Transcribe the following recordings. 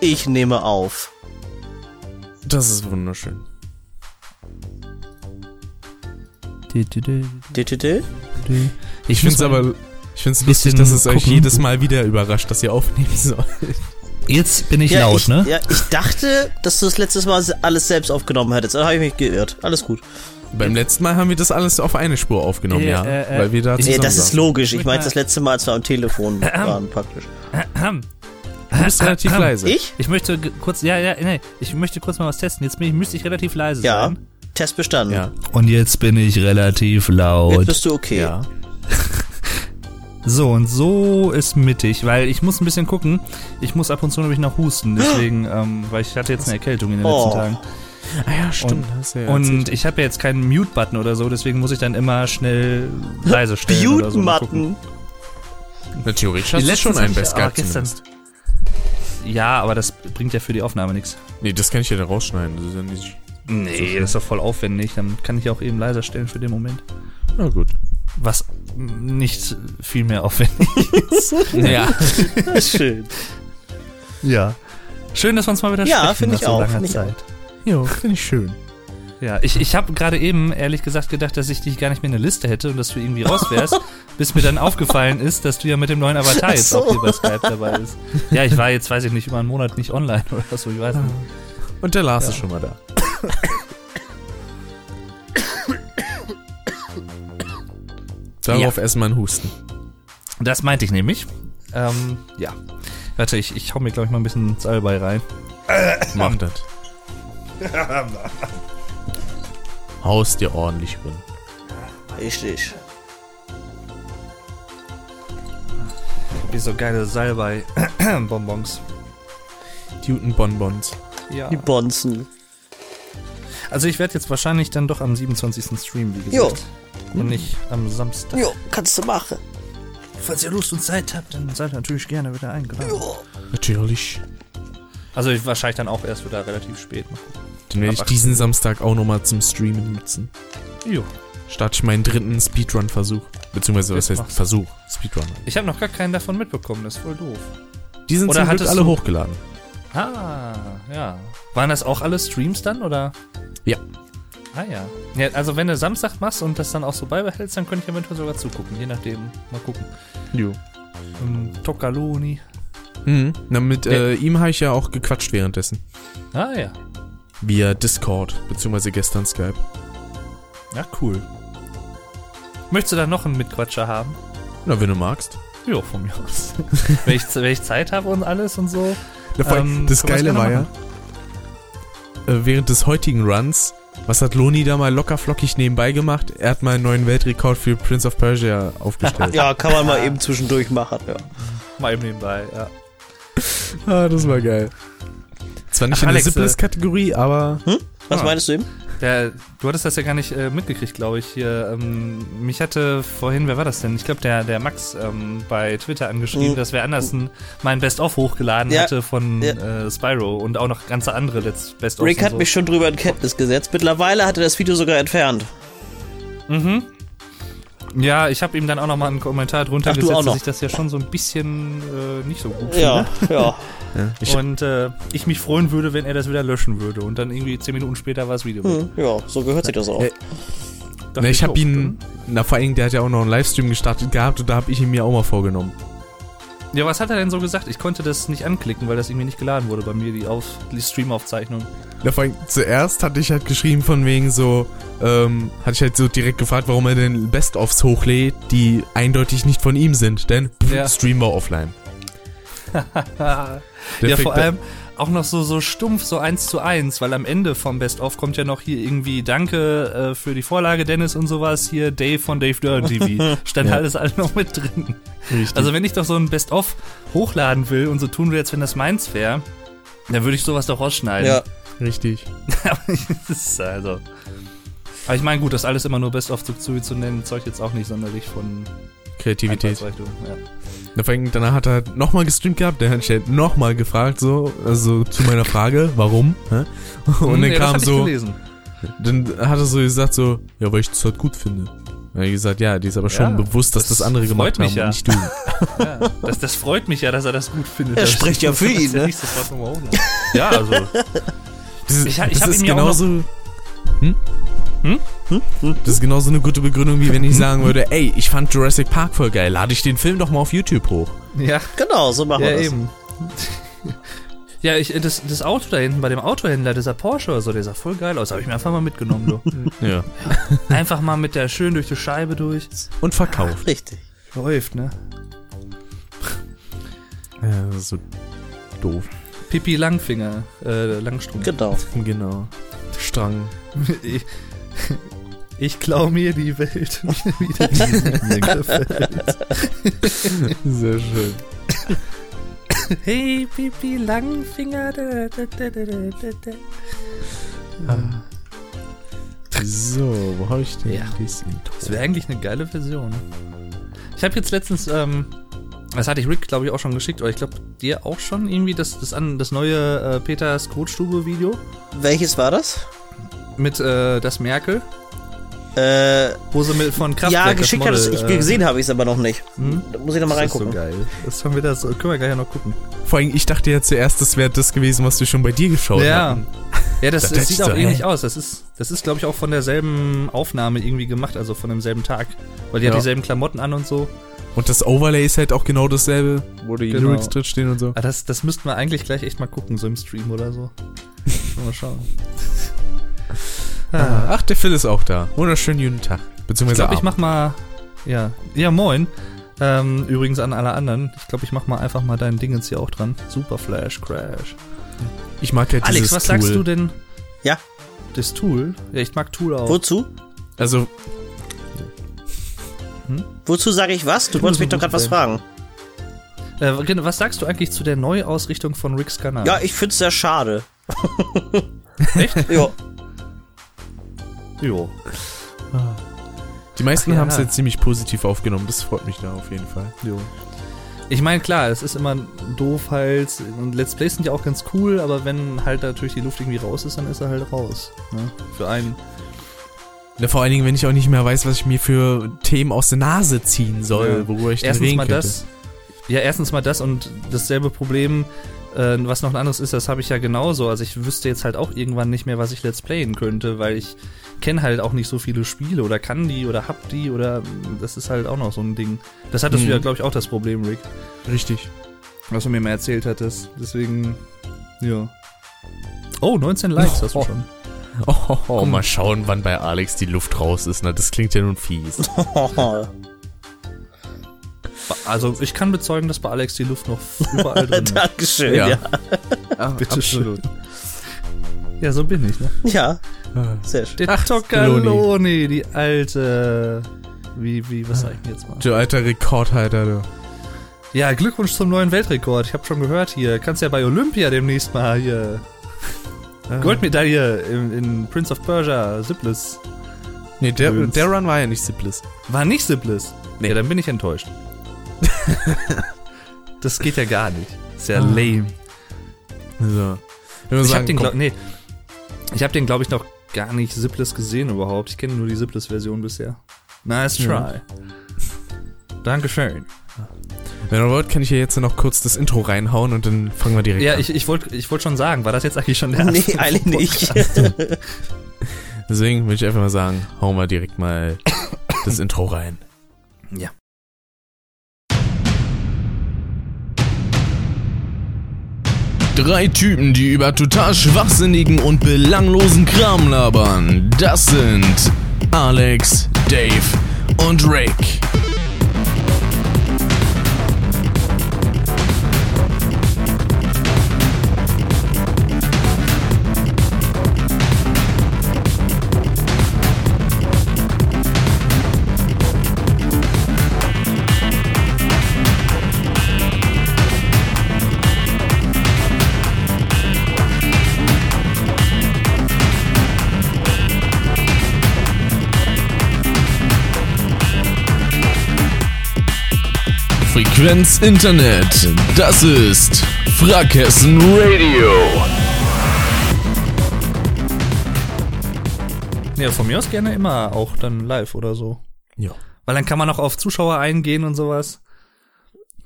Ich nehme auf. Das ist wunderschön. Ich finde es aber, ich finde es bisschen lustig, dass es euch jedes Mal wieder überrascht, dass ihr aufnehmen sollt. Jetzt bin ich Ja, laut, ich, ne? ja, ich dachte, dass du das letztes Mal alles selbst aufgenommen hättest. Da habe ich mich geirrt. Alles gut. Beim letzten Mal haben wir das alles auf eine Spur aufgenommen, Äh, ja. äh, äh, weil wir da zusammen das ist logisch. Ich meinte das letzte Mal, als wir am Telefon waren, praktisch. Du bist relativ Ahem. leise. Ich? Ich möchte kurz, ja, ja, nee, ich möchte kurz mal was testen. Jetzt bin ich, müsste ich relativ leise Ja. sein. Test bestanden. Ja. Und jetzt bin ich relativ Jetzt laut. bist du okay. Ja. So, und so ist mittig, weil ich muss ein bisschen gucken. Ich muss ab und zu nämlich noch husten, deswegen, ähm, weil ich hatte jetzt eine Erkältung in den Oh. letzten Tagen. Ah ja, stimmt. Und- ja Und ich habe ja jetzt keinen Mute-Button oder so, deswegen muss ich dann immer schnell leise stellen. oder so. Theoretisch hast du schon einen ich- bei Ja, aber das bringt ja für die Aufnahme nichts. Nee, das kann ich ja dann rausschneiden. Das ist ja nicht... Nee, das ist doch voll aufwendig. Dann kann ich auch eben leiser stellen für den Moment. Na gut. Was nicht viel mehr aufwendig ist. Ja. Schön. ja. Schön, dass wir uns mal wieder Ja, sprechen finde nach ich so auch, langer finde ich Zeit. Jo, finde ich schön. Ja, ich, ich habe gerade eben ehrlich gesagt gedacht, dass ich dich gar nicht mehr in der Liste hätte und dass du irgendwie raus wärst, bis mir dann aufgefallen ist, dass du ja mit dem neuen Avatar jetzt so. auch hier bei Skype dabei bist. Ja, ich war jetzt, weiß ich nicht, über einen Monat nicht online oder so, ich weiß nicht. Und der Lars Ja. ist schon mal da. Darauf erstmal ein Husten. Das meinte ich nämlich. Ähm, ja. Warte, ich, ich hau mir, glaube ich, mal ein bisschen Salbei rein. Mach das. Haust dir ordentlich drin. Richtig. Wie so geile Salbei-Bonbons. Tuten Bonbons. Ja. Die Bonzen. Also ich werde jetzt wahrscheinlich dann doch am 27. streamen, wie Jo. gesagt. Und nicht am Samstag. Jo, kannst du machen. Falls ihr Lust und Zeit habt, dann seid natürlich gerne wieder eingeladen. Natürlich. Also ich wahrscheinlich dann auch erst wieder relativ spät. Mal gucken. Den werde ich diesen Samstag auch nochmal zum Streamen nutzen. Jo. Starte ich meinen dritten Speedrun-Versuch. Beziehungsweise, was heißt mach's. Versuch? Speedrun. Ich habe noch gar keinen davon mitbekommen, das ist voll doof. Die sind Oder zum Glück alle hochgeladen. Ah, ja. Waren das auch alle Streams dann, oder? Ja. Ah ja. ja. Also wenn du Samstag machst und das dann auch so beibehältst, dann könnte ich eventuell sogar zugucken, je nachdem. Mal gucken. Jo. Ähm, Tokaloni. Mhm. Na, mit äh, ihm habe ich ja auch gequatscht währenddessen. Ah ja. Via Discord, beziehungsweise gestern Skype. Ja, cool. Möchtest du da noch einen Mitquatscher haben? Na, wenn du magst. Ja, von mir aus. wenn, ich, wenn ich Zeit habe und alles und so. Ja, Ähm, das Geile war ja, äh, während des heutigen Runs, was hat Loni da mal locker flockig nebenbei gemacht? Er hat mal einen neuen Weltrekord für Prince of Persia aufgestellt. Ja, kann man mal eben zwischendurch machen, ja. Mal eben nebenbei, ja. ah, das war geil. Zwar nicht Ach, in der Simples-Kategorie, aber Was Ah. meinst du eben? Der, du hattest das ja gar nicht äh, mitgekriegt, glaube ich. Hier, ähm, mich hatte vorhin, wer war das denn? Ich glaube, der, der Max ähm, bei Twitter angeschrieben, Mhm. dass wer anders ein, mein Best-of hochgeladen Ja, hatte von ja. äh, Spyro und auch noch ganze andere Let's Best-ofs. Rick hat so. mich schon drüber in Kenntnis gesetzt. Mittlerweile hat er das Video sogar entfernt. Mhm. Ja, ich habe ihm dann auch noch mal einen Kommentar drunter Ach, gesetzt, dass ich das ja schon so ein bisschen äh, nicht so gut Ja, ja. ja, ich, finde. Und äh, ich mich freuen würde, wenn er das wieder löschen würde. Und dann irgendwie zehn Minuten später war das Video weg. Hm, ja, so gehört sich das auch. Äh, na, ich habe ihn, na vor allem, der hat ja auch noch einen Livestream gestartet gehabt und da habe ich ihn mir auch mal vorgenommen. Ja, was hat er denn so gesagt? Ich konnte das nicht anklicken, weil das irgendwie nicht geladen wurde bei mir, die, Auf die Stream-Aufzeichnung. Na, vor allem, zuerst hatte ich halt geschrieben von wegen so, ähm, hatte ich halt so direkt gefragt, warum er denn Best-ofs hochlädt, die eindeutig nicht von ihm sind, denn pff, Ja. Stream war offline. Ja, vor allem auch noch so, so stumpf, so eins zu eins, weil am Ende vom Best-of kommt ja noch hier irgendwie Danke äh, für die Vorlage, Dennis und sowas. Hier Dave von Dave Dern TV. Stand Ja. alles alles noch mit drin. Richtig. Also wenn ich doch so ein Best-of hochladen will und so tun wir jetzt, wenn das meins wäre, dann würde ich sowas doch rausschneiden. Ja, Richtig. Aber das ist also. Aber ich meine, gut, das alles immer nur Best-of zu, zu, zu nennen, zeugt jetzt auch nicht sonderlich von Kreativität. Ja. Vor allem, danach hat er halt nochmal gestreamt gehabt, der hat sich halt nochmal gefragt, so, also zu meiner Frage, warum? Hä? Und Hm, dann kam so, gelesen. dann hat er so gesagt so, ja, weil ich das halt gut finde. Und er hat gesagt, ja, die ist aber schon Ja, bewusst, dass das, das andere gemacht mich haben ja. und nicht du. Ja, das, das freut mich ja, dass er das gut findet. Er spricht ja für ihn, ne? 100. Ja, also. Das ist, Ich ich das hab ist ihm ja auch genauso. Hm? Hm? Das ist genauso eine gute Begründung, wie wenn ich sagen würde, ey, ich fand Jurassic Park voll geil, lade ich den Film doch mal auf YouTube hoch. Ja, Genau, so machen ja wir das. eben. Ja, ich, das, das Auto da hinten bei dem Autohändler, dieser Porsche oder so, der sah voll geil aus. Habe ich mir einfach mal mitgenommen, du. Ja. Einfach mal mit der schön durch die Scheibe durch. Und verkauft. Richtig. Läuft, ne? Ja, das ist so doof. Pipi Langfinger, äh, Langstrumpf. Genau. Genau. Strang. Ich, ich klau mir die Welt wieder, die mir gefällt. Sehr schön. Hey, Pipi Langfinger. Da, da, da, da, da, da. So, wo habe ich denn Ja. das Intro? Das wäre eigentlich eine geile Version. Ich habe jetzt letztens, ähm, das hatte ich Rick, glaube ich, auch schon geschickt, oder ich glaube dir auch schon irgendwie, das, das, an, das neue äh, Peters Kotstube-Video Welches war das? mit äh, das Merkel, Äh, mit von Kraftwerk ja, geschickt hat es. Ich äh, gesehen habe ich es aber noch nicht. hm? Da muss ich noch mal Das ist so reingucken. geil. Das haben wir das, können wir gleich noch gucken. Vor allem, ich dachte ja zuerst, das wäre das gewesen, was du schon bei dir geschaut Ja. hatten. Ja, das, Da das sieht auch so, ähnlich aus. Das ist, das ist glaube ich, auch von derselben Aufnahme irgendwie gemacht, also von demselben Tag. Weil die Ja. hat dieselben Klamotten an und so. Und das Overlay ist halt auch genau dasselbe, wo die Genau. Lyrics drin stehen und so. Aber das, das müssten wir eigentlich gleich echt mal gucken, so im Stream oder so. mal schauen. Ah, Ach, der Phil ist auch da. Wunderschönen guten Tag. Ich Beziehungsweise glaube, ich mach mal. Ja. Ja, moin. Ähm, übrigens an alle anderen. Ich glaube, ich mach mal einfach mal dein Dingens hier auch dran. Super Flash Crash. Ich mag ja Alex, dieses was Tool. sagst du denn? Ja. Das Tool? Ja, ich mag Tool auch. Wozu? Also, Wozu sage ich was? Du wolltest mich doch gerade was fragen. Äh, genau, was sagst du eigentlich zu der Neuausrichtung von Ricks Kanal? Ja, ich find's sehr schade. Echt? Ja. Jo. die meisten ja. haben es jetzt ziemlich positiv aufgenommen. Das freut mich da auf jeden Fall. jo. Ich meine, klar, es ist immer doof halt. Und Let's Plays sind ja auch ganz cool, aber wenn halt natürlich die Luft irgendwie raus ist, dann ist er halt raus. Ne? Für einen. Ja, vor allen Dingen, wenn ich auch nicht mehr weiß, was ich mir für Themen aus der Nase ziehen soll, Ja. worüber ich dann Erstens reden mal könnte. das. Ja, erstens mal das und dasselbe Problem, äh, was noch ein anderes ist, das habe ich ja genauso. Also ich wüsste jetzt halt auch irgendwann nicht mehr, was ich Let's Playen könnte, weil ich kenne halt auch nicht so viele Spiele oder kann die oder hab die oder das ist halt auch noch so ein Ding. Das hattest Mhm. du ja, glaube ich, auch das Problem, Rick, Richtig. was du mir mal erzählt hattest. Deswegen, ja. Oh, 19 Likes hast du Oh. schon. Oh, oh, oh, mal schauen, wann bei Alex die Luft raus ist. Na, das klingt ja nun fies. Also ich kann bezeugen, dass bei Alex die Luft noch überall drin ist. Dankeschön, Ja. ja. Ah, Bitte schön. Ja, so bin ich, ne? Ja, Ah. sehr schön. Der Ach, Tocaloni, die alte. Wie, wie, was sag ich denn jetzt mal? Du alter Rekordhalter, du. Ja, Glückwunsch zum neuen Weltrekord. Ich habe schon gehört hier. Kannst ja bei Olympia demnächst mal hier. Ah. Goldmedaille in, in Prince of Persia, Siblis. Nee, der, der Run war ja nicht Siblis. War nicht Siblis. Nee. Ja, dann bin ich enttäuscht. das geht ja gar nicht. Ist ja Ah. lame. So. Ich Ich hab sagen, den, glaub, nee. Ich habe den, glaube ich, noch gar nicht Siblis gesehen überhaupt. Ich kenne nur die Siblis-Version bisher. Nice try. Ja. Dankeschön. wenn ihr wollt, kann ich ja jetzt noch kurz das Intro reinhauen und dann fangen wir direkt Ja, an. ich, ich wollte ich wollt schon sagen, war das jetzt eigentlich schon der Nee, erste eigentlich nicht. Deswegen würde ich einfach mal sagen, hauen wir direkt mal das Intro rein. Ja. Drei Typen, die über total schwachsinnigen und belanglosen Kram labern. Das sind Alex, Dave und Rick. Frequenz Internet. Das ist Frackhessen Radio. Ja, von mir aus gerne immer auch dann live oder so. Ja. Weil dann kann man auch auf Zuschauer eingehen und sowas.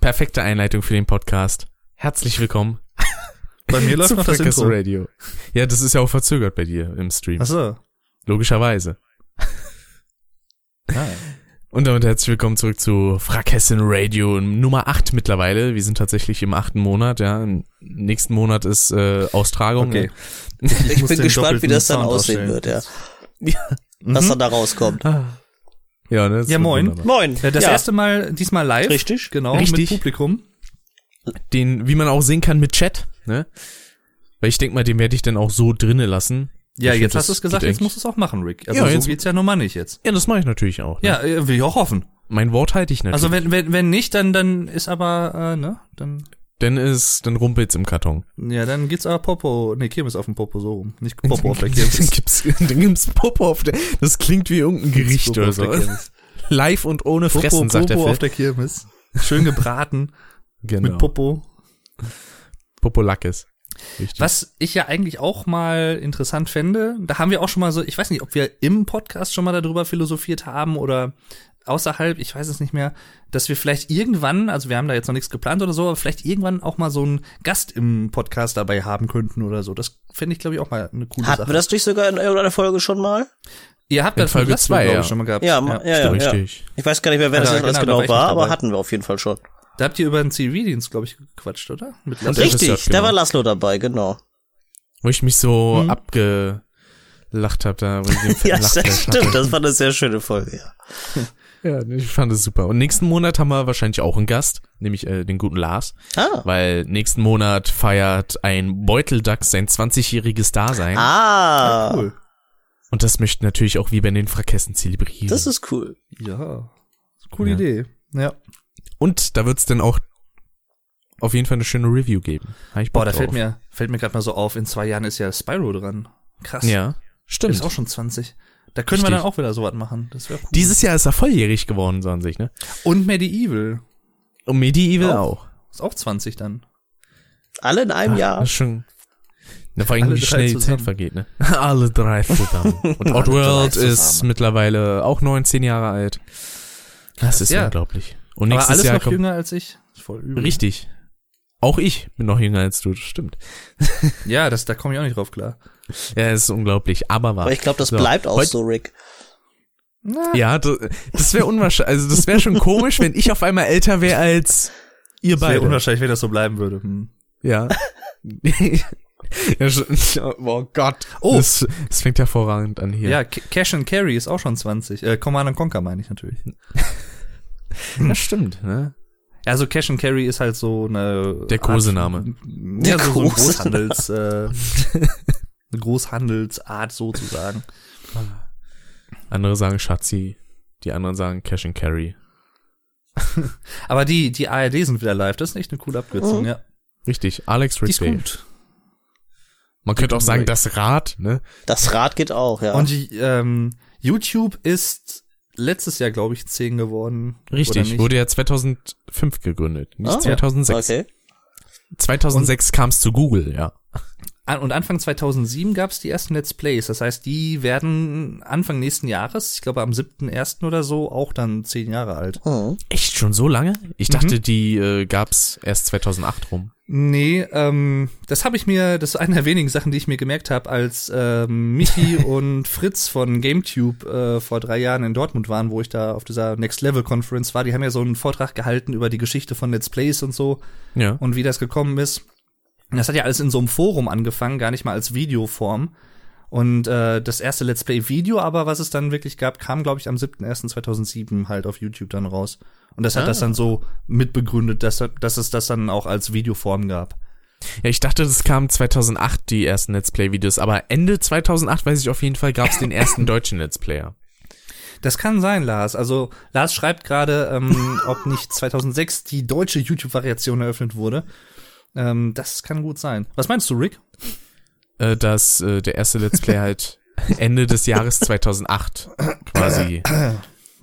Perfekte Einleitung für den Podcast. Herzlich willkommen Bei mir läuft noch das Intro. Radio. Ja, das ist ja auch verzögert bei dir im Stream. Achso. Logischerweise. Ja. Und damit herzlich willkommen zurück zu Frakessen Radio Nummer 8 mittlerweile. Wir sind tatsächlich im achten Monat, ja. Im nächsten Monat ist äh, Austragung. Okay. Ich, muss bin gespannt, wie das dann Sound aussehen ausstellen. wird, ja. Ja, Was dann da rauskommt. ja, ne, das Ja, moin. wunderbar. Moin. Ja, das ja. erste Mal, diesmal live. Richtig. Genau, Richtig. mit Publikum. Den, wie man auch sehen kann mit Chat, ne? Weil ich denk mal, den werde ich dann auch so drinnen lassen. Ja, Ich jetzt find, hast du es gesagt, jetzt musst du es auch machen, Rick. Also Ja, so jetzt- geht's ja nun mal nicht jetzt. Ja, das mache ich natürlich auch. Ne? Ja, äh, will ich auch hoffen. Mein Wort halte ich natürlich. Also wenn, wenn, wenn nicht, dann, dann ist aber, äh, ne, dann, Denn ist, dann rumpelt's im Karton. ja, dann geht's aber Popo, nee, Kirmes auf dem Popo so rum. Nicht Popo auf der Kirmes. dann gibt's, dann gibt's Popo auf der, das klingt wie irgendein Gericht Popo oder so. Live und ohne Popo, Fressen, sagt der Popo auf der Kirmes. Schön gebraten genau. mit Popo. Popolackes. Richtig. Was ich ja eigentlich auch mal interessant fände, da haben wir auch schon mal so, ich weiß nicht, ob wir im Podcast schon mal darüber philosophiert haben oder außerhalb, ich weiß es nicht mehr, dass wir vielleicht irgendwann, also wir haben da jetzt noch nichts geplant oder so, aber vielleicht irgendwann auch mal so einen Gast im Podcast dabei haben könnten oder so. Das fände ich, glaube ich, auch mal eine coole Hatten Sache. wir das nicht sogar in irgendeiner Folge schon mal? Ihr habt In das Folge mit Laszlo, zwei, glaub ja. ich, schon mal gehabt. Ja, ja, ja, ja. Richtig. Ich weiß gar nicht mehr, wer Ja, das alles genau, da genau war aber hatten wir auf jeden Fall schon. Da habt ihr über einen CD-Dienst, glaube ich, gequatscht, oder? Mit Und Laszlo. ich- Richtig, da genau. war Laszlo dabei, genau. Wo ich mich so Hm. abgelacht habe, da. wo ich den Ja, das hatte. stimmt, das war eine sehr schöne Folge, ja. Ja, ich fand es super. Und nächsten Monat haben wir wahrscheinlich auch einen Gast, nämlich äh, den guten Lars. Ah. Weil nächsten Monat feiert ein Beuteldachs sein 20-jähriges Dasein. Ah, Cool. Und das möchten natürlich auch wir bei den Frakessen zelebrieren. das ist cool. Ja. Coole Ja. Idee. Ja. Und da wird's dann auch auf jeden Fall eine schöne Review geben. Boah, da fällt drauf. mir, fällt mir gerade mal so auf, in zwei Jahren ist ja Spyro dran. Krass. Ja, Ist stimmt. auch schon 20. Da können wir Richtig. dann auch wieder sowas machen. Das wäre cool. Dieses Jahr ist er volljährig geworden, so an sich, ne? Und Medieval. Und Medieval Auch. auch. Ist auch 20 dann. Alle in einem Jahr. Das ist schon. Na, vor allem, Alle wie drei schnell die zusammen. Zeit vergeht, ne? Alle drei zusammen. Und Oddworld ist mittlerweile auch 19 Jahre alt. Das ist ja. unglaublich. Und Aber nächstes alles Jahr noch kommt. jünger als ich. Voll übel. Richtig. Auch ich bin noch jünger als du, das stimmt. Ja, das, da komme ich auch nicht drauf klar. Ja, es ist unglaublich, aber wahr. Aber ich glaube, das So, bleibt auch heut- so, Rick. Ja, das, das wäre unwahrscheinlich. Also das wäre schon komisch, wenn ich auf einmal älter wäre als ihr Das wäre beide. unwahrscheinlich, wenn das so bleiben würde. Hm. Ja. ja schon, oh Gott. Oh. Das, das fängt hervorragend an hier. Ja, Ca- Cash and Carry ist auch schon 20. Äh, Command and Conquer meine ich natürlich. das stimmt, ne? Also Cash and Carry ist halt so eine Der Kosename. Art, ja, so, so ein. Großhandels, äh, eine Großhandelsart sozusagen. Andere sagen Schatzi, die anderen sagen Cash and Carry. Aber die, die ARD sind wieder live. Das ist echt eine coole Abkürzung, Mhm. ja. Richtig, Alex gut. Man könnte auch sagen, das Rad, ne? Das Rad geht auch, ja. Und die, ähm, YouTube ist letztes Jahr, glaube ich, 10 geworden. oder Richtig, nicht? wurde ja 2005 gegründet, nicht Ah, 2006. Okay. 2006 kam es zu Google, ja. Und Anfang 2007 gab es die ersten Let's Plays. Das heißt, die werden Anfang nächsten Jahres, ich glaube am 7.1. oder so, auch dann 10 Jahre alt. Hm. Echt schon so lange? Ich Mhm. dachte, die äh, gab's erst 2008 rum. Nee, ähm, das habe ich mir, das ist eine der wenigen Sachen, die ich mir gemerkt habe, als ähm, Michi und Fritz von GameTube äh, vor drei Jahren in Dortmund waren, wo ich da auf dieser Next Level Conference war. Die haben ja so einen Vortrag gehalten über die Geschichte von Let's Plays und so Ja. und wie das gekommen ist. Das hat ja alles in so einem Forum angefangen, gar nicht mal als Videoform. Und äh, das erste Let's Play Video, aber was es dann wirklich gab, kam, glaube ich, am 7.1.2007 halt auf YouTube dann raus. Und das hat Ah. das dann so mitbegründet, dass, dass es das dann auch als Videoform gab. Ja, ich dachte, das kam 2008, die ersten Let's Play-Videos, aber Ende 2008, weiß ich auf jeden Fall, gab's den ersten deutschen Let's Player. Das kann sein, Lars. Also Lars schreibt gerade, ähm, ob nicht 2006 die deutsche YouTube-Variation eröffnet wurde. Ähm, das kann gut sein. Was meinst du, Rick? Äh, dass äh, der erste Let's Play halt Ende des Jahres 2008 quasi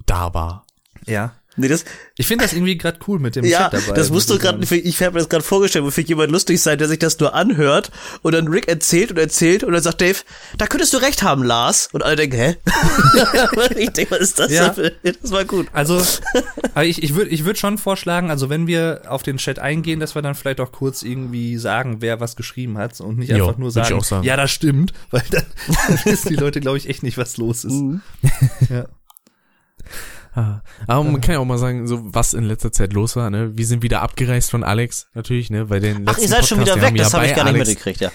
da war. Ja. Nee, das, Ich finde das irgendwie gerade cool mit dem ja, Chat dabei. das musst du gerade, ich habe mir das gerade vorgestellt, wo für jemand lustig sein, der sich das nur anhört und dann Rick erzählt und erzählt und dann sagt Dave, da könntest du recht haben, Lars. Und alle denken, hä? ich denke, was ist das? Ja. denn für- Das war gut. Also, aber ich, ich würde ich würd schon vorschlagen, also wenn wir auf den Chat eingehen, dass wir dann vielleicht auch kurz irgendwie sagen, wer was geschrieben hat und nicht Jo, einfach nur sagen, sagen. ja, das stimmt, weil dann, dann wissen die Leute, glaube ich, echt nicht, was los ist. Mhm. Ja. Ah, Aber man kann ja auch mal sagen, so was in letzter Zeit los war, ne? Wir sind wieder abgereist von Alex, natürlich, ne? Bei den Ach, letzten ihr seid schon Podcast, wieder wir weg, das ja habe ich gar nicht Alex- mitgekriegt, ja.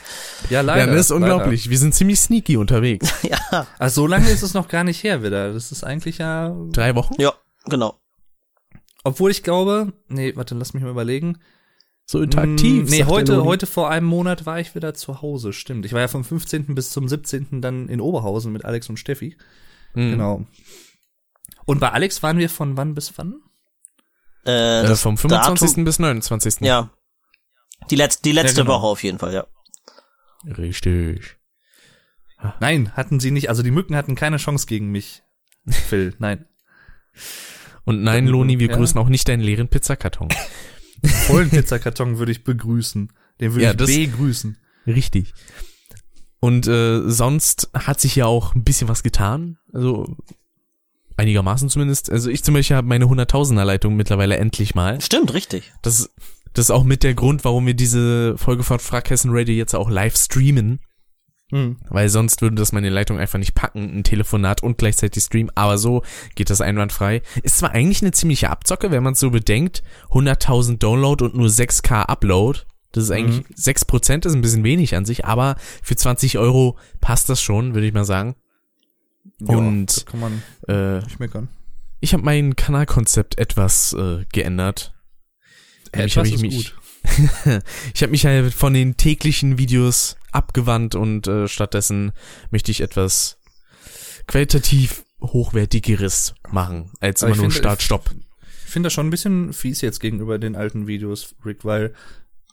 Ja, Ja, leider. das ist unglaublich. Wir sind ziemlich sneaky unterwegs. Ja, Also so lange ist es noch gar nicht her wieder. Das ist eigentlich ja, Drei Wochen? ja, genau. obwohl ich glaube, nee, warte, lass mich mal überlegen. So interaktiv. Mm, Nee, heute, heute vor einem Monat war ich wieder zu Hause, stimmt. Ich war ja vom 15. bis zum 17. dann in Oberhausen mit Alex und Steffi. Mhm. Genau. Und bei Alex waren wir von wann bis wann? Äh, Äh, vom 25. Datum, bis 29. ja. Die, letz, die letzte Ja, genau. Woche auf jeden Fall, ja. Richtig. Nein, hatten sie nicht. Also die Mücken hatten keine Chance gegen mich. Phil, nein. Und nein, Loni, wir Ja. grüßen auch nicht deinen leeren Pizzakarton. Vollen Pizzakarton würde ich begrüßen. Den würde Ja, ich begrüßen. Richtig. Und äh, sonst hat sich ja auch ein bisschen was getan. Also einigermaßen zumindest. Also ich zum Beispiel habe meine 100.000er Leitung mittlerweile endlich mal. Stimmt, richtig. Das, das ist auch mit der Grund, warum wir diese Folge von Frackhessen Radio jetzt auch live streamen. Hm. Weil sonst würde das meine Leitung einfach nicht packen, ein Telefonat und gleichzeitig Stream. Aber so geht das einwandfrei. Ist zwar eigentlich eine ziemliche Abzocke, wenn man es so bedenkt. 100.000 Download und nur 6K Upload. Das ist eigentlich, 6% ist ein bisschen wenig an sich, aber für 20 Euro passt das schon, würde ich mal sagen. Ja, Und- kann man Äh, nicht meckern. ich habe mein Kanalkonzept etwas äh, geändert. Hab Etwas ich ist mich, gut. ich habe mich halt von den täglichen Videos abgewandt und äh, stattdessen möchte ich etwas qualitativ hochwertigeres machen, als Aber immer ich nur finde- Start, Stopp. Ich finde das schon ein bisschen fies jetzt gegenüber den alten Videos, Rick, weil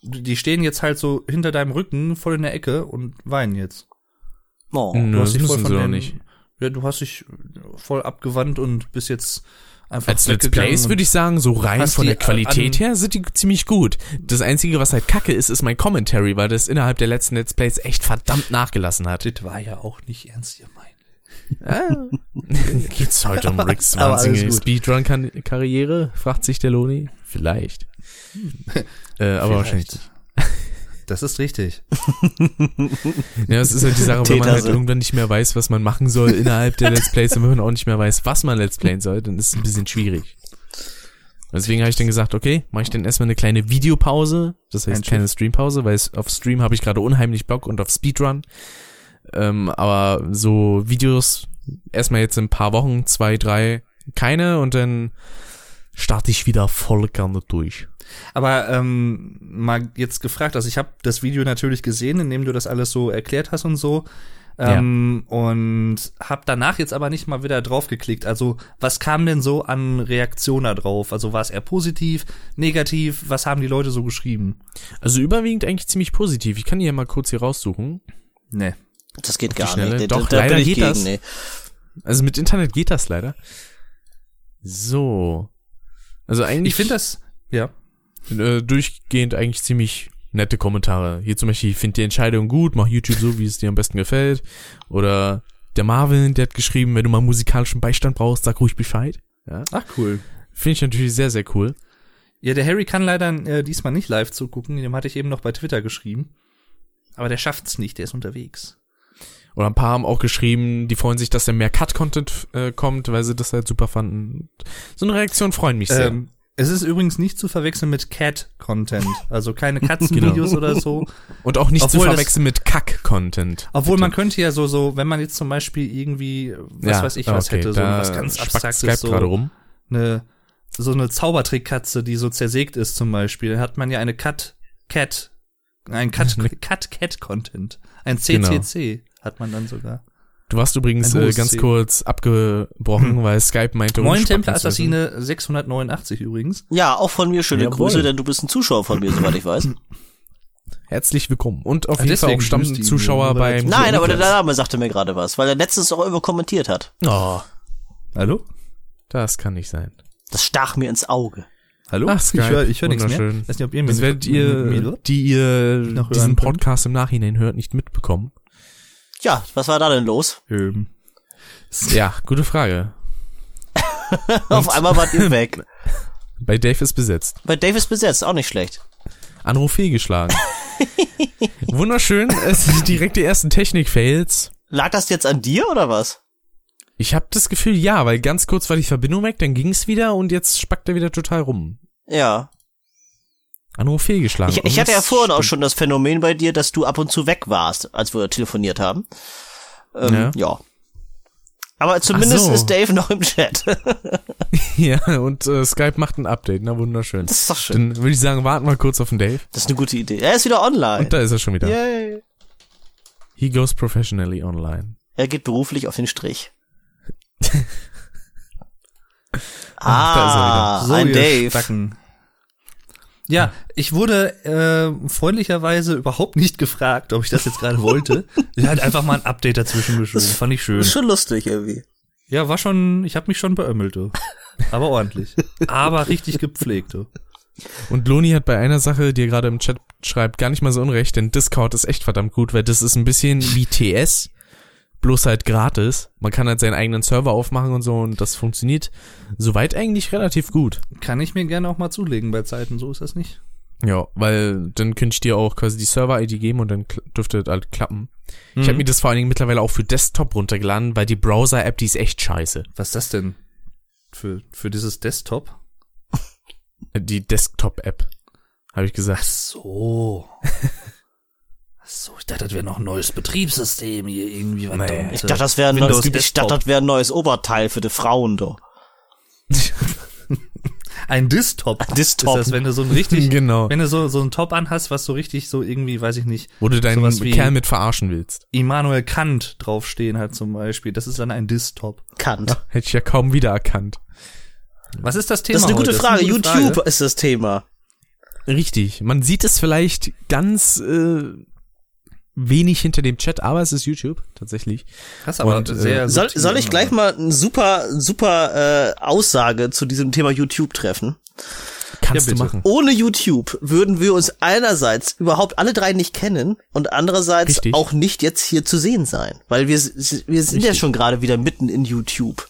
die stehen jetzt halt so hinter deinem Rücken voll in der Ecke und weinen jetzt. Oh. Nö, Du hast das dich voll von den- nicht. Ja, du hast dich voll abgewandt und bist jetzt einfach Als Let's Plays würde ich sagen, so rein von der Qualität her sind die ziemlich gut. Das Einzige, was halt kacke ist, ist mein Commentary, weil das innerhalb der letzten Let's Plays echt verdammt nachgelassen hat. Das war ja auch nicht ernst gemeint. Geht's heute um Ricks wahnsinnige. Speedrun-Karriere? Fragt sich der Loni. Vielleicht. äh, aber wahrscheinlich nicht. Das ist richtig. Ja, es ist halt die Sache, wenn man halt irgendwann nicht mehr weiß, was man machen soll innerhalb der Let's Plays und wenn man auch nicht mehr weiß, was man Let's Playen soll, dann ist es ein bisschen schwierig. Deswegen habe ich dann gesagt, okay, mache ich dann erstmal eine kleine Videopause, das heißt Ein keine Streampause, weil es auf Stream habe ich gerade unheimlich Bock und auf Speedrun. Ähm, aber so Videos erstmal jetzt in ein paar Wochen, zwei, drei, keine und dann starte ich wieder voll gerne durch. Aber ähm, mal jetzt gefragt, also ich habe das Video natürlich gesehen, in dem du das alles so erklärt hast und so. Ähm, Und habe danach jetzt aber nicht mal wieder drauf geklickt. Also was kam denn so an Reaktion da drauf? Also war es eher positiv, negativ? Was haben die Leute so geschrieben? Also überwiegend eigentlich ziemlich positiv. Ich kann die ja mal kurz hier raussuchen. Nee. Das geht gar Schnelle. nicht. Da- Doch, da leider bin ich geht gegen, das. nee. Also mit Internet geht das leider. So. Also eigentlich Ich finde das, ja. Äh, durchgehend eigentlich ziemlich nette Kommentare. Hier zum Beispiel, ich finde die Entscheidung gut, mach YouTube so, wie es dir am besten gefällt. Oder der Marvin, der hat geschrieben, wenn du mal musikalischen Beistand brauchst, sag ruhig Bescheid. Ja. Ach cool. Finde ich natürlich sehr, sehr cool. Ja, der Harry kann leider äh, diesmal nicht live zugucken. Dem hatte ich eben noch bei Twitter geschrieben. Aber der schafft's nicht, der ist unterwegs. Oder ein paar haben auch geschrieben, die freuen sich, dass da mehr Cut-Content äh, kommt, weil sie das halt super fanden. So eine Reaktion freuen mich sehr. Ähm, es ist übrigens nicht zu verwechseln mit Cat-Content. Also keine Katzenvideos oder so. Und auch nicht zu obwohl das- verwechseln mit Kack-Content. Obwohl Bitte. man könnte ja so, so, wenn man jetzt zum Beispiel irgendwie, was Ja, weiß ich was okay, hätte, so was ganz Abstraktes, so gerade rum. eine, so eine Zaubertrickkatze, die so zersägt ist zum Beispiel, dann hat man ja eine Cut, Cat, ein Cut, Cut Cat Content. Ein CCC hat man dann sogar. Du warst übrigens äh, ganz kurz abgebrochen, weil Skype meinte, Moin Templar. Assassine 689 übrigens. Ja, auch von mir schöne Jawohl. Grüße, denn du bist ein Zuschauer von mir, soweit ich weiß. Herzlich willkommen. Und auf Ah, jeden Fall auch Stammzuschauer beim Nein, aber der. Name sagte mir gerade was, weil er letztens auch immer kommentiert hat. Oh, Hallo? das kann nicht sein. Das stach mir ins Auge. Hallo? Ach, Skype. ich höre ich hör nichts mehr. Wunderschön. Weiß nicht, ob ihr Das mich- werdet ihr, mir- die ihr diesen könnt. Podcast im Nachhinein hört, nicht mitbekommen. Ja, was war da denn los? Ähm, Ja, gute Frage. Auf einmal wart ihr weg. Bei Dave ist besetzt. Bei Davis besetzt, auch nicht schlecht. Anruf fehlgeschlagen. Wunderschön. Es sind direkt die ersten Technik-Fails. Lag das jetzt an dir oder was? Ich habe das Gefühl, ja, weil ganz kurz war die Verbindung weg, dann ging's wieder und jetzt spackt er wieder total rum. Ja. Anruf fehlgeschlagen. Ich, ich hatte ja vorhin auch stimmt. schon das Phänomen bei dir, dass du ab und zu weg warst, als wir telefoniert haben. Ähm, ja. Ja. Aber zumindest so. ist Dave noch im Chat. Ja, und äh, Skype macht ein Update, na wunderschön. Das ist doch schön. Dann würde ich sagen, warten wir kurz auf den Dave. Das ist eine gute Idee. Er ist wieder online. Und da ist er schon wieder. Yay. He goes professionally online. Er geht beruflich auf den Strich. Ach, da ist er ah, so, ein Dave. Stacken. Ja, ich wurde äh, freundlicherweise überhaupt nicht gefragt, ob ich das jetzt gerade wollte. Ich hatte einfach mal ein Update dazwischen geschoben. Fand ich schön. Das ist schon lustig irgendwie. Ja, war schon, ich habe mich schon beömmelt, du. Aber ordentlich. Aber richtig gepflegt, du. Und Loni hat bei einer Sache, die er gerade im Chat schreibt, gar nicht mal so unrecht, denn Discord ist echt verdammt gut, weil das ist ein bisschen wie TS, bloß halt gratis. Man kann halt seinen eigenen Server aufmachen und so und das funktioniert soweit eigentlich relativ gut. Kann ich mir gerne auch mal zulegen bei Zeiten, so ist das nicht. Ja, weil dann könnte ich dir auch quasi die Server-ID geben und dann dürfte das halt klappen. Ich habe mir das vor allen Dingen mittlerweile auch für Desktop runtergeladen, weil die Browser-App, die ist echt scheiße. Was ist das denn? Für, für dieses Desktop? Die Desktop-App, habe ich gesagt. Ach so, ich dachte, das wäre noch ein neues Betriebssystem hier irgendwie. Nee. da- Ich dachte, das wäre ein neues, ich dachte, das wäre ein neues Oberteil für die Frauen, doch. Ein Distop. Distop. Ist das, wenn du so ein richtig, Genau. wenn du so, so ein Top anhast, was so richtig so irgendwie, weiß ich nicht, Wo du deinen Kerl mit verarschen willst. Immanuel Kant draufstehen hat zum Beispiel. Das ist dann ein Distop. Kant. Hätte ich ja kaum wiedererkannt. Was ist das Thema Das ist eine gute heute? Frage. eine gute YouTube Frage. ist das Thema. Richtig. Man sieht es vielleicht ganz äh, wenig hinter dem Chat, aber es ist YouTube, tatsächlich. Krass, aber Und, äh, sehr Soll, subtil, soll ich gleich mal eine super, super äh, Aussage zu diesem Thema YouTube treffen? Kannst Ja, du machen. Ohne YouTube würden wir uns einerseits überhaupt alle drei nicht kennen und andererseits Richtig. auch nicht jetzt hier zu sehen sein. Weil wir, s- wir sind ja Richtig. schon gerade wieder mitten in YouTube.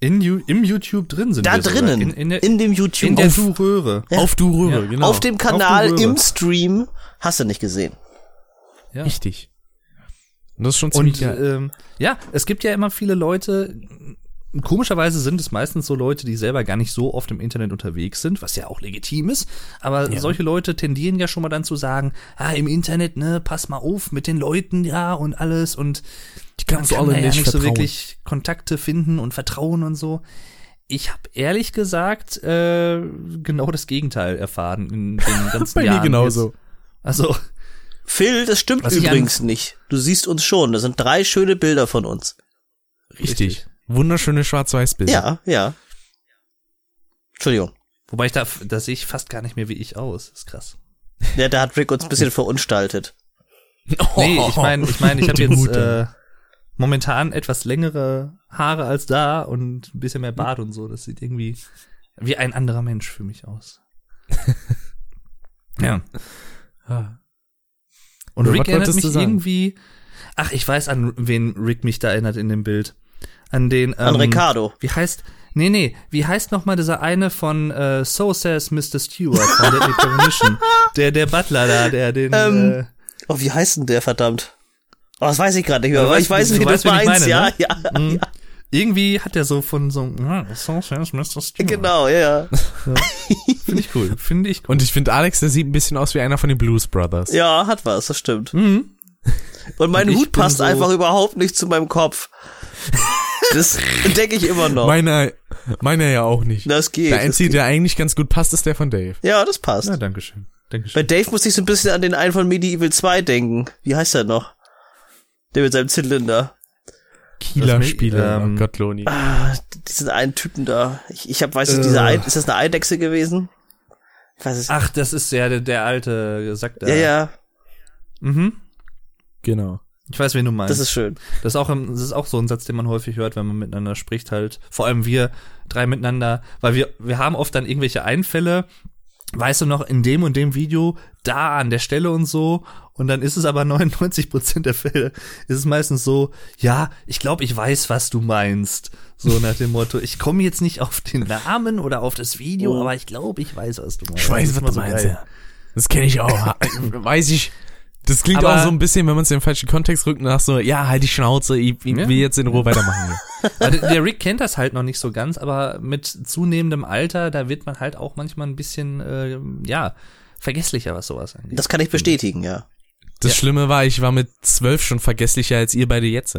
In, Im YouTube drin sind Da drinnen, In, in, der, in dem YouTube. in der auf, Du-Röhre. Auf du Röhre, Ja. genau. auf dem Kanal Röhre. im Stream hast du nicht gesehen. Ja. Richtig. Und das ist schon ziemlich Und geil. ähm, ja, es gibt ja immer viele Leute, komischerweise sind es meistens so Leute, die selber gar nicht so oft im Internet unterwegs sind, was ja auch legitim ist, aber solche Leute tendieren ja schon mal dann zu sagen, ah, im Internet, ne, pass mal auf mit den Leuten, ja, und alles und Die kannst du kann alle da ja nicht nicht so wirklich Kontakte finden und vertrauen und so. Ich habe ehrlich gesagt äh, genau das Gegenteil erfahren in den ganzen Bei mir Jahren. genauso. Jetzt. Also, Phil, das stimmt Was übrigens nicht. Du siehst uns schon. Das sind drei schöne Bilder von uns. Richtig. Wunderschöne Schwarz-Weiß-Bilder. Ja, ja. Entschuldigung. wobei ich da, da sehe ich fast gar nicht mehr wie ich aus. Das ist krass. Ja, da hat Rick uns ein bisschen verunstaltet. Nee, ich meine, ich meine, ich habe jetzt äh, momentan etwas längere Haare als da und ein bisschen mehr Bart und so. Das sieht irgendwie wie ein anderer Mensch für mich aus. ja. Ah. Und Ja, Rick erinnert mich du irgendwie. Ach, ich weiß, an wen Rick mich da erinnert in dem Bild. An den. Ähm, An Ricardo. Wie heißt. Nee, nee, wie heißt noch mal dieser eine von äh, So Says Mr. Stewart von Deadly Premonition? Der, der Butler da, der den. Ähm, äh, Oh, wie heißt denn der, verdammt? Oh, das weiß ich gerade nicht mehr. Du Aber weißt, ich weiß du nicht, weißt, das eins. meine, Ja, ne? ja, Mhm. ja. Irgendwie hat er so von so ja, So Says Mr. Stewart. Genau, ja, ja. Finde ich cool. Finde ich cool. Und ich finde, Alex, der sieht ein bisschen aus wie einer von den Blues Brothers. Ja, hat was, das stimmt. Mhm. Und mein Und Hut passt so- einfach überhaupt nicht zu meinem Kopf. Das denke ich immer noch. Meiner, meiner ja auch nicht. das geht. der einzige, geht. der eigentlich ganz gut passt, ist der von Dave. Ja, das passt. Ja, Dankeschön. Bei Dankeschön. Dave muss ich so ein bisschen an den einen von Medieval 2 denken. Wie heißt der noch? Der mit seinem Zylinder. Kieler Das- Spieler, ähm, oh Gott, Loni. Ah, diesen einen Typen da. Ich, ich hab, weiß nicht, Äh. diese Ei, ist das eine Eidechse gewesen? Ich weiß es Ach, das ist ja der, der alte Sack da. Ja, ja. Mhm. Genau. Ich weiß, wen du meinst. Das ist schön. Das ist auch, das ist auch so ein Satz, den man häufig hört, wenn man miteinander spricht halt. Vor allem wir drei miteinander, weil wir, wir haben oft dann irgendwelche Einfälle. Weißt du noch, in dem und dem Video, da an der Stelle und so. Und dann ist es aber 99 Prozent der Fälle, ist es meistens so, ja, ich glaube, ich weiß, was du meinst. So nach dem Motto, ich komme jetzt nicht auf den Namen oder auf das Video, aber ich glaube, ich weiß, was du meinst. Das ist immer so geil. Das kenne ich auch. Weiß ich. Das klingt Aber- auch so ein bisschen, wenn man es in den falschen Kontext rückt, nach so, ja, halt die Schnauze, ich, ich Ja. will jetzt in Ruhe weitermachen. hier. Also der Rick kennt das halt noch nicht so ganz, aber mit zunehmendem Alter, da wird man halt auch manchmal ein bisschen, äh, ja, vergesslicher, was sowas angeht. Das kann ich bestätigen, ja. Das Ja. Schlimme war, ich war mit zwölf schon vergesslicher als ihr beide jetzt.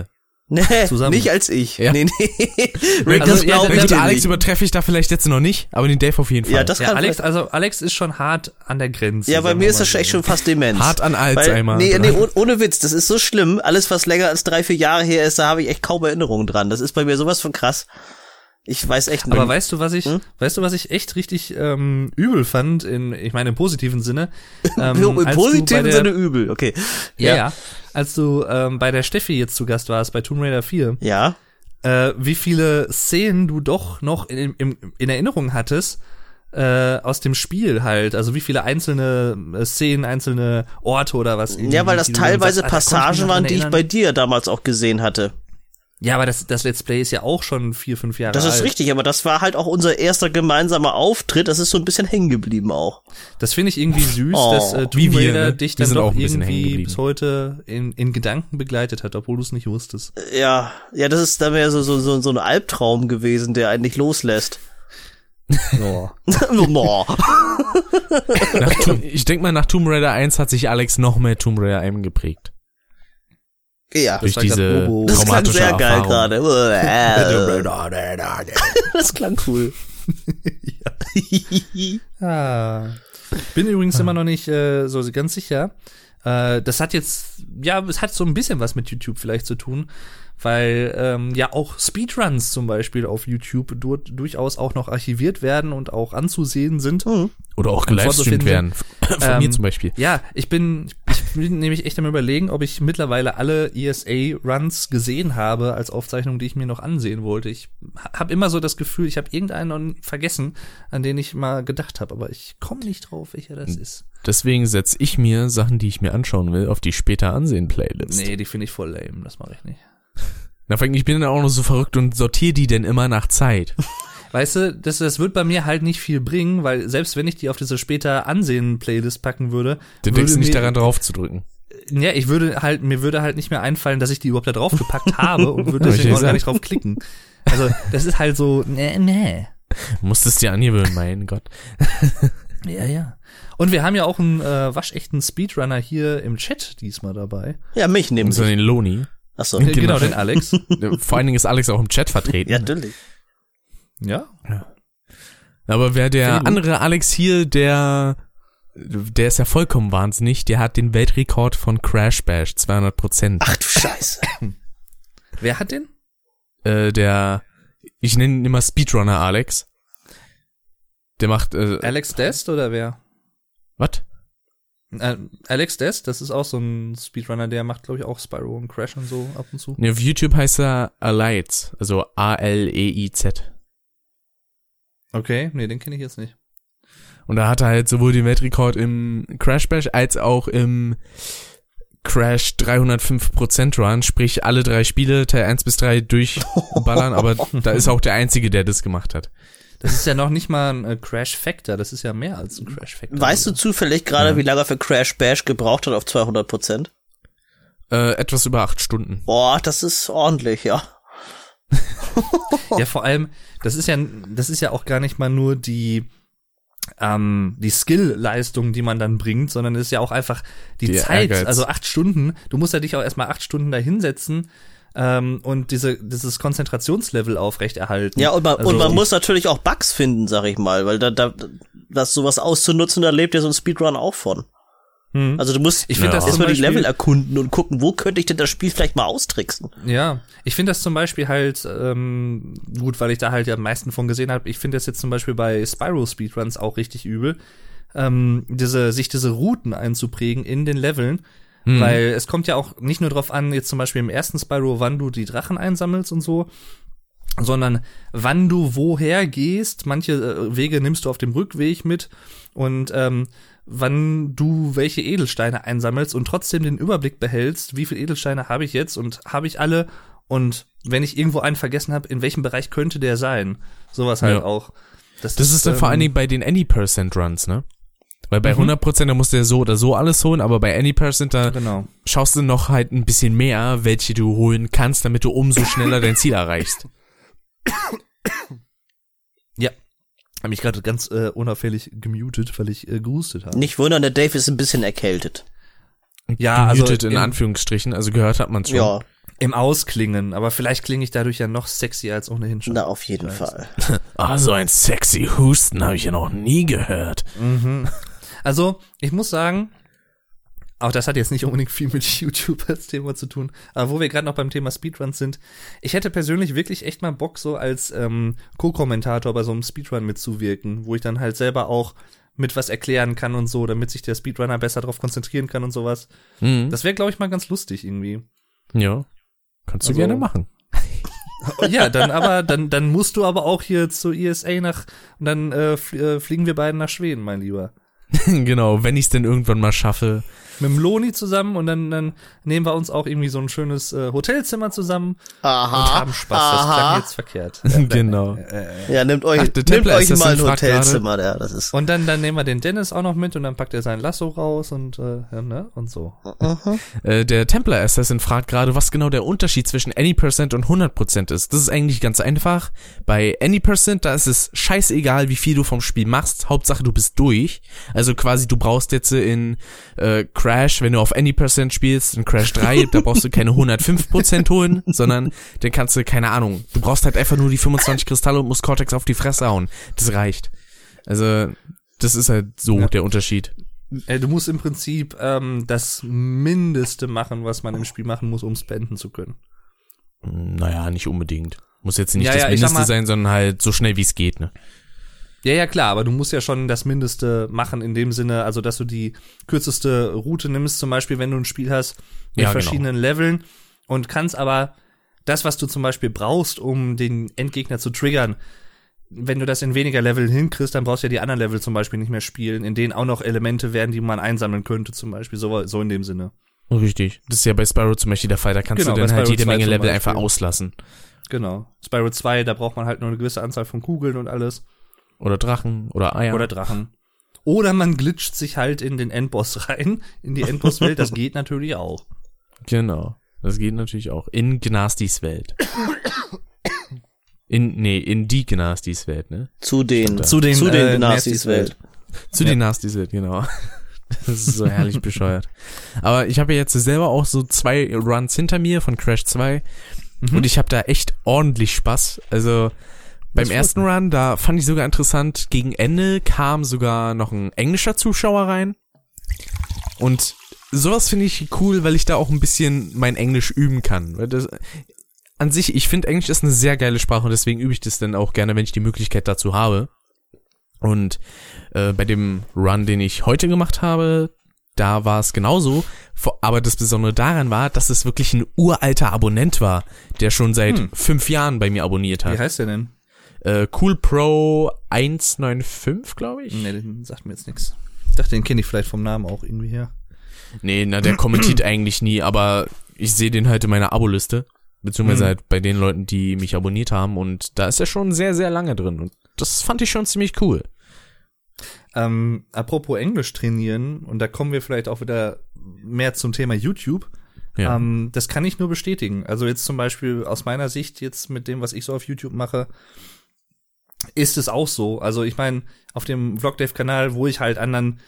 Nee, Zusammen. nicht als ich. Ja. Nee, nee. Rick, Also, das ja, glaube dann- ich Alex nicht. übertreffe ich da vielleicht jetzt noch nicht, aber den Dave auf jeden Fall. Ja, das Ja, kann Alex, also Alex ist schon hart an der Grenze. Ja, bei mir ist das so. echt schon fast Demenz. Hart an Alzheimer Weil, nee, nee, oh- ohne Witz, das ist so schlimm. Alles, was länger als drei, vier Jahre her ist, da habe ich echt kaum Erinnerungen dran. Das ist bei mir sowas von krass. Ich weiß echt nicht. Aber weißt du, was ich, Hm? weißt du, was ich echt richtig ähm, übel fand, in, ich meine im positiven Sinne. Ähm, Im positiven der- Sinne übel, okay. Ja, ja. Als du ähm, bei der Steffi jetzt zu Gast warst, bei Tomb Raider 4, Ja. äh, wie viele Szenen du doch noch in, in, in Erinnerung hattest äh, aus dem Spiel halt. Also wie viele einzelne äh, Szenen, einzelne Orte oder was. Ja, weil das teilweise sagst, ah, Passagen waren, die ich bei dir damals auch gesehen hatte. Ja, aber das, das Let's Play ist ja auch schon vier, fünf Jahre Das alt. ist richtig, aber das war halt auch unser erster gemeinsamer Auftritt. Das ist so ein bisschen hängen geblieben auch. Das finde ich irgendwie süß, Oh, dass äh, wie Tomb wir, Raider ne? dich Wir dann doch ein bisschen hängen irgendwie bis heute in, in Gedanken begleitet hat, obwohl du es nicht wusstest. Ja, ja, das ist dann mehr so, so, so, so ein Albtraum gewesen, der einen nicht loslässt. Ja. Boah. Nach ich denke mal, nach Tomb Raider 1 hat sich Alex noch mehr Tomb Raider 1 geprägt. Ja. Durch diese. Das klang sehr geil Erfahrung. gerade. Das klang cool. Ah. Bin übrigens immer noch nicht äh, so ganz sicher. Äh, das hat jetzt, ja, es hat so ein bisschen was mit YouTube vielleicht zu tun, weil ähm, ja auch Speedruns zum Beispiel auf YouTube dur durchaus auch noch archiviert werden und auch anzusehen sind. Oder auch gelivestreamt werden. Von mir Ähm, zum Beispiel. Ja, ich bin, ich bin nämlich echt am überlegen, ob ich mittlerweile alle ESA-Runs gesehen habe als Aufzeichnung, die ich mir noch ansehen wollte. Ich habe immer so das Gefühl, ich habe irgendeinen vergessen, an den ich mal gedacht habe, aber ich komme nicht drauf, welcher das ist. Deswegen setze ich mir Sachen, die ich mir anschauen will, auf die später ansehen Playlist. Nee, die finde ich voll lame, das mache ich nicht. Na, vor allem, ich bin dann auch noch so verrückt und sortiere die denn immer nach Zeit. Weißt du, das, das wird bei mir halt nicht viel bringen, weil selbst wenn ich die auf diese später ansehen-Playlist packen würde, Du würde denkst nicht mir- daran drauf zu drücken. Ja, ich würde halt, mir würde halt nicht mehr einfallen, dass ich die überhaupt da drauf gepackt habe und würde deswegen auch gar nicht drauf klicken. Also, das ist halt so, nee, nee. Musstest dir angewöhnen, mein Gott. Ja, ja. Und wir haben ja auch einen äh, waschechten Speedrunner hier im Chat diesmal dabei. Ja, mich nehmen Und so sie. den Loni. Achso. Genau, Genau. den Alex. Vor allen Dingen ist Alex auch im Chat vertreten. Ja, natürlich. ja. Aber wer der andere Alex hier, der, der ist ja vollkommen wahnsinnig. Der hat den Weltrekord von Crash Bash, 200 Prozent. Ach du Scheiße. Wer hat den? Äh, der, ich nenne ihn immer Speedrunner Alex. Der macht, äh, Alex Dest oder wer? was? Äh, Alex Dest, das ist auch so ein Speedrunner, der macht, glaube ich, auch Spyro und Crash und so ab und zu. Ne, auf YouTube heißt er Alights, also A-L-E-I-Z. Okay, nee, den kenne ich jetzt nicht. Und da hat er halt sowohl den Weltrekord im Crash Bash als auch im Crash 305% Run, sprich alle drei Spiele, Teil 1 bis 3 durchballern, aber da ist auch der Einzige, der das gemacht hat. Das ist ja noch nicht mal ein äh, Crash Factor, das ist ja mehr als ein Crash Factor. Weißt du zufällig gerade, wie lange er für Crash Bash gebraucht hat auf 200 Prozent? Äh, etwas über acht Stunden. Boah, das ist ordentlich, ja. Ja, vor allem, das ist ja, das ist ja auch gar nicht mal nur die, ähm, die Skill-Leistung, die man dann bringt, sondern es ist ja auch einfach die Der Zeit, Ehrgeiz. also acht Stunden. Du musst ja dich auch erstmal acht Stunden da hinsetzen ähm, und diese, dieses Konzentrationslevel aufrechterhalten. Ja, und man, Also- und man muss natürlich auch Bugs finden, sag ich mal, weil da, da, das sowas auszunutzen, da lebt ja so ein Speedrun auch von. Hm. Also du musst Ich find das erstmal die Level erkunden und gucken, wo könnte ich denn das Spiel vielleicht mal austricksen. Ja, ich finde das zum Beispiel halt ähm, gut, weil ich da halt ja am meisten von gesehen habe. Ich finde das jetzt zum Beispiel bei Spyro Speedruns auch richtig übel, ähm, diese sich diese Routen einzuprägen in den Leveln. Mhm. Weil es kommt ja auch nicht nur drauf an, jetzt zum Beispiel im ersten Spyro, wann du die Drachen einsammelst und so, sondern wann du woher gehst. Manche äh, Wege nimmst du auf dem Rückweg mit und ähm, wann du welche Edelsteine einsammelst und trotzdem den Überblick behältst, wie viele Edelsteine habe ich jetzt und habe ich alle und wenn ich irgendwo einen vergessen habe, in welchem Bereich könnte der sein? Sowas halt Ja. auch. Das ist dann vor allen ähm, Dingen bei den Any% Runs, ne? Weil bei Mhm. 100% da musst du ja so oder so alles holen, aber bei Any% da Genau. schaust du noch halt ein bisschen mehr, welche du holen kannst, damit du umso schneller dein Ziel erreichst. Ja. Habe mich gerade ganz äh, unauffällig gemutet, weil ich äh, gehustet habe. Nicht wundern, der Dave ist ein bisschen erkältet. Ja, also Gemutet in im- Anführungsstrichen, also gehört hat man schon. Ja, Im Ausklingen, aber vielleicht klinge ich dadurch ja noch sexier als ohnehin schon. na, auf jeden Fall. Ah, so ein sexy Husten habe ich ja noch nie gehört. Mhm. Also, ich muss sagen, auch das hat jetzt nicht unbedingt viel mit YouTube als Thema zu tun, aber wo wir gerade noch beim Thema Speedruns sind, ich hätte persönlich wirklich echt mal Bock, so als ähm, Co-Kommentator bei so einem Speedrun mitzuwirken, wo ich dann halt selber auch mit was erklären kann und so, damit sich der Speedrunner besser darauf konzentrieren kann und sowas. Mhm. Das wäre, glaube ich, mal ganz lustig irgendwie. Ja. Kannst du Also- gerne machen. Ja, dann aber, dann, dann musst du aber auch hier zur ESA nach, und dann äh, äh, fliegen wir beiden nach Schweden, mein Lieber. genau, wenn ich es denn irgendwann mal schaffe. Mit dem Loni zusammen und dann, dann nehmen wir uns auch irgendwie so ein schönes äh, Hotelzimmer zusammen Aha. und haben Spaß. Das klang aha. jetzt verkehrt. genau. Ja, nimmt euch, Ach, Templar euch mal ein Hotelzimmer, ja, das ist. Und dann, dann nehmen wir den Dennis auch noch mit und dann packt er sein Lasso raus und, äh, ja, ne, und so. Äh, der Templar Assassin fragt gerade, was genau der Unterschied zwischen Any% und 100% ist. Das ist eigentlich ganz einfach. Bei Any%, da ist es scheißegal, wie viel du vom Spiel machst. Hauptsache, du bist durch. Also quasi, du brauchst jetzt in äh, Crash, wenn du auf Any% spielst, in Crash 3, da brauchst du keine 105% holen, sondern dann kannst du, keine Ahnung, du brauchst halt einfach nur die 25 Kristalle und musst Cortex auf die Fresse hauen. Das reicht. Also, das ist halt so Ja. der Unterschied. Äh, du musst im Prinzip ähm, das Mindeste machen, was man im Spiel machen muss, um spenden zu können. Naja, nicht unbedingt. Muss jetzt nicht Ja, das ja, Mindeste mal- sein, sondern halt so schnell wie es geht, ne? Ja, ja, klar, aber du musst ja schon das Mindeste machen in dem Sinne, also dass du die kürzeste Route nimmst, zum Beispiel, wenn du ein Spiel hast mit Ja, genau. verschiedenen Leveln und kannst aber das, was du zum Beispiel brauchst, um den Endgegner zu triggern, wenn du das in weniger Leveln hinkriegst, dann brauchst du ja die anderen Level zum Beispiel nicht mehr spielen, in denen auch noch Elemente werden, die man einsammeln könnte, zum Beispiel, so, so in dem Sinne. Richtig. Das ist ja bei Spyro zum Beispiel der Fall. Da kannst Genau, du dann halt jede 2 Menge Level einfach auslassen. Genau. Spyro 2, da braucht man halt nur eine gewisse Anzahl von Kugeln und alles. Oder Drachen oder Eier. Oder Drachen. Oder man glitscht sich halt in den Endboss rein, in die Endbosswelt, das geht natürlich auch. genau. Das geht natürlich auch. In Gnastis Welt. In, nee, in die Gnastis Welt, ne? Zu den, Zu den, zu den äh, Nazis Welt. Zu den Nastis Welt, genau. Das ist so herrlich bescheuert. Aber ich habe ja jetzt selber auch so zwei Runs hinter mir von Crash 2 Mhm. und ich habe da echt ordentlich Spaß. Also beim ersten Run, da fand ich sogar interessant, gegen Ende kam sogar noch ein englischer Zuschauer rein. Und sowas finde ich cool, weil ich da auch ein bisschen mein Englisch üben kann. Das, an sich, ich finde Englisch ist eine sehr geile Sprache und deswegen übe ich das dann auch gerne, wenn ich die Möglichkeit dazu habe. Und äh, bei dem Run, den ich heute gemacht habe, da war es genauso. Aber das Besondere daran war, dass es wirklich ein uralter Abonnent war, der schon seit Hm. fünf Jahren bei mir abonniert Wie hat. heißt der denn? Äh, cool Pro 195, glaube ich. Nee, den sagt mir jetzt nichts. Ich dachte, den kenne ich vielleicht vom Namen auch irgendwie her. Nee, na, der kommentiert eigentlich nie, aber ich sehe den halt in meiner Aboliste. Beziehungsweise Mhm. halt bei den Leuten, die mich abonniert haben. Und da ist er schon sehr, sehr lange drin. Und das fand ich schon ziemlich cool. Ähm, apropos Englisch trainieren, und da kommen wir vielleicht auch wieder mehr zum Thema YouTube. Ja. Ähm, das kann ich nur bestätigen. Also jetzt zum Beispiel aus meiner Sicht, jetzt mit dem, was ich so auf YouTube mache, ist es auch so. Also ich meine, auf dem Vlogdev-Kanal, wo ich halt anderen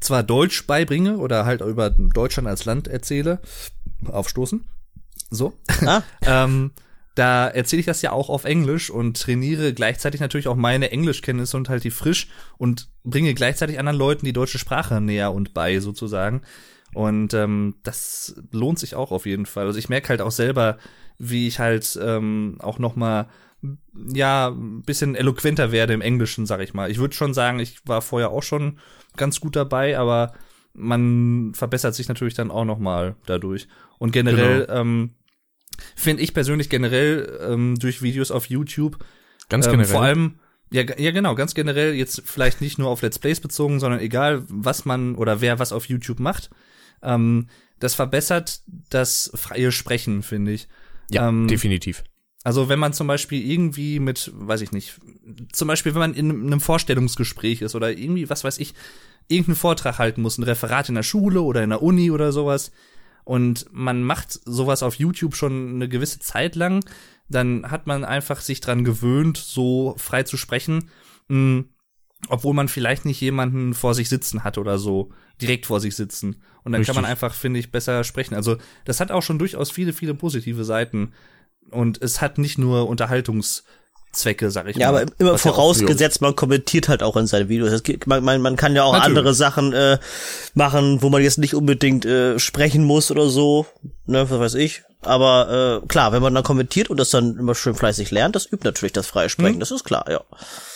zwar Deutsch beibringe oder halt über Deutschland als Land erzähle, aufstoßen. So. Ah. ähm, da erzähle ich das ja auch auf Englisch und trainiere gleichzeitig natürlich auch meine Englischkenntnisse und halt die frisch und bringe gleichzeitig anderen Leuten die deutsche Sprache näher und bei sozusagen. Und ähm, das lohnt sich auch auf jeden Fall. Also ich merke halt auch selber, wie ich halt ähm, auch noch mal ja ein bisschen eloquenter werde im Englischen, sag ich mal. Ich würde schon sagen, ich war vorher auch schon ganz gut dabei, aber man verbessert sich natürlich dann auch noch mal dadurch. Und generell ähm, finde ich persönlich generell ähm, durch Videos auf YouTube Ganz ähm, generell. vor allem ja, ja genau, ganz generell jetzt vielleicht nicht nur auf Let's Plays bezogen, sondern egal was man oder wer was auf YouTube macht, ähm, das verbessert das freie Sprechen, finde ich. ja, ähm, definitiv. Also wenn man zum Beispiel irgendwie mit, weiß ich nicht, zum Beispiel wenn man in einem Vorstellungsgespräch ist oder irgendwie, was weiß ich, irgendeinen Vortrag halten muss, ein Referat in der Schule oder in der Uni oder sowas und man macht sowas auf YouTube schon eine gewisse Zeit lang, dann hat man einfach sich dran gewöhnt, so frei zu sprechen, mh, obwohl man vielleicht nicht jemanden vor sich sitzen hat oder so, direkt vor sich sitzen. Und dann kann man Richtig. einfach, finde ich, besser sprechen. Also das hat auch schon durchaus viele, viele positive Seiten. Und es hat nicht nur Unterhaltungszwecke, sag ich Ja, mal. aber immer Was ja vorausgesetzt, man kommentiert halt auch in seinen Videos. Es gibt, man, man, man kann ja auch Natürlich. andere Sachen äh, machen, wo man jetzt nicht unbedingt äh, sprechen muss oder so, ne, was weiß ich. Aber äh, klar, wenn man dann kommentiert und das dann immer schön fleißig lernt, das übt natürlich das freie Sprechen, das ist klar, ja.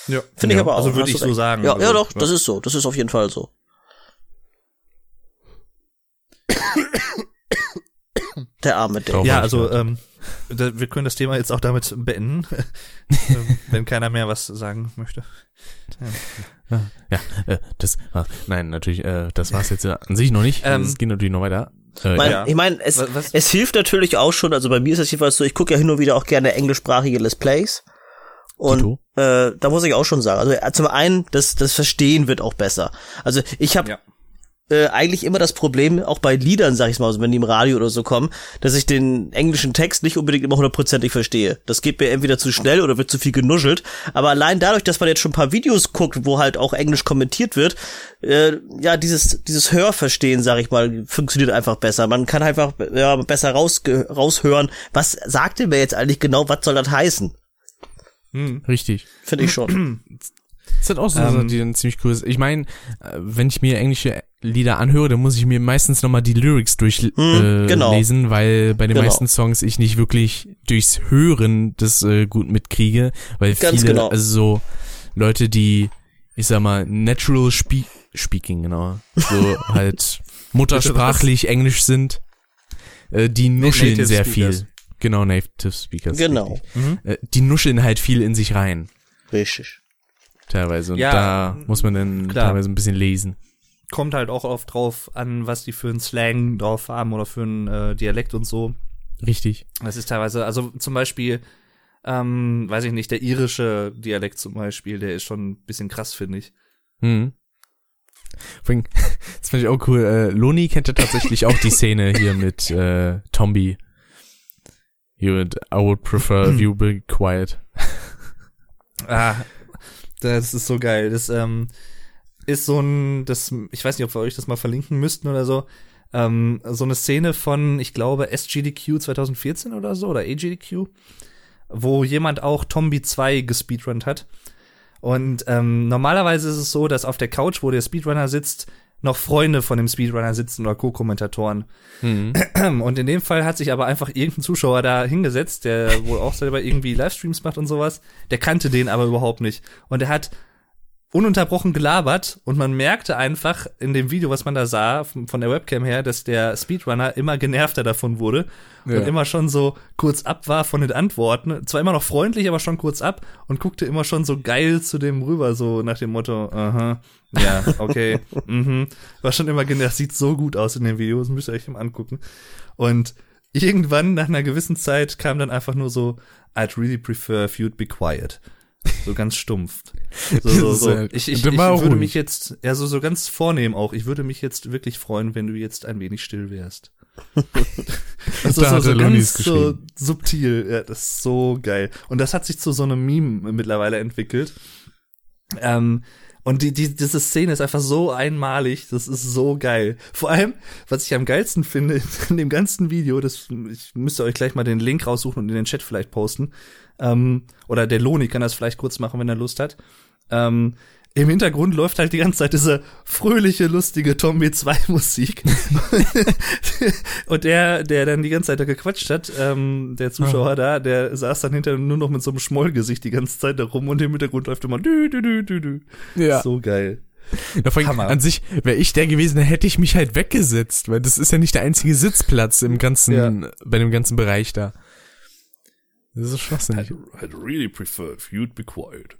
ja. Finde ich aber auch. Also würde ich so recht. sagen. Ja, Also, ja doch, das ist so. Das ist auf jeden Fall so. Der arme. Doch. Ja, also ähm, wir können das Thema jetzt auch damit beenden, ähm, wenn keiner mehr was sagen möchte. Ja, äh, das war, nein, natürlich, äh, das war's jetzt ja an sich noch nicht. Ähm, es geht natürlich noch weiter. Äh, Mein, Ja. Ich meine, es, Was- es hilft natürlich auch schon, also bei mir ist es jedenfalls so, ich gucke ja hin und wieder auch gerne englischsprachige Let's Plays. Und äh, da muss ich auch schon sagen, also zum einen, das, das Verstehen wird auch besser. Also ich habe Ja. Äh, eigentlich immer das Problem, auch bei Liedern, sag ich mal, also wenn die im Radio oder so kommen, dass ich den englischen Text nicht unbedingt immer hundertprozentig verstehe. Das geht mir entweder zu schnell oder wird zu viel genuschelt. Aber allein dadurch, dass man jetzt schon ein paar Videos guckt, wo halt auch Englisch kommentiert wird, äh, ja, dieses, dieses Hörverstehen, sag ich mal, funktioniert einfach besser. Man kann einfach ja, besser raushören, was sagt denn mir jetzt eigentlich genau, was soll das heißen? Richtig. Finde ich schon. Das ist auch so Ähm, die dann ziemlich cool ist. Ich meine, äh, wenn ich mir englische Lieder anhöre, dann muss ich mir meistens nochmal die Lyrics durchlesen, Hm, äh, genau. lesen, weil bei den Genau. meisten Songs ich nicht wirklich durchs Hören das äh, gut mitkriege, weil Ganz viele, genau. also so Leute, die, ich sag mal, natural speak, speaking, genau, so halt muttersprachlich Englisch sind, äh, die nuscheln Native sehr Speakers. viel. Genau, Native Speakers. Genau. Mhm. Äh, die nuscheln halt viel in sich rein Richtig. Teilweise. Und Ja, da muss man dann klar. teilweise ein bisschen lesen. Kommt halt auch oft drauf an, was die für einen Slang drauf haben oder für einen äh, Dialekt und so. Richtig. Das ist teilweise, also zum Beispiel, ähm, weiß ich nicht, der irische Dialekt zum Beispiel, der ist schon ein bisschen krass, finde ich. Mhm. Das fand ich auch cool. Äh, Loni kennt ja tatsächlich auch die Szene hier mit äh, Tombi. You would, I would prefer if you be quiet. Ah, das ist so geil. Das ähm, ist so ein, das, ich weiß nicht, ob wir euch das mal verlinken müssten oder so. Ähm, so eine Szene von, ich glaube, SGDQ 2014 oder so, oder AGDQ, wo jemand auch Tombi 2 gespeedrunnt hat. Und ähm, normalerweise ist es so, dass auf der Couch, wo der Speedrunner sitzt, noch Freunde von dem Speedrunner sitzen oder Co-Kommentatoren. Mhm. Und in dem Fall hat sich aber einfach irgendein Zuschauer da hingesetzt, der wohl auch selber irgendwie Livestreams macht und sowas. Der kannte den aber überhaupt nicht. Und er hat ununterbrochen gelabert und man merkte einfach in dem Video, was man da sah, von der Webcam her, dass der Speedrunner immer genervter davon wurde Ja. und immer schon so kurz ab war von den Antworten. Zwar immer noch freundlich, aber schon kurz ab und guckte immer schon so geil zu dem rüber, so nach dem Motto, aha, ja, okay, mhm. War schon immer genervt, sieht so gut aus in den Videos, müsst ihr euch mal angucken. Und irgendwann, nach einer gewissen Zeit, kam dann einfach nur so, I'd really prefer if you'd be quiet. So ganz stumpf. So, so, so. Ich, ich, ich würde mich jetzt, ja, so, so ganz vornehm auch, ich würde mich jetzt wirklich freuen, wenn du jetzt ein wenig still wärst. Das Da ist so, ganz so subtil. Ja, das ist so geil. Und das hat sich zu so einem Meme mittlerweile entwickelt. Ähm, und die, die, diese Szene ist einfach so einmalig, das ist so geil. Vor allem, was ich am geilsten finde in dem ganzen Video, das, ich müsste euch gleich mal den Link raussuchen und in den Chat vielleicht posten. Ähm, oder der Loni kann das vielleicht kurz machen, wenn er Lust hat. Ähm, Im Hintergrund läuft halt die ganze Zeit diese fröhliche, lustige Tommy 2 Musik. und der, der dann die ganze Zeit da gequatscht hat, ähm, der Zuschauer da, der saß dann hinterher nur noch mit so einem Schmollgesicht die ganze Zeit da rum und im Hintergrund läuft immer dü, dü, dü, dü, dü. Ja. So geil. Ja, vor allem an sich, wäre ich der gewesen, dann hätte ich mich halt weggesetzt, weil das ist ja nicht der einzige Sitzplatz im ganzen, Ja. bei dem ganzen Bereich da. Das ist schwachsinnig. I'd really prefer if you'd be quiet.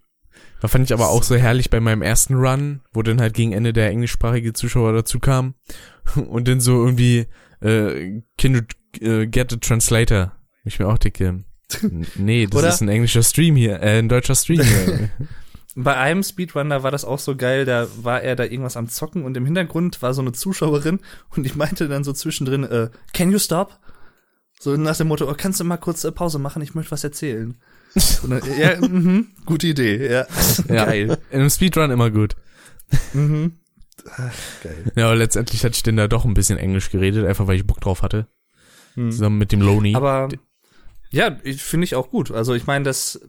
Da fand ich aber auch so herrlich bei meinem ersten Run, wo dann halt gegen Ende der englischsprachige Zuschauer dazu kam und dann so irgendwie, äh, can you äh, get a translator? Ich mir auch dicke. Nee, das Oder? ist ein englischer Stream hier, äh, ein deutscher Stream hier. Bei einem Speedrunner war das auch so geil, da war er da irgendwas am Zocken und im Hintergrund war so eine Zuschauerin und ich meinte dann so zwischendrin, äh, can you stop? So nach dem Motto, oh, kannst du mal kurz äh, Pause machen, ich möchte was erzählen. Und dann, ja, mhm, gute Idee, ja. ja, Geil. in einem Speedrun immer gut. Mhm. Ach, geil. Ja, aber letztendlich hatte ich denn da doch ein bisschen Englisch geredet, einfach weil ich Bock drauf hatte. Zusammen mit dem Loney. Aber ja, finde ich auch gut. Also ich meine, das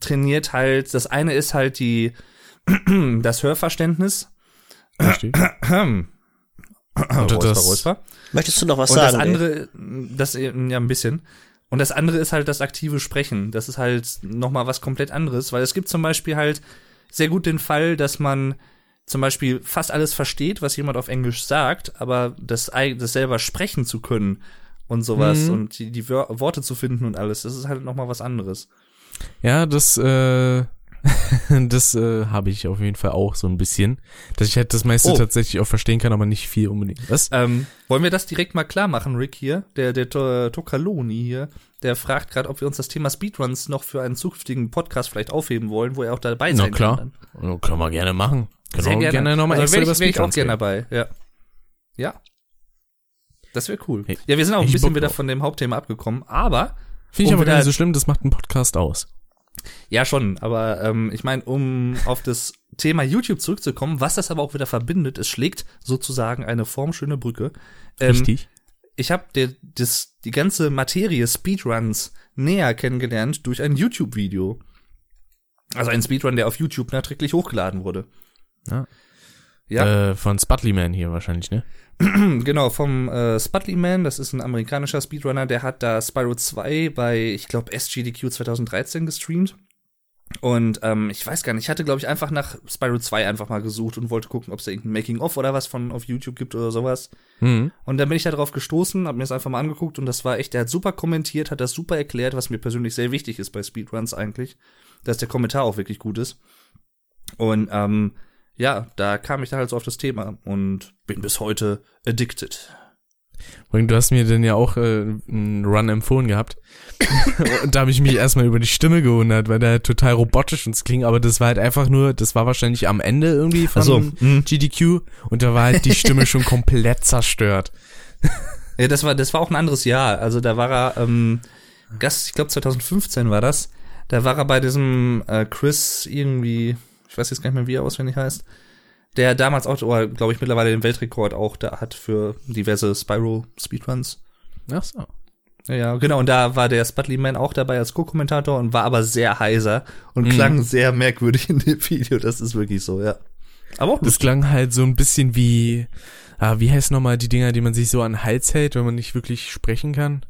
trainiert halt, das eine ist halt die das Hörverständnis. Richtig. Räusper, das- Räusper. Möchtest du noch was Und sagen? das ey? andere, das eben, ja ein bisschen. Und das andere ist halt das aktive Sprechen. Das ist halt noch mal was komplett anderes, weil es gibt zum Beispiel halt sehr gut den Fall, dass man zum Beispiel fast alles versteht, was jemand auf Englisch sagt, aber das, das selber sprechen zu können und sowas Mhm. und die, die Worte zu finden und alles, das ist halt noch mal was anderes. Ja, das, äh, das äh, habe ich auf jeden Fall auch so ein bisschen. Dass ich halt das meiste Oh. tatsächlich auch verstehen kann, aber nicht viel unbedingt. Was? Ähm, wollen wir das direkt mal klar machen, Rick hier? Der, der To- Tokaloni hier, der fragt gerade, ob wir uns das Thema Speedruns noch für einen zukünftigen Podcast vielleicht aufheben wollen, wo er auch dabei Na sein klar. kann. Oh, können wir gerne machen. Können Sehr gerne. gerne nochmal also extra ich, ich auch gerne dabei, ja. Ja. Das wäre cool. Hey, ja, wir sind auch ein bisschen wieder von dem Hauptthema abgekommen, aber Finde ich aber gar nicht so schlimm, das macht einen Podcast aus. Ja, schon, aber ähm, ich meine, um auf das Thema YouTube zurückzukommen, was das aber auch wieder verbindet, es schlägt sozusagen eine formschöne Brücke. Ähm, Richtig. Ich habe die ganze Materie Speedruns näher kennengelernt durch ein YouTube-Video. Also ein Speedrun, der auf YouTube nachträglich hochgeladen wurde. Ja. Ja, Äh, von Sputly Man hier wahrscheinlich, ne? genau, vom äh, Sputly Man, das ist ein amerikanischer Speedrunner, der hat da Spyro 2 bei, ich glaube, SGDQ 2013 gestreamt. Und ähm, ich weiß gar nicht, ich hatte, glaube ich, einfach nach Spyro 2 einfach mal gesucht und wollte gucken, ob es da irgendein Making-of oder was von auf YouTube gibt oder sowas. Mhm. Und dann bin ich da drauf gestoßen, habe mir das einfach mal angeguckt und das war echt, der hat super kommentiert, hat das super erklärt, was mir persönlich sehr wichtig ist bei Speedruns eigentlich, dass der Kommentar auch wirklich gut ist. Und ähm, ja, da kam ich da halt so auf das Thema und bin bis heute addicted. Du hast mir dann ja auch äh, einen Run empfohlen gehabt. und da habe ich mich erstmal über die Stimme gewundert, weil der total robotisch uns klingt, aber das war halt einfach nur, das war wahrscheinlich am Ende irgendwie von so, mhm. GDQ und da war halt die Stimme schon komplett zerstört. Ja, das war, das war auch ein anderes Jahr. Also da war er, ähm, Gast, ich glaube 2015 war das. Da war er bei diesem äh, Chris irgendwie, ich weiß jetzt gar nicht mehr, wie er auswendig heißt, der damals auch, glaube ich, mittlerweile den Weltrekord auch da hat für diverse Spyro Speedruns. Ach so. Ja, genau. Und da war der Sputly Man auch dabei als Co-Kommentator und war aber sehr heiser und Mhm. klang sehr merkwürdig in dem Video. Das ist wirklich so, ja. Aber auch Das klang halt so ein bisschen wie, ah, wie heißt nochmal die Dinger, die man sich so an den Hals hält, wenn man nicht wirklich sprechen kann?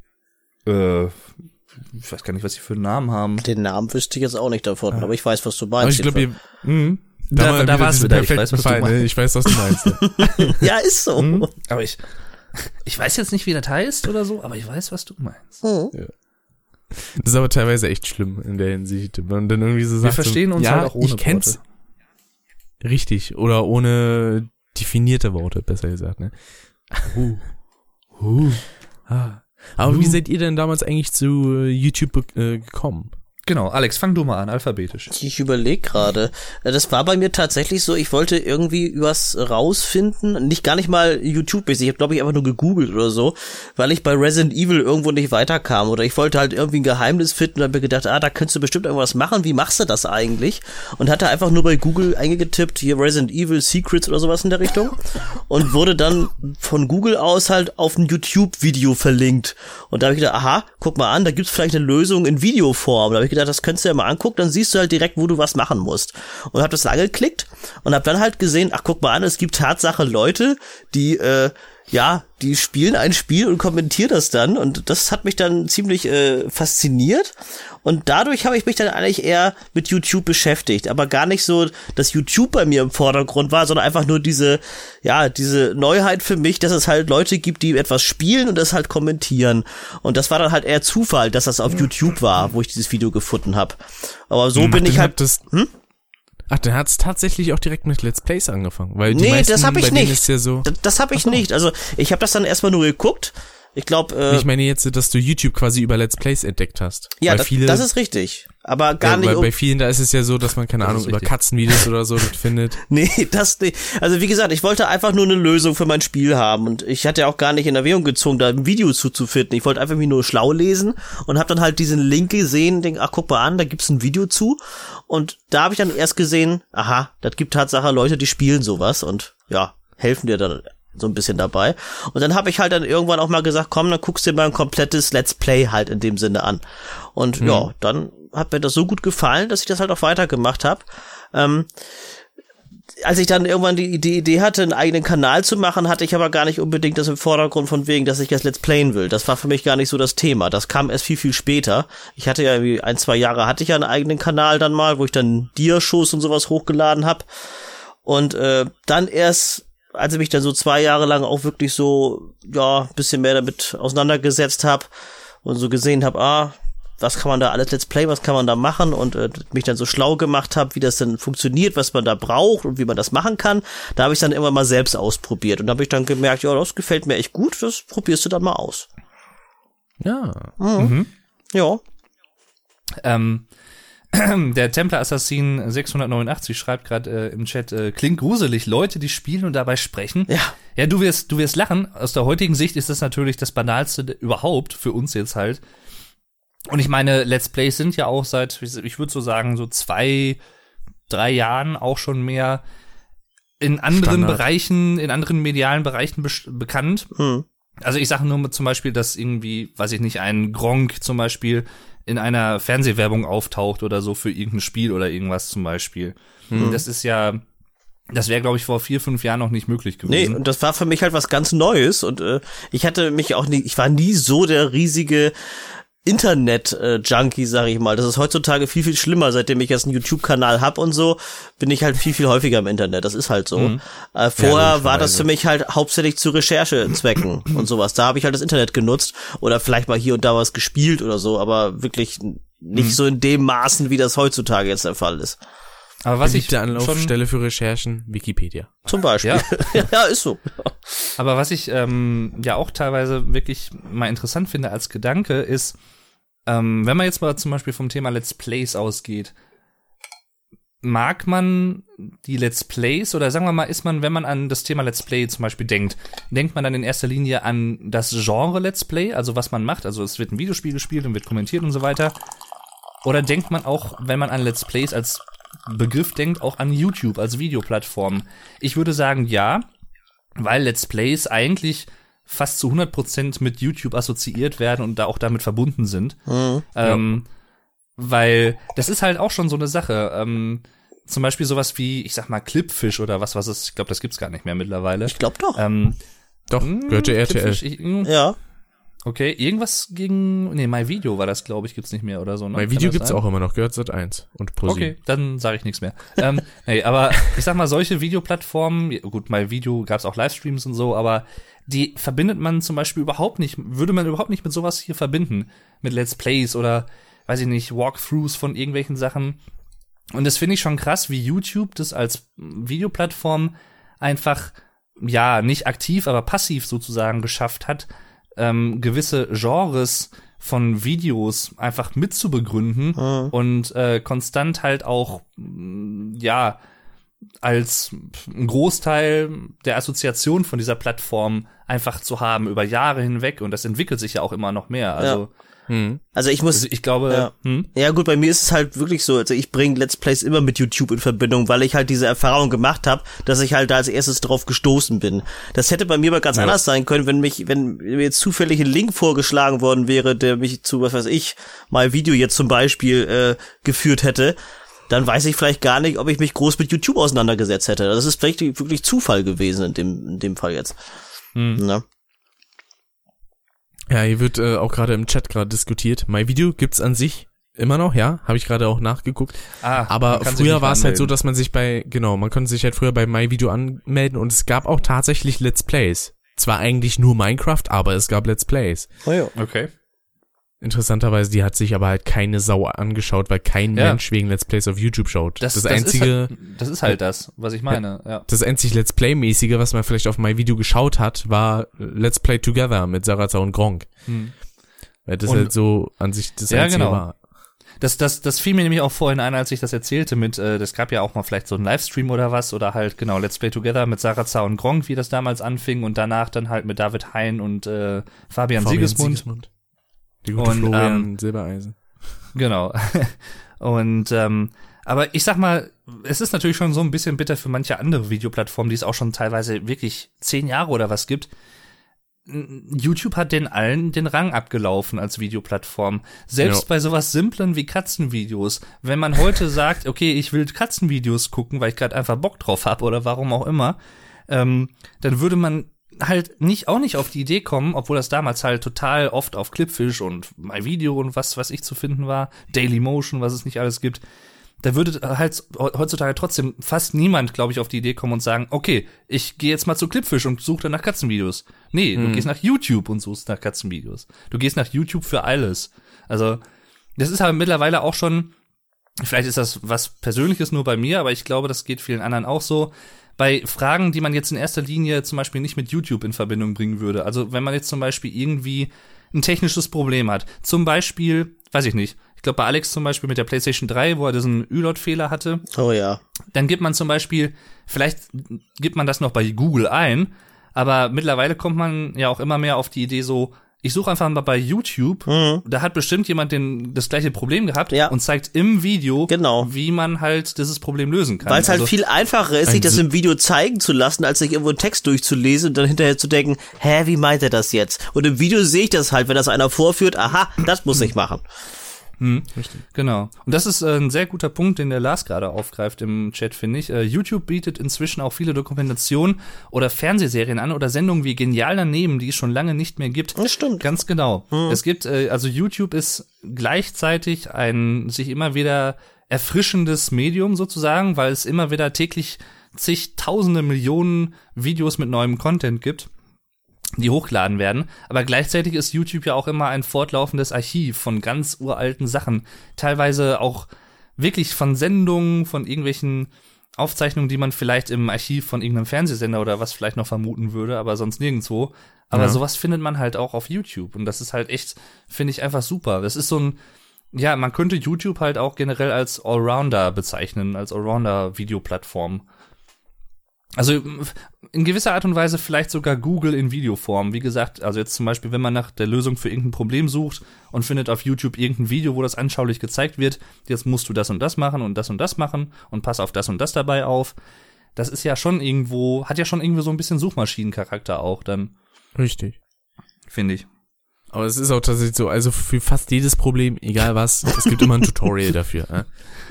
äh, ich weiß gar nicht, was sie für einen Namen haben. Den Namen wüsste ich jetzt auch nicht davon, aber ich weiß, was du Aber meinst. ich glaube, ihr, Mhm. da, Da, da wieder war's diesen wieder. Ich weiß, was du Fall, ne? meinst. Ich weiß, was du meinst. Ja, ist so. Mhm. Aber ich, ich weiß jetzt nicht, wie das heißt oder so, aber ich weiß, was du meinst. Mhm. Das ist aber teilweise echt schlimm in der Hinsicht. Wenn man dann irgendwie so sagt, verstehen so, uns ja, halt auch ohne ich kenn's. Richtig. Oder ohne definierte Worte, besser gesagt, ne? Uh. Uh. Ah. Aber wie seid ihr denn damals eigentlich zu äh, YouTube äh, gekommen? Genau, Alex, fang du mal an, alphabetisch. Ich überlege gerade. Das war bei mir tatsächlich so, ich wollte irgendwie was rausfinden, nicht gar nicht mal YouTube-mäßig, ich habe glaube ich einfach nur gegoogelt oder so, weil ich bei Resident Evil irgendwo nicht weiterkam oder ich wollte halt irgendwie ein Geheimnis finden und habe mir gedacht, ah, da könntest du bestimmt irgendwas machen, wie machst du das eigentlich? Und hatte einfach nur bei Google eingetippt, hier Resident Evil Secrets oder sowas in der Richtung und wurde dann von Google aus halt auf ein YouTube-Video verlinkt. Und da habe ich gedacht, aha, guck mal an, da gibt's vielleicht eine Lösung in Videoform. Da habe ich gedacht, das könntest du ja mal angucken, dann siehst du halt direkt, wo du was machen musst. Und habe das angeklickt und habe dann halt gesehen, ach guck mal an, es gibt Tatsache Leute, die äh, ja, die spielen ein Spiel und kommentieren das dann und das hat mich dann ziemlich äh, fasziniert und dadurch habe ich mich dann eigentlich eher mit YouTube beschäftigt, aber gar nicht so, dass YouTube bei mir im Vordergrund war, sondern einfach nur diese, ja, diese Neuheit für mich, dass es halt Leute gibt, die etwas spielen und das halt kommentieren und das war dann halt eher Zufall, dass das auf YouTube war, wo ich dieses Video gefunden habe. Aber so Ach, bin ich halt Hm? Ach, dann hat's tatsächlich auch direkt mit Let's Plays angefangen, weil die Nee, meisten, das habe ich nicht. Ist ja so, das das habe ich nicht. Also ich habe das dann erstmal nur geguckt. Ich glaube, äh, ich meine jetzt, dass du YouTube quasi über Let's Plays entdeckt hast. ja, weil das, viele, das ist richtig. Aber gar ja, nicht. weil um- bei vielen, da ist es ja so, dass man, keine Das Ahnung, über. Katzenvideos oder so das findet. Nee, das nicht. Also wie gesagt, ich wollte einfach nur eine Lösung für mein Spiel haben und ich hatte auch gar nicht in Erwägung gezogen, da ein Video zuzufinden. Ich wollte einfach mich nur schlau lesen und habe dann halt diesen Link gesehen, denk, ach guck mal an, da gibt's ein Video zu und da habe ich dann erst gesehen, aha, das gibt Tatsache Leute, die spielen sowas und ja, helfen dir dann so ein bisschen dabei. Und dann habe ich halt dann irgendwann auch mal gesagt, komm, dann guckst du dir mal ein komplettes Let's Play halt in dem Sinne an. Und ja, dann hat mir das so gut gefallen, dass ich das halt auch weitergemacht habe. Ähm, als ich dann irgendwann die, die Idee hatte, einen eigenen Kanal zu machen, hatte ich aber gar nicht unbedingt das im Vordergrund von wegen, dass ich das Let's Playen will. Das war für mich gar nicht so das Thema. Das kam erst viel, viel später. Ich hatte ja irgendwie ein, zwei Jahre hatte ich ja einen eigenen Kanal dann mal, wo ich dann Dia-Shows und sowas hochgeladen habe. Und äh, dann erst, als ich mich dann so zwei Jahre lang auch wirklich so, ja, ein bisschen mehr damit auseinandergesetzt habe und so gesehen habe, ah, was kann man da alles Let's Play, was kann man da machen und äh, mich dann so schlau gemacht habe, wie das denn funktioniert, was man da braucht und wie man das machen kann, da habe ich dann immer mal selbst ausprobiert und habe ich dann gemerkt, ja, das gefällt mir echt gut, das probierst du dann mal aus. Ja. Ja. Ähm, der Templar Assassin 689 schreibt gerade äh, im Chat, äh, klingt gruselig, Leute, die spielen und dabei sprechen. Ja. Ja, du wirst, du wirst lachen. Aus der heutigen Sicht ist das natürlich das banalste überhaupt für uns jetzt halt. Und ich meine, Let's Plays sind ja auch seit, ich würde so sagen, so zwei, drei Jahren auch schon mehr in anderen Standard. Bereichen, in anderen medialen Bereichen bes- bekannt. Hm. Also ich sage nur zum Beispiel, dass irgendwie, weiß ich nicht, ein Gronk zum Beispiel in einer Fernsehwerbung auftaucht oder so für irgendein Spiel oder irgendwas zum Beispiel. Das ist ja, das wäre, glaube ich, vor vier, fünf Jahren noch nicht möglich Nee, gewesen. und das war für mich halt was ganz Neues und äh, ich hatte mich auch nie, ich war nie so der riesige Internet-Junkie, sag ich mal. Das ist heutzutage viel, viel schlimmer. Seitdem ich jetzt einen YouTube-Kanal hab und so, bin ich halt viel, viel häufiger im Internet. Das ist halt so. Mhm. Äh, vorher Ja, war das für mich halt hauptsächlich zu Recherchezwecken und sowas. Da habe ich halt das Internet genutzt oder vielleicht mal hier und da was gespielt oder so, aber wirklich nicht Mhm. so in dem Maßen, wie das heutzutage jetzt der Fall ist. Aber was ich Beliebte schon, Anlaufstelle für Recherchen, Wikipedia. Zum Beispiel. Ja, ja ist so. aber was ich ähm, ja auch teilweise wirklich mal interessant finde als Gedanke ist, ähm, wenn man jetzt mal zum Beispiel vom Thema Let's Plays ausgeht, mag man die Let's Plays oder sagen wir mal, ist man, wenn man an das Thema Let's Play zum Beispiel denkt, denkt man dann in erster Linie an das Genre Let's Play, also was man macht, also es wird ein Videospiel gespielt und wird kommentiert und so weiter. Oder denkt man auch, wenn man an Let's Plays als Begriff denkt, auch an YouTube als Videoplattform? Ich würde sagen, ja, weil Let's Plays eigentlich fast zu 100% mit YouTube assoziiert werden und da auch damit verbunden sind. Mhm. Ähm, Weil das ist halt auch schon so eine Sache. Ähm, zum Beispiel sowas wie, ich sag mal, Clipfish oder was, was es, ich glaube, das gibt's gar nicht mehr mittlerweile. Ich glaube doch. Ähm, Doch, hm, gehörte RTL. Ich, hm, Ja. okay, irgendwas gegen, nee, MyVideo war das, glaube ich, gibt's nicht mehr oder so. Ne? Kann Video gibt's sein? auch immer noch, gehört seit 1 und ProSieben. Okay, dann sage ich nichts mehr. ähm, nee, aber ich sag mal, solche Videoplattformen, ja, gut, mal Video gab's auch Livestreams und so, aber die verbindet man zum Beispiel überhaupt nicht, würde man überhaupt nicht mit sowas hier verbinden. Mit Let's Plays oder, weiß ich nicht, Walkthroughs von irgendwelchen Sachen. Und das finde ich schon krass, wie YouTube das als Videoplattform einfach, ja, nicht aktiv, aber passiv sozusagen geschafft hat, ähm, gewisse Genres von Videos einfach mitzubegründen und äh, konstant halt auch, ja, als ein Großteil der Assoziation von dieser Plattform einfach zu haben über Jahre hinweg und das entwickelt sich ja auch immer noch mehr. Also, Hm. Also ich muss, also ich glaube, Ja. hm? Ja gut, bei mir ist es halt wirklich so, also ich bringe Let's Plays immer mit YouTube in Verbindung, weil ich halt diese Erfahrung gemacht habe, dass ich halt da als erstes drauf gestoßen bin. Das hätte bei mir aber ganz Ja. anders sein können, wenn mich, wenn mir jetzt zufällig ein Link vorgeschlagen worden wäre, der mich zu, was weiß ich, mal Video jetzt zum Beispiel äh, geführt hätte, dann weiß ich vielleicht gar nicht, ob ich mich groß mit YouTube auseinandergesetzt hätte. Das ist vielleicht wirklich Zufall gewesen in dem, in dem Fall jetzt. Ne? Ja, hier wird äh, auch gerade im Chat gerade diskutiert. MyVideo gibt's an sich immer noch, ja, habe ich gerade auch nachgeguckt. Ah, Aber früher war es halt so, dass man sich bei, genau, man konnte sich halt früher bei MyVideo anmelden und es gab auch tatsächlich Let's Plays. Zwar eigentlich nur Minecraft, aber es gab Let's Plays. Oh ja. Okay. Interessanterweise, die hat sich aber halt keine Sau angeschaut, weil kein Ja. Mensch wegen Let's Plays auf YouTube schaut. Das, Das, das einzige, ist halt, das ist halt das, was ich meine, ja. das einzig Let's Play-mäßige, was man vielleicht auf MyVideo geschaut hat, war Let's Play Together mit Sarazar und Gronk. Hm. Weil das Und- halt so an sich das Ja, einzige genau. war. Das, das, das fiel mir nämlich auch vorhin ein, als ich das erzählte mit, äh, das gab ja auch mal vielleicht so einen Livestream oder was oder halt, genau, Let's Play Together mit Sarazar und Gronk, wie das damals anfing und danach dann halt mit David Hein und äh, Fabian, Fabian Sigismund. Die gute Und, Florian ähm, Silbereisen. Genau. Und ähm, aber ich sag mal, es ist natürlich schon so ein bisschen bitter für manche andere Videoplattformen, die es auch schon teilweise wirklich zehn Jahre oder was gibt. YouTube hat den allen den Rang abgelaufen als Videoplattform. Selbst Ja. bei sowas Simplen wie Katzenvideos. Wenn man heute sagt, okay, ich will Katzenvideos gucken, weil ich gerade einfach Bock drauf habe oder warum auch immer, ähm, dann würde man halt nicht auch nicht auf die Idee kommen, obwohl das damals halt total oft auf Clipfish und MyVideo und was was ich zu finden war, Dailymotion, was es nicht alles gibt. Da würde halt heutzutage trotzdem fast niemand, glaube ich, auf die Idee kommen und sagen, okay, ich gehe jetzt mal zu Clipfish und suche dann nach Katzenvideos. Nee, du gehst nach YouTube und suchst nach Katzenvideos. Du gehst nach YouTube für alles. Also, das ist halt mittlerweile auch schon, vielleicht ist das was Persönliches nur bei mir, aber ich glaube, das geht vielen anderen auch so. Bei Fragen, die man jetzt in erster Linie zum Beispiel nicht mit YouTube in Verbindung bringen würde. Also wenn man jetzt zum Beispiel irgendwie ein technisches Problem hat. Zum Beispiel, weiß ich nicht, ich glaube bei Alex zum Beispiel mit der PlayStation 3, wo er diesen Ü-Lot-Fehler hatte, Oh ja. dann gibt man zum Beispiel, vielleicht gibt man das noch bei Google ein, aber mittlerweile kommt man ja auch immer mehr auf die Idee so, ich suche einfach mal bei YouTube, da hat bestimmt jemand den, das gleiche Problem gehabt Mhm. Ja. und zeigt im Video, Genau. wie man halt dieses Problem lösen kann. Weil es halt Also- viel einfacher ist, sich das im Video zeigen zu lassen, als sich irgendwo einen Text durchzulesen und dann hinterher zu denken, hä, wie meint er das jetzt? Und im Video sehe ich das halt, wenn das einer vorführt, aha, das muss ich machen. Genau. Und das ist äh, ein sehr guter Punkt, den der Lars gerade aufgreift im Chat, finde ich. Äh, YouTube bietet inzwischen auch viele Dokumentationen oder Fernsehserien an oder Sendungen wie Genial daneben, die es schon lange nicht mehr gibt. Das stimmt. Ganz genau. Es gibt, äh, also YouTube ist gleichzeitig ein sich immer wieder erfrischendes Medium sozusagen, weil es immer wieder täglich zigtausende Millionen Videos mit neuem Content gibt die hochgeladen werden. Aber gleichzeitig ist YouTube ja auch immer ein fortlaufendes Archiv von ganz uralten Sachen. Teilweise auch wirklich von Sendungen, von irgendwelchen Aufzeichnungen, die man vielleicht im Archiv von irgendeinem Fernsehsender oder was vielleicht noch vermuten würde, aber sonst nirgendwo. Aber Ja. sowas findet man halt auch auf YouTube. Und das ist halt echt, finde ich einfach super. Das ist so ein, ja, man könnte YouTube halt auch generell als Allrounder bezeichnen, als Allrounder-Videoplattform. Also in gewisser Art und Weise vielleicht sogar Google in Videoform. Wie gesagt, also jetzt zum Beispiel, wenn man nach der Lösung für irgendein Problem sucht und findet auf YouTube irgendein Video, wo das anschaulich gezeigt wird, jetzt musst du das und das machen und das und das machen und pass auf das und das dabei auf. Das ist ja schon irgendwo, hat ja schon irgendwie so ein bisschen Suchmaschinencharakter auch dann, Richtig. finde ich. Aber es ist auch tatsächlich so, also für fast jedes Problem, egal was, es gibt immer ein Tutorial dafür. Äh?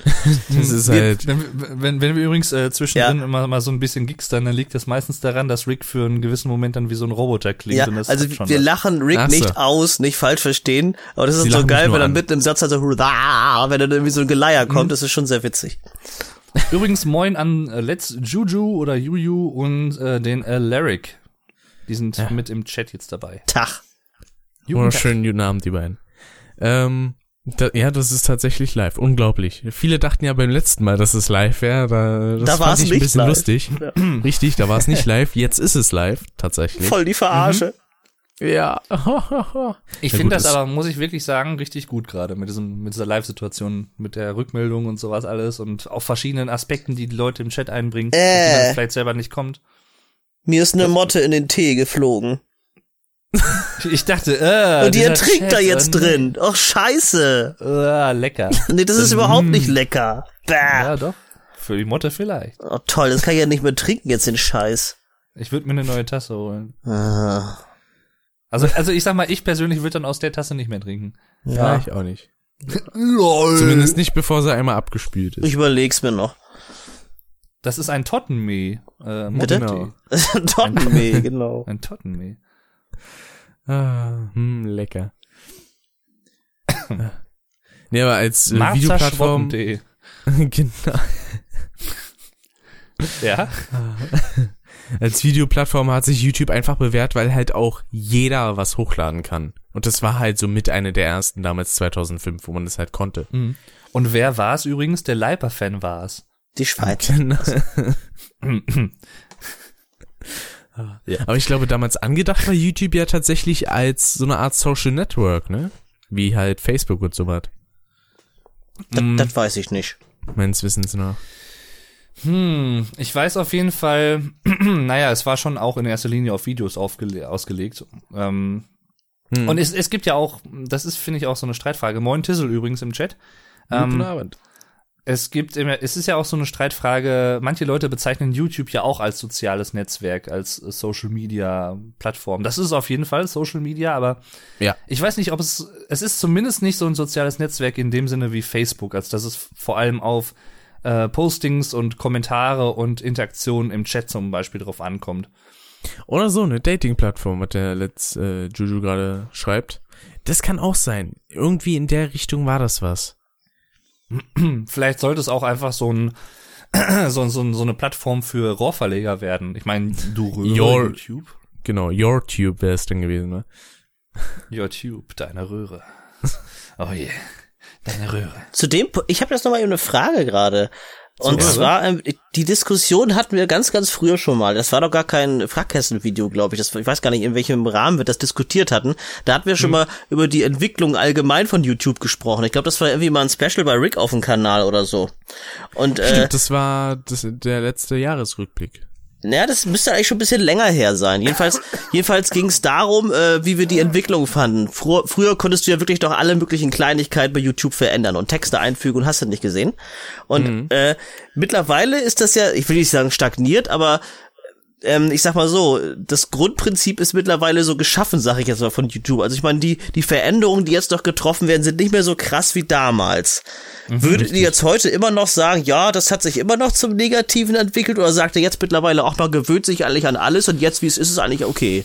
Das ist halt, Wenn, wir- wenn, wenn wir übrigens äh, zwischendrin immer mal so ein bisschen gickstern, dann liegt das meistens daran, dass Rick für einen gewissen Moment dann wie so ein Roboter klingt. Ja, und das also wir was. lachen Rick so. nicht aus, nicht falsch verstehen, aber das ist so geil, wenn er mitten im Satz halt so, wenn dann irgendwie so ein Geleier kommt, das ist schon sehr witzig. Übrigens moin an äh, Let's Juju oder Juju und äh, den äh, Lyric. Die sind Ja. mit im Chat jetzt dabei. Tag. Wunderschönen guten Abend, die beiden. Ähm, da, ja, das ist tatsächlich live. Unglaublich. Viele dachten ja beim letzten Mal, dass es live wäre. Da, das Da war's ich ein nicht bisschen live. lustig. Richtig, da war es nicht live. Jetzt ist es live, tatsächlich. Voll die Verarsche. Ja. Ich Ja, finde das aber, muss ich wirklich sagen, richtig gut gerade mit diesem, mit dieser Live-Situation, mit der Rückmeldung und sowas alles und auch verschiedenen Aspekten, die die Leute im Chat einbringen, auf die Äh. man vielleicht selber nicht kommt. Mir ist eine Motte in den Tee geflogen. Ich dachte, äh, Und die ertrinkt Chat, da jetzt drin. Och, scheiße. Äh, lecker. Nee, das ist überhaupt nicht lecker. Bäh. ja, doch. Für die Motte vielleicht. Oh, toll, das kann ich ja nicht mehr trinken jetzt, den Scheiß. Ich würde mir eine neue Tasse holen. Ah, Also, also ich sag mal, ich persönlich würde dann aus der Tasse nicht mehr trinken. Ja, ja, ich auch nicht. Lol. Zumindest nicht, bevor sie einmal abgespült ist. ich überleg's mir noch. Das ist ein Tottenmee. Äh, Bitte? Mottee. Tottenmee, genau. Ein Tottenmee. Ah, hm, lecker. nee, aber als äh, Videoplattform. Genau. Ja? Als Videoplattform hat sich YouTube einfach bewährt, weil halt auch jeder was hochladen kann. Und das war halt so mit einer der ersten damals 2005, wo man das halt konnte. Mhm. Und wer war es übrigens? Der Leiper-Fan war es. Die Schweiz. Genau. Ja. Aber ich glaube, damals angedacht war YouTube ja tatsächlich als so eine Art Social Network, ne? Wie halt Facebook und so was. Das, Mhm. das weiß ich nicht. Meines Wissens nach. Hm, ich weiß auf jeden Fall, naja, es war schon auch in erster Linie auf Videos aufgele ausgelegt. Ähm, Hm. Und es, es gibt ja auch, das ist, finde ich, auch so eine Streitfrage. Moin Tissel übrigens im Chat. Ähm, Abend. Es gibt immer, es ist ja auch so eine Streitfrage, manche Leute bezeichnen YouTube ja auch als soziales Netzwerk, als äh, Social Media Plattform. Das ist auf jeden Fall Social Media, aber Ja. ich weiß nicht, ob es, es ist zumindest nicht so ein soziales Netzwerk in dem Sinne wie Facebook, als dass es vor allem auf äh, Postings und Kommentare und Interaktionen im Chat zum Beispiel drauf ankommt. Oder so, eine Dating-Plattform, was der Let's äh, Juju gerade schreibt. Das kann auch sein. Irgendwie in der Richtung war das was. Vielleicht sollte es auch einfach so ein so, so, so eine Plattform für Rohrverleger werden. Ich meine, du Röhre, Your- YouTube. Genau, YourTube wäre es dann gewesen, ne? YouTube, deine Röhre. Oh je, deine Röhre. Zudem, ich habe jetzt nochmal eine Frage gerade. Und Zur zwar, ähm, die Diskussion hatten wir ganz, ganz früher schon mal. Das war doch gar kein Fragkästen-Video, glaube ich. Das, ich weiß gar nicht, in welchem Rahmen wir das diskutiert hatten. Da hatten wir schon mal über die Entwicklung allgemein von YouTube gesprochen. Ich glaube, das war irgendwie mal ein Special bei Rick auf dem Kanal oder so. Und äh, Stimmt, das war das, der letzte Jahresrückblick. Naja, das müsste eigentlich schon ein bisschen länger her sein. Jedenfalls, jedenfalls ging es darum, äh, wie wir die Entwicklung fanden. Früher, früher konntest du ja wirklich doch alle möglichen Kleinigkeiten bei YouTube verändern und Texte einfügen und hast du nicht gesehen. Und äh, mittlerweile ist das ja, ich will nicht sagen stagniert, aber ähm, ich sag mal so, das Grundprinzip ist mittlerweile so geschaffen, sag ich jetzt mal von YouTube. Also ich meine, die, die Veränderungen, die jetzt noch getroffen werden, sind nicht mehr so krass wie damals. Würdet ihr jetzt heute immer noch sagen, ja, das hat sich immer noch zum Negativen entwickelt oder sagt ihr jetzt mittlerweile auch mal gewöhnt sich eigentlich an alles und jetzt, wie es ist, ist es eigentlich okay?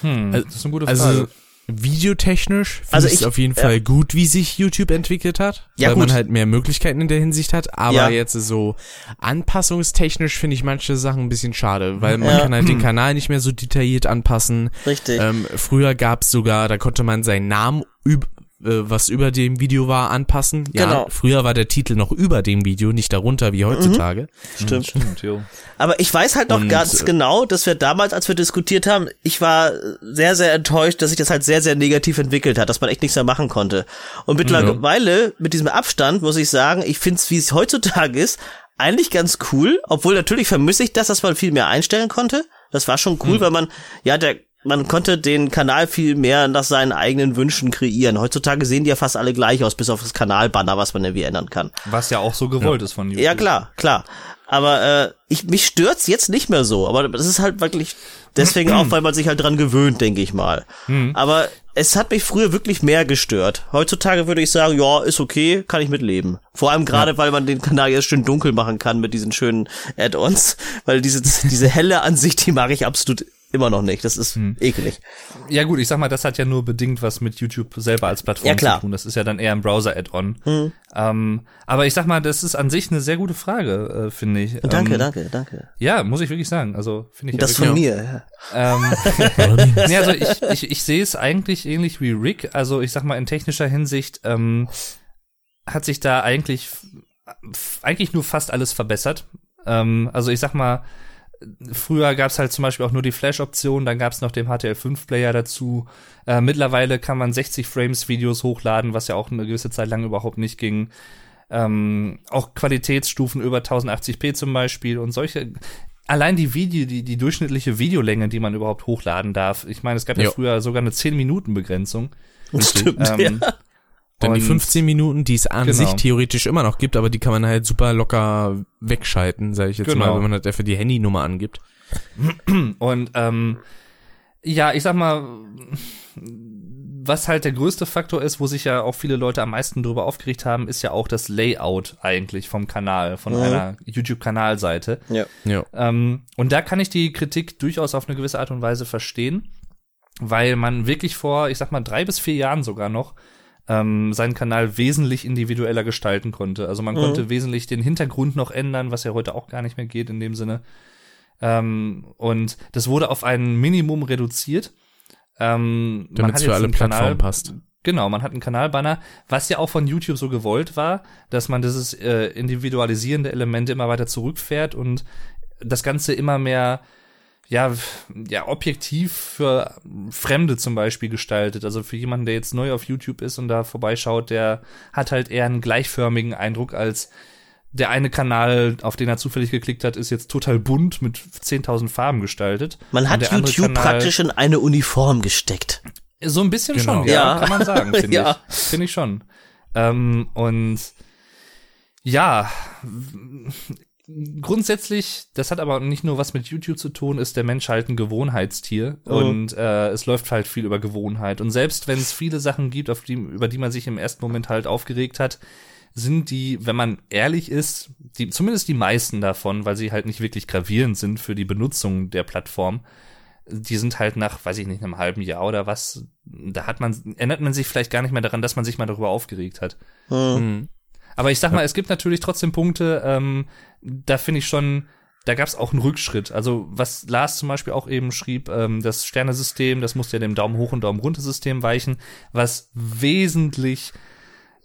Hm, Also- das ist eine gute Also Frage. Videotechnisch finde Also ich es auf jeden ja. Fall gut, wie sich YouTube entwickelt hat, Ja, weil gut. man halt mehr Möglichkeiten in der Hinsicht hat. Aber Ja. jetzt so anpassungstechnisch finde ich manche Sachen ein bisschen schade, weil man Ja. kann halt den Kanal nicht mehr so detailliert anpassen. Richtig. Ähm, früher gab's sogar, da konnte man seinen Namen äh, was über dem Video war, anpassen. Ja, Genau. früher war der Titel noch über dem Video, nicht darunter wie heutzutage. Stimmt. Stimmt, jo. Aber ich weiß halt noch Und, ganz äh, genau, dass wir damals, als wir diskutiert haben, ich war sehr, sehr enttäuscht, dass sich das halt sehr, sehr negativ entwickelt hat, dass man echt nichts mehr machen konnte. Und mittlerweile, mit diesem Abstand, muss ich sagen, ich finde es, wie es heutzutage ist, eigentlich ganz cool, obwohl natürlich vermisse ich das, dass man viel mehr einstellen konnte. Das war schon cool, weil man, ja, der, man konnte den Kanal viel mehr nach seinen eigenen Wünschen kreieren. Heutzutage sehen die ja fast alle gleich aus, bis auf das Kanalbanner, was man irgendwie ändern kann. Was ja auch so gewollt ist von YouTube. Ja, klar, klar. Aber äh, ich, mich stört's jetzt nicht mehr so. Aber das ist halt wirklich deswegen auch, weil man sich halt dran gewöhnt, denke ich mal. Aber es hat mich früher wirklich mehr gestört. Heutzutage würde ich sagen, ja, ist okay, kann ich mitleben. Vor allem gerade, weil man den Kanal jetzt schön dunkel machen kann mit diesen schönen Add-ons. Weil diese, diese helle Ansicht, die mag ich absolut immer noch nicht. Das ist ekelig. Ja gut, ich sag mal, das hat ja nur bedingt was mit YouTube selber als Plattform Ja, klar. zu tun. Das ist ja dann eher ein Browser-Add-on. Ähm, aber ich sag mal, das ist an sich eine sehr gute Frage, äh, finde ich. Danke, ähm, danke, danke. Ja, muss ich wirklich sagen. Also finde ich Das ja von mir, ja. Ähm, nee, also ich, ich, ich sehe es eigentlich ähnlich wie Rick. Also ich sag mal, in technischer Hinsicht ähm, hat sich da eigentlich eigentlich nur fast alles verbessert. Ähm, also ich sag mal, früher gab es halt zum Beispiel auch nur die Flash-Option, dann gab es noch den HTML5-Player dazu. Äh, mittlerweile kann man 60 Frames Videos hochladen, was ja auch eine gewisse Zeit lang überhaupt nicht ging. Ähm, auch Qualitätsstufen über 1080p zum Beispiel und solche. Allein die Video, die, die durchschnittliche Videolänge, die man überhaupt hochladen darf. Ich meine, es gab ja Jo. früher sogar eine 10-Minuten-Begrenzung. Stimmt, Ähm, Dann die und- 15 Minuten, die es an Genau. sich theoretisch immer noch gibt, aber die kann man halt super locker wegschalten, sage ich jetzt Genau. mal, wenn man halt einfach die Handynummer angibt. Und ähm, ja, ich sag mal, was halt der größte Faktor ist, wo sich ja auch viele Leute am meisten drüber aufgeregt haben, ist ja auch das Layout eigentlich vom Kanal, von Mhm. einer YouTube-Kanalseite. Ja. Ja. Ähm, und da kann ich die Kritik durchaus auf eine gewisse Art und Weise verstehen, weil man wirklich vor, ich sag mal, drei bis vier Jahren sogar noch ähm, seinen Kanal wesentlich individueller gestalten konnte. Also man Mhm. konnte wesentlich den Hintergrund noch ändern, was ja heute auch gar nicht mehr geht in dem Sinne. Ähm, und das wurde auf ein Minimum reduziert. Ähm, Damit es für alle Plattformen passt. Genau, man hat einen Kanalbanner, was ja auch von YouTube so gewollt war, dass man dieses äh, individualisierende Element immer weiter zurückfährt und das Ganze immer mehr ja, ja, objektiv für Fremde zum Beispiel gestaltet. Also für jemanden, der jetzt neu auf YouTube ist und da vorbeischaut, der hat halt eher einen gleichförmigen Eindruck als der eine Kanal, auf den er zufällig geklickt hat, ist jetzt total bunt mit 10.000 Farben gestaltet. Man hat YouTube Kanal- praktisch in eine Uniform gesteckt. so ein bisschen Genau. schon, ja, Ja. kann man sagen, finde Ja. ich. Finde ich schon. Ähm, und ja, grundsätzlich, das hat aber nicht nur was mit YouTube zu tun, ist der Mensch halt ein Gewohnheitstier Mhm. und äh, es läuft halt viel über Gewohnheit. Und selbst wenn es viele Sachen gibt, auf die, über die man sich im ersten Moment halt aufgeregt hat, sind die, wenn man ehrlich ist, die, zumindest die meisten davon, weil sie halt nicht wirklich gravierend sind für die Benutzung der Plattform, die sind halt nach, weiß ich nicht, einem halben Jahr oder was, da hat man, erinnert man sich vielleicht gar nicht mehr daran, dass man sich mal darüber aufgeregt hat. Mhm. Aber ich sag mal, es gibt natürlich trotzdem Punkte, ähm, da finde ich schon, da gab es auch einen Rückschritt. Also was Lars zum Beispiel auch eben schrieb, ähm, das Sternesystem, das musste ja dem Daumen hoch und Daumen runter System weichen, was wesentlich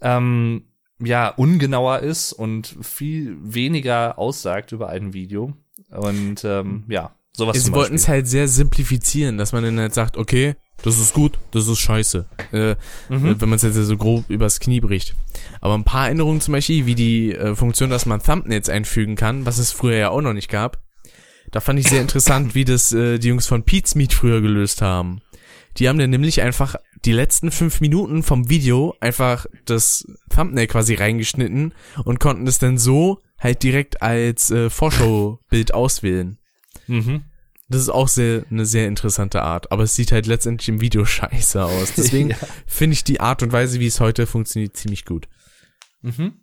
ähm, ja ungenauer ist und viel weniger aussagt über ein Video. Und ähm, ja, sowas Sie zum wollten es halt sehr simplifizieren, dass man dann halt sagt, okay, das ist gut, das ist scheiße. Äh, Mhm. Wenn man es jetzt so grob übers Knie bricht. Aber ein paar Änderungen zum Beispiel, wie die äh, Funktion, dass man Thumbnails einfügen kann, was es früher ja auch noch nicht gab. Da fand ich sehr interessant, wie das äh, die Jungs von Pete's Meat früher gelöst haben. Die haben dann nämlich einfach die letzten fünf Minuten vom Video einfach das Thumbnail quasi reingeschnitten und konnten es dann so halt direkt als äh, Vorschaubild auswählen. Mhm. Das ist auch sehr, eine sehr interessante Art, aber es sieht halt letztendlich im Video scheiße aus. Deswegen Ja. finde ich die Art und Weise, wie es heute funktioniert, ziemlich gut. Mhm.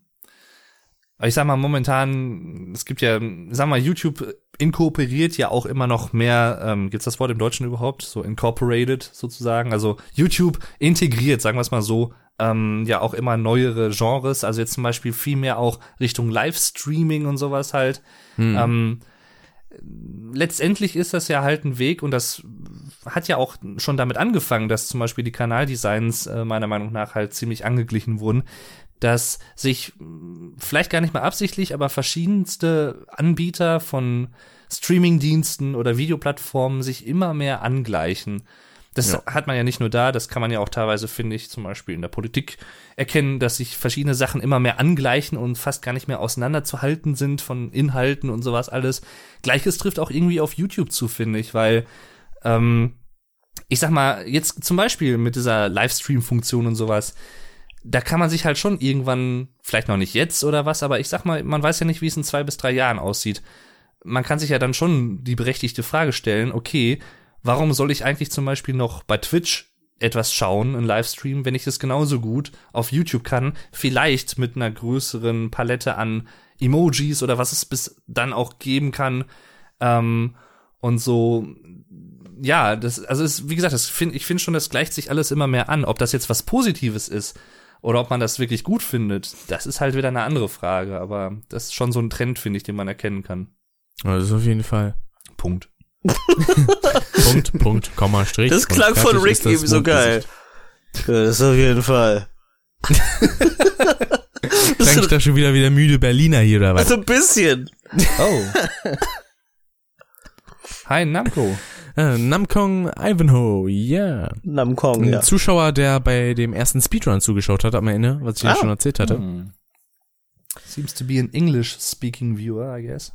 Aber ich sag mal, momentan, es gibt ja, sag mal, YouTube inkorporiert ja auch immer noch mehr, ähm, gibt's das Wort im Deutschen überhaupt? So incorporated sozusagen. Also YouTube integriert, sagen wir es mal so, ähm, ja auch immer neuere Genres. Also jetzt zum Beispiel viel mehr auch Richtung Livestreaming und sowas halt. Ähm, letztendlich ist das ja halt ein Weg und das hat ja auch schon damit angefangen, dass zum Beispiel die Kanaldesigns äh, meiner Meinung nach halt ziemlich angeglichen wurden, dass sich mh, vielleicht gar nicht mal absichtlich, aber verschiedenste Anbieter von Streamingdiensten oder Videoplattformen sich immer mehr angleichen. Das Ja. hat man ja nicht nur da, das kann man ja auch teilweise, finde ich, zum Beispiel in der Politik erkennen, dass sich verschiedene Sachen immer mehr angleichen und fast gar nicht mehr auseinanderzuhalten sind von Inhalten und sowas alles. Gleiches trifft auch irgendwie auf YouTube zu, finde ich, weil ähm, ich sag mal, jetzt zum Beispiel mit dieser Livestream-Funktion und sowas, da kann man sich halt schon irgendwann, vielleicht noch nicht jetzt oder was, aber ich sag mal, man weiß ja nicht, wie es in zwei bis drei Jahren aussieht. Man kann sich ja dann schon die berechtigte Frage stellen, okay, warum soll ich eigentlich zum Beispiel noch bei Twitch etwas schauen, einen Livestream, wenn ich das genauso gut auf YouTube kann, vielleicht mit einer größeren Palette an Emojis oder was es bis dann auch geben kann. Ähm, und so, ja, das, also es, wie gesagt, das find, ich finde schon, das gleicht sich alles immer mehr an. Ob das jetzt was Positives ist oder ob man das wirklich gut findet, das ist halt wieder eine andere Frage. Aber das ist schon so ein Trend, finde ich, den man erkennen kann. Ist auf jeden Fall. Punkt. Punkt, Punkt, Komma, Strich. Das klang von Rick ist eben so geil. Mondgesicht. Ja, das auf jeden Fall. das Klang ich ist da schon wieder wieder müde Berliner hier oder was? so ein bisschen. Oh. Hi, Namco. Äh, Namkong Ivanhoe, yeah. Namkong, Ein ja. Zuschauer, der bei dem ersten Speedrun zugeschaut hat am Ende, was ich ja Ah. schon erzählt hatte. Hm. Seems to be an English-speaking viewer, I guess.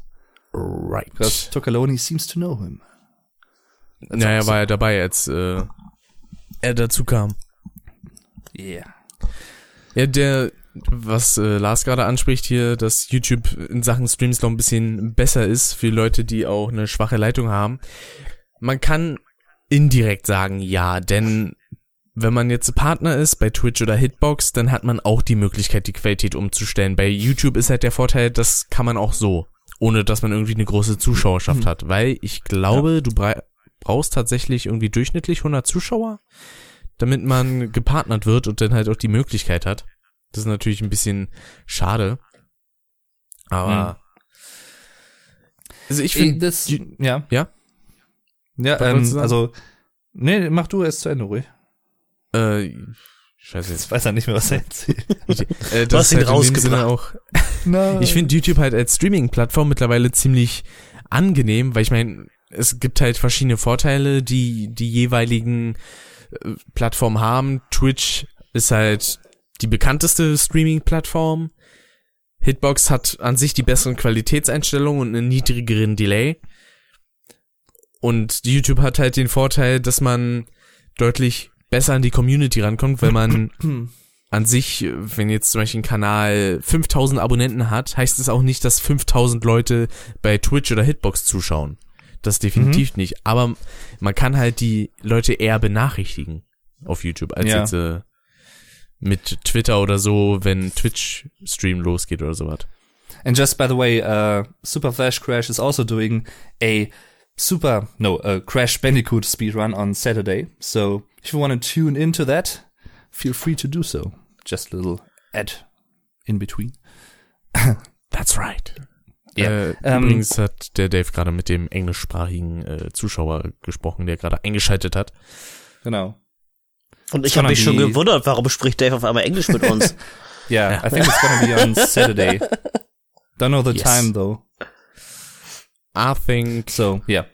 Right. Because Tocaloni seems to know him. Naja, war er dabei, als äh, er dazu kam. Yeah. Ja, der, was äh, Lars gerade anspricht hier, dass YouTube in Sachen Streams noch ein bisschen besser ist für Leute, die auch eine schwache Leitung haben. Man kann indirekt sagen, ja, denn wenn man jetzt Partner ist bei Twitch oder Hitbox, dann hat man auch die Möglichkeit, die Qualität umzustellen. Bei YouTube ist halt der Vorteil, das kann man auch so, ohne dass man irgendwie eine große Zuschauerschaft Mhm. hat. Weil ich glaube, du brei- brauchst tatsächlich irgendwie durchschnittlich 100 Zuschauer, damit man gepartnert wird und dann halt auch die Möglichkeit hat. Das ist natürlich ein bisschen schade. Aber also ich Ey, finde das, ja. ja? Ja, du ähm, also, nee, mach du erst zu Ende, ruhig. äh, scheiße jetzt. Weiß er nicht mehr, was er erzählt. Äh, Du hast ihn in dem rausgebracht. Auch. Ich finde YouTube halt als Streaming-Plattform mittlerweile ziemlich angenehm, weil ich meine, es gibt halt verschiedene Vorteile, die die jeweiligen äh, Plattformen haben. Twitch ist halt die bekannteste Streaming-Plattform. Hitbox hat an sich die besseren Qualitätseinstellungen und einen niedrigeren Delay. Und YouTube hat halt den Vorteil, dass man deutlich besser an die Community rankommt, weil man an sich, wenn jetzt zum Beispiel ein Kanal 5000 Abonnenten hat, heißt es auch nicht, dass 5000 Leute bei Twitch oder Hitbox zuschauen. Das definitiv nicht. Aber man kann halt die Leute eher benachrichtigen auf YouTube, als Ja. jetzt äh, mit Twitter oder so, wenn Twitch-Stream losgeht oder sowas. And just by the way, uh, Super Flash Crash is also doing a Super, no, a Crash Bandicoot speedrun on Saturday. So if you want to tune into that, feel free to do so. Just a little ad in between. That's right. Ja, Äh, ähm, übrigens hat der Dave gerade mit dem englischsprachigen äh, Zuschauer gesprochen, der gerade eingeschaltet hat. Genau. Und ich habe mich schon gewundert, warum spricht Dave auf einmal Englisch mit uns? Yeah, I think it's gonna be on Saturday. Don't know the Yes. time though. I think So, yeah.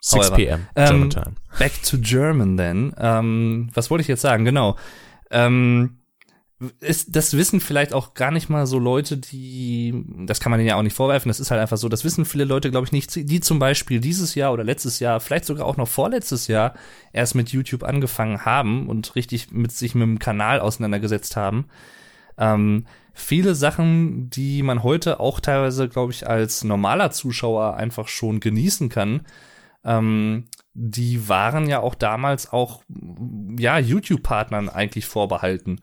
6 However, p.m. ähm, German time. Back to German then. Ähm, was wollte ich jetzt sagen? Genau. Ähm, ist, das wissen vielleicht auch gar nicht mal so Leute, die, das kann man denen ja auch nicht vorwerfen, das ist halt einfach so, das wissen viele Leute, glaube ich, nicht, die zum Beispiel dieses Jahr oder letztes Jahr, vielleicht sogar auch noch vorletztes Jahr erst mit YouTube angefangen haben und richtig mit sich mit dem Kanal auseinandergesetzt haben. Ähm, viele Sachen, die man heute auch teilweise, glaube ich, als normaler Zuschauer einfach schon genießen kann, ähm, die waren ja auch damals auch, ja, YouTube-Partnern eigentlich vorbehalten.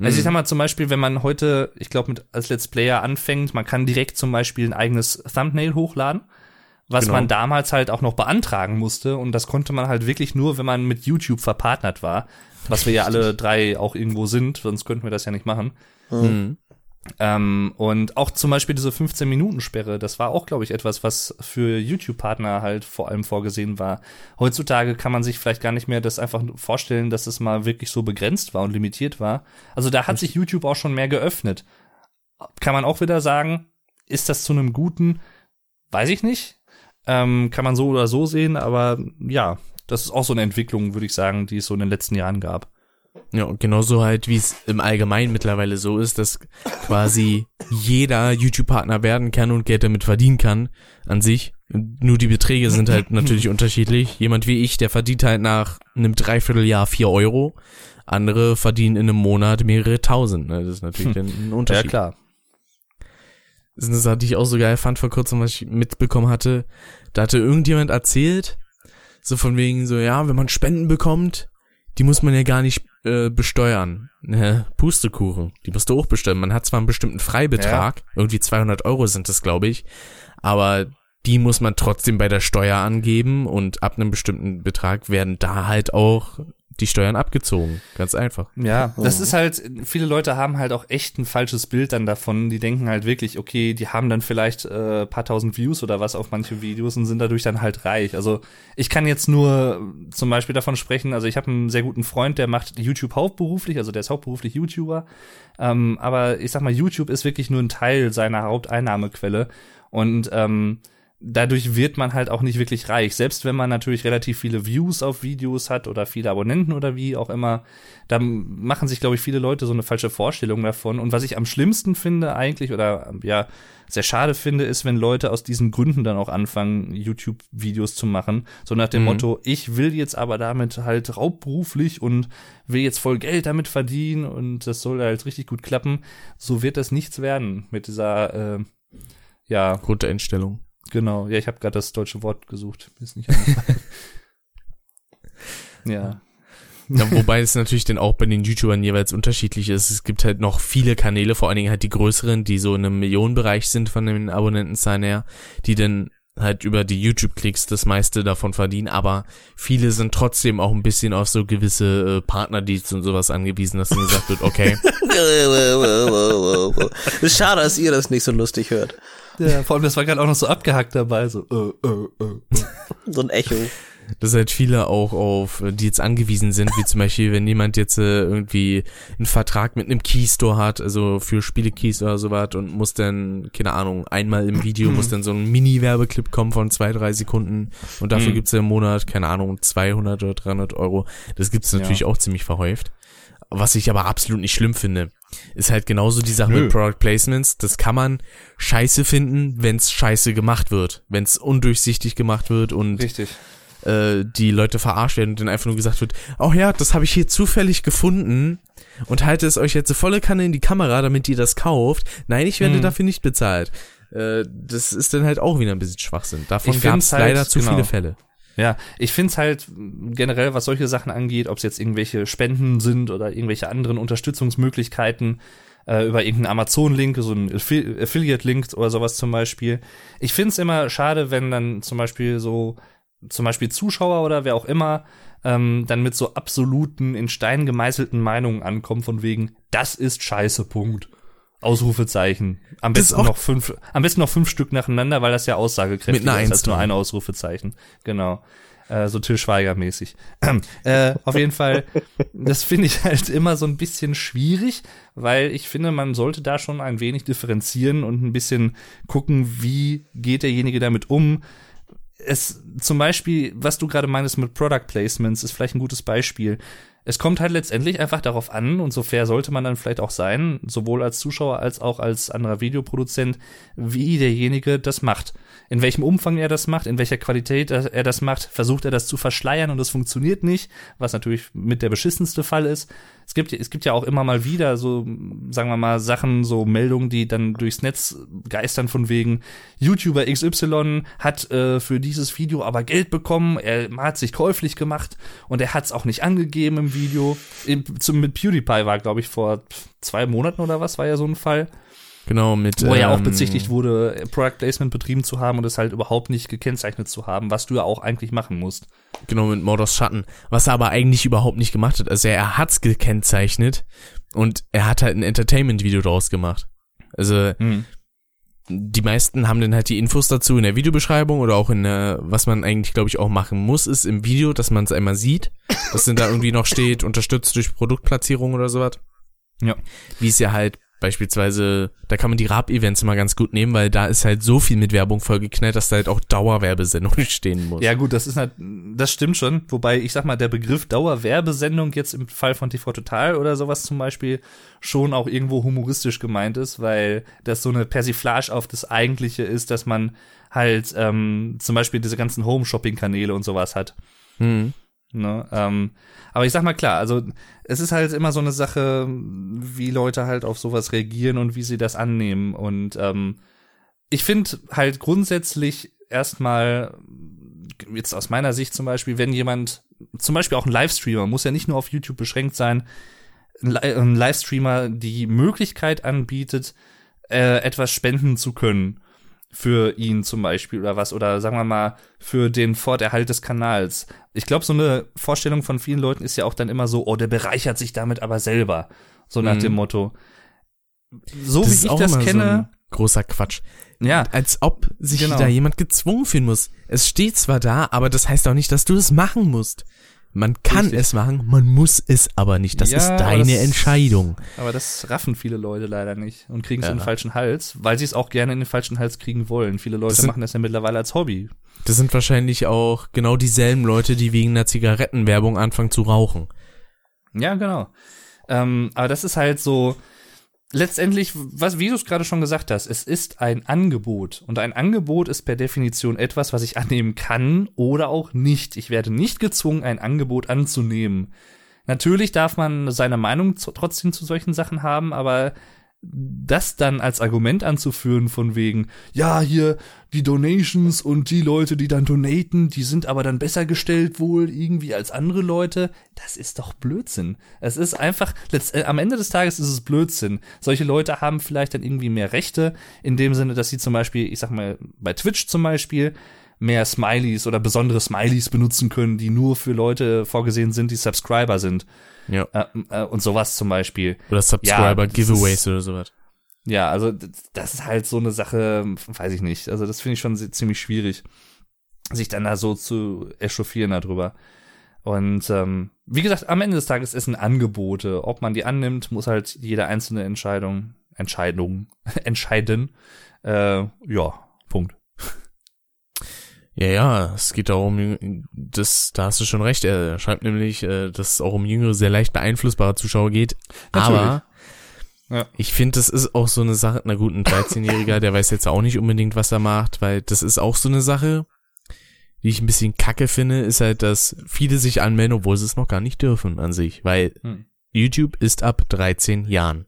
Also ich sag mal zum Beispiel, wenn man heute, ich glaube, mit als Let's Player anfängt, man kann direkt zum Beispiel ein eigenes Thumbnail hochladen, was Genau. man damals halt auch noch beantragen musste und das konnte man halt wirklich nur, wenn man mit YouTube verpartnert war, was wir ja alle drei auch irgendwo sind, sonst könnten wir das ja nicht machen. Mhm. Ähm, und auch zum Beispiel diese 15-Minuten-Sperre, das war auch, glaube ich, etwas, was für YouTube-Partner halt vor allem vorgesehen war. Heutzutage kann man sich vielleicht gar nicht mehr das einfach vorstellen, dass es mal wirklich so begrenzt war und limitiert war. Also da hat sich YouTube auch schon mehr geöffnet. Kann man auch wieder sagen, ist das zu einem guten? Weiß ich nicht. Ähm, kann man so oder so sehen, aber ja, das ist auch so eine Entwicklung, würde ich sagen, die es so in den letzten Jahren gab. Ja, und genauso halt, wie es im Allgemeinen mittlerweile so ist, dass quasi jeder YouTube-Partner werden kann und Geld damit verdienen kann an sich. Nur die Beträge sind halt natürlich unterschiedlich. Jemand wie ich, der verdient halt nach einem Dreivierteljahr vier Euro. Andere verdienen in einem Monat mehrere tausend. Ne? Das ist natürlich dann ein Unterschied. Ja, klar. Das ist eine Sache, die ich auch so geil fand vor kurzem, was ich mitbekommen hatte. Da hatte irgendjemand erzählt, so von wegen so, ja, wenn man Spenden bekommt, die muss man ja gar nicht äh, besteuern. Ne, Pustekuchen, die musst du auch besteuern. Man hat zwar einen bestimmten Freibetrag, irgendwie 200 Euro sind das, glaube ich, aber die muss man trotzdem bei der Steuer angeben und ab einem bestimmten Betrag werden da halt auch die Steuern abgezogen. Ganz einfach. Ja, das ist halt, viele Leute haben halt auch echt ein falsches Bild dann davon. Die denken halt wirklich, okay, die haben dann vielleicht äh, paar tausend Views oder was auf manche Videos und sind dadurch dann halt reich. Also ich kann jetzt nur zum Beispiel davon sprechen, also ich habe einen sehr guten Freund, der macht YouTube hauptberuflich, also der ist hauptberuflich YouTuber. Ähm, aber ich sag mal, YouTube ist wirklich nur ein Teil seiner Haupteinnahmequelle. Und ähm, dadurch wird man halt auch nicht wirklich reich. Selbst wenn man natürlich relativ viele Views auf Videos hat oder viele Abonnenten oder wie auch immer, da machen sich, glaube ich, viele Leute so eine falsche Vorstellung davon. Und was ich am schlimmsten finde eigentlich oder ja sehr schade finde, ist, wenn Leute aus diesen Gründen dann auch anfangen, YouTube-Videos zu machen. So nach dem Mhm. Motto, ich will jetzt aber damit halt hauptberuflich und will jetzt voll Geld damit verdienen und das soll halt richtig gut klappen. So wird das nichts werden mit dieser, äh, ja, Grundeinstellung. Genau, ja, ich habe gerade das deutsche Wort gesucht. Ist nicht ja. Ja, wobei es natürlich dann auch bei den YouTubern jeweils unterschiedlich ist. Es gibt halt noch viele Kanäle, vor allen Dingen halt die größeren, die so in einem Millionenbereich sind von den Abonnentenzahlen her, die dann halt über die YouTube-Klicks das meiste davon verdienen, aber viele sind trotzdem auch ein bisschen auf so gewisse äh, Partnerdeals und sowas angewiesen, dass dann gesagt wird, okay. ist schade, dass ihr das nicht so lustig hört. Ja, vor allem, das war gerade auch noch so abgehackt dabei, so, äh, äh, äh. So ein Echo. dass halt viele auch auf, äh, die jetzt angewiesen sind, wie zum Beispiel, wenn jemand jetzt äh, irgendwie einen Vertrag mit einem Keystore hat, also für Spiele-Keys oder sowas und muss dann, keine Ahnung, einmal im Video muss dann so ein Mini-Werbeclip kommen von zwei, drei Sekunden und dafür Mhm. gibt's ja im Monat, keine Ahnung, 200 oder 300 Euro. Das gibt's natürlich Ja. auch ziemlich verhäuft. Was ich aber absolut nicht schlimm finde, ist halt genauso die Sache Nö. mit Product Placements. Das kann man scheiße finden, wenn's scheiße gemacht wird. Wenn's undurchsichtig gemacht wird und Richtig. äh, die Leute verarscht werden und dann einfach nur gesagt wird, oh ja, das habe ich hier zufällig gefunden und halte es euch jetzt so volle Kanne in die Kamera, damit ihr das kauft. Nein, ich werde Hm. dafür nicht bezahlt. Äh, das ist dann halt auch wieder ein bisschen Schwachsinn. Davon gab es halt, leider zu genau. viele Fälle. Ja, ich find's halt generell, was solche Sachen angeht, ob es jetzt irgendwelche Spenden sind oder irgendwelche anderen Unterstützungsmöglichkeiten äh, über irgendeinen Amazon-Link, so ein Affi Affiliate-Link oder sowas zum Beispiel. Ich find's immer schade, wenn dann zum Beispiel so, zum Beispiel Zuschauer oder wer auch immer, ähm, dann mit so absoluten, in Stein gemeißelten Meinungen ankommen von wegen, das ist scheiße, Punkt. Ausrufezeichen. Am besten noch fünf, am besten noch fünf Stück nacheinander, weil das ja aussagekräftiger einer ist als nur ein Ausrufezeichen. Genau. Äh, so Till Schweiger mäßig. äh, auf jeden Fall, das finde ich halt immer so ein bisschen schwierig, weil ich finde, man sollte da schon ein wenig differenzieren und ein bisschen gucken, wie geht derjenige damit um. Es zum Beispiel, was du gerade meinst mit Product Placements, ist vielleicht ein gutes Beispiel. Es kommt halt letztendlich einfach darauf an, und so fair sollte man dann vielleicht auch sein, sowohl als Zuschauer als auch als anderer Videoproduzent, wie derjenige das macht. In welchem Umfang er das macht, in welcher Qualität er das macht, versucht er das zu verschleiern und es funktioniert nicht, was natürlich mit der beschissenste Fall ist. Es gibt, es gibt ja auch immer mal wieder so, sagen wir mal, Sachen, so Meldungen, die dann durchs Netz geistern von wegen, YouTuber XY hat äh, für dieses Video aber Geld bekommen, er hat sich käuflich gemacht und er hat es auch nicht angegeben im Video. Im, zum, mit PewDiePie war, glaube ich, vor zwei Monaten oder was, war ja so ein Fall, Genau, mit. wo er ja auch ähm, bezichtigt wurde, Product Placement betrieben zu haben und es halt überhaupt nicht gekennzeichnet zu haben, was du ja auch eigentlich machen musst. Genau, mit Mordos Schatten. Was er aber eigentlich überhaupt nicht gemacht hat. Also er hat's gekennzeichnet und er hat halt ein Entertainment-Video draus gemacht. Also die meisten haben dann halt die Infos dazu in der Videobeschreibung oder auch in der, was man eigentlich, glaube ich, auch machen muss, ist im Video, dass man es einmal sieht, dass dann da irgendwie noch steht, unterstützt durch Produktplatzierung oder sowas. Ja. Wie es ja halt beispielsweise, da kann man die Rap-Events immer ganz gut nehmen, weil da ist halt so viel mit Werbung vollgeknallt, dass da halt auch Dauerwerbesendung stehen muss. Ja, gut, das ist halt, das stimmt schon. Wobei, ich sag mal, der Begriff Dauerwerbesendung jetzt im Fall von TV Total oder sowas zum Beispiel schon auch irgendwo humoristisch gemeint ist, weil das so eine Persiflage auf das Eigentliche ist, dass man halt ähm, zum Beispiel diese ganzen Home-Shopping-Kanäle und sowas hat. Hm. Ne? Ähm, aber ich sag mal klar, also es ist halt immer so eine Sache, wie Leute halt auf sowas reagieren und wie sie das annehmen. Und ähm, ich finde halt grundsätzlich erstmal, jetzt aus meiner Sicht zum Beispiel, wenn jemand, zum Beispiel auch ein Livestreamer, muss ja nicht nur auf YouTube beschränkt sein, ein, Li ein Livestreamer die Möglichkeit anbietet, äh, etwas spenden zu können für ihn zum Beispiel oder was oder sagen wir mal für den Forterhalt des Kanals. Ich glaube, so eine Vorstellung von vielen Leuten ist ja auch dann immer so, oh, der bereichert sich damit aber selber. So nach Mhm. dem Motto. So Das wie ich auch das so kenne, ein großer Quatsch. ja, Als ob sich Genau. da jemand gezwungen fühlen muss. Es steht zwar da, aber das heißt auch nicht, dass du es machen musst. Man kann Richtig. es machen, man muss es aber nicht. Das Ja, ist deine das- Entscheidung. aber das raffen viele Leute leider nicht und kriegen es Ja. in den falschen Hals, weil sie es auch gerne in den falschen Hals kriegen wollen. Viele Leute Das sind- machen das ja mittlerweile als Hobby. Das sind wahrscheinlich auch genau dieselben Leute, die wegen einer Zigarettenwerbung anfangen zu rauchen. Ja, genau. Ähm, aber das ist halt so, letztendlich, was, wie du es gerade schon gesagt hast, es ist ein Angebot. Und ein Angebot ist per Definition etwas, was ich annehmen kann oder auch nicht. Ich werde nicht gezwungen, ein Angebot anzunehmen. Natürlich darf man seine Meinung zu, trotzdem zu solchen Sachen haben, aber das dann als Argument anzuführen von wegen, ja, hier die Donations und die Leute, die dann donaten, die sind aber dann besser gestellt wohl irgendwie als andere Leute, das ist doch Blödsinn. Es ist einfach, letzt, äh, am Ende des Tages ist es Blödsinn. Solche Leute haben vielleicht dann irgendwie mehr Rechte, in dem Sinne, dass sie zum Beispiel, ich sag mal, bei Twitch zum Beispiel, mehr Smileys oder besondere Smileys benutzen können, die nur für Leute vorgesehen sind, die Subscriber sind. Ja. Äh, äh, und sowas zum Beispiel. Oder Subscriber-Giveaways oder sowas. Ja, also das ist halt so eine Sache, weiß ich nicht. Also das finde ich schon ziemlich schwierig, sich dann da so zu echauffieren darüber. Und ähm, wie gesagt, am Ende des Tages ist ein Angebote. Ob man die annimmt, muss halt jede einzelne Entscheidung, Entscheidung entscheiden. Äh, ja. Ja, ja, es geht darum, das, da hast du schon recht. Er schreibt nämlich, äh, dass es auch um jüngere, sehr leicht beeinflussbare Zuschauer geht. Natürlich. Aber ja. ich finde, das ist auch so eine Sache, na gut, ein 13-Jähriger, der weiß jetzt auch nicht unbedingt, was er macht, weil das ist auch so eine Sache, die ich ein bisschen kacke finde, ist halt, dass viele sich anmelden, obwohl sie es noch gar nicht dürfen an sich, weil hm. YouTube ist ab 13 Jahren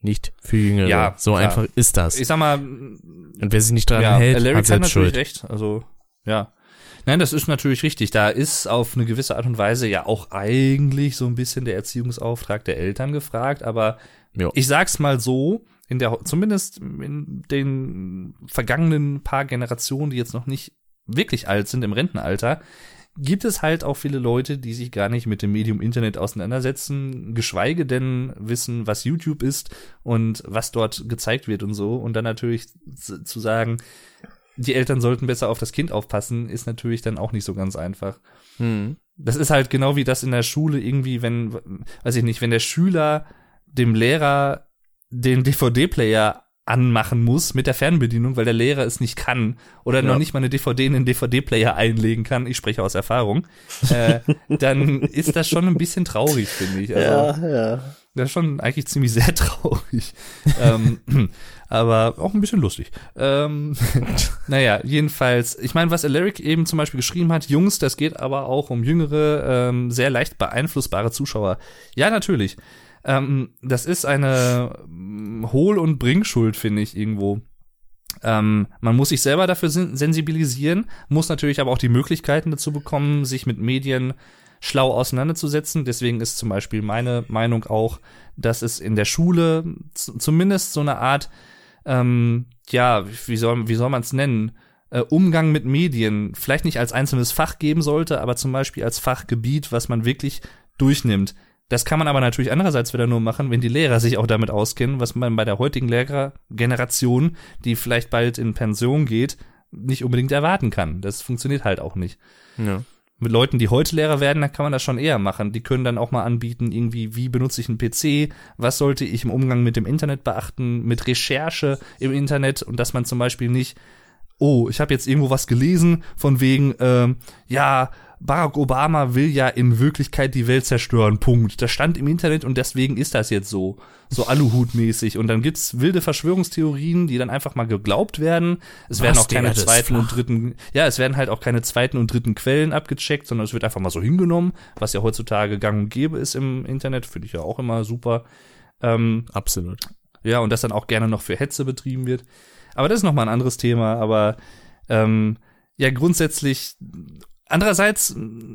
nicht für Jüngere. Ja, so klar. einfach ist das. Ich sag mal, und wer sich nicht dran ja, hält, Larry hat, hat natürlich Schuld. recht. Also ja, nein, das ist natürlich richtig. Da ist auf eine gewisse Art und Weise ja auch eigentlich so ein bisschen der Erziehungsauftrag der Eltern gefragt. Aber jo. ich sag's mal so: In der, zumindest in den vergangenen paar Generationen, die jetzt noch nicht wirklich alt sind im Rentenalter, gibt es halt auch viele Leute, die sich gar nicht mit dem Medium Internet auseinandersetzen, geschweige denn wissen, was YouTube ist und was dort gezeigt wird und so. Und dann natürlich zu sagen, die Eltern sollten besser auf das Kind aufpassen, ist natürlich dann auch nicht so ganz einfach. Hm. Das ist halt genau wie das in der Schule irgendwie, wenn, weiß ich nicht, wenn der Schüler dem Lehrer den DVD-Player anmachen muss mit der Fernbedienung, weil der Lehrer es nicht kann oder ja. noch nicht mal eine DVD in den DVD-Player einlegen kann, ich spreche aus Erfahrung, äh, dann ist das schon ein bisschen traurig, finde ich. Also, ja, ja. Das ist schon eigentlich ziemlich sehr traurig. ähm, aber auch ein bisschen lustig. Ähm, naja, jedenfalls, ich meine, was Alaric eben zum Beispiel geschrieben hat, Jungs, das geht aber auch um jüngere, ähm, sehr leicht beeinflussbare Zuschauer. Ja, natürlich. Ähm, das ist eine mm, Hohl- und Bringschuld, finde ich, irgendwo. Ähm, man muss sich selber dafür sensibilisieren, muss natürlich aber auch die Möglichkeiten dazu bekommen, sich mit Medien schlau auseinanderzusetzen. Deswegen ist zum Beispiel meine Meinung auch, dass es in der Schule zumindest so eine Art, ähm, ja, wie soll, wie soll man es nennen? Äh, Umgang mit Medien vielleicht nicht als einzelnes Fach geben sollte, aber zum Beispiel als Fachgebiet, was man wirklich durchnimmt. Das kann man aber natürlich andererseits wieder nur machen, wenn die Lehrer sich auch damit auskennen, was man bei der heutigen Lehrergeneration, die vielleicht bald in Pension geht, nicht unbedingt erwarten kann. Das funktioniert halt auch nicht. Ja. Mit Leuten, die heute Lehrer werden, da kann man das schon eher machen. Die können dann auch mal anbieten, irgendwie, wie benutze ich einen PC, was sollte ich im Umgang mit dem Internet beachten, mit Recherche im Internet und dass man zum Beispiel nicht oh, ich habe jetzt irgendwo was gelesen von wegen, ähm, ja, Barack Obama will ja in Wirklichkeit die Welt zerstören, Punkt. Das stand im Internet und deswegen ist das jetzt so. So Aluhut-mäßig. Und dann gibt's wilde Verschwörungstheorien, die dann einfach mal geglaubt werden. Es Was, werden auch keine zweiten und dritten, ja, es werden halt auch keine zweiten und dritten Quellen abgecheckt, sondern es wird einfach mal so hingenommen, was ja heutzutage gang und gäbe ist im Internet, finde ich ja auch immer super. Ähm, Absolut. Ja, und das dann auch gerne noch für Hetze betrieben wird. Aber das ist nochmal ein anderes Thema, aber ähm, ja, grundsätzlich Andererseits,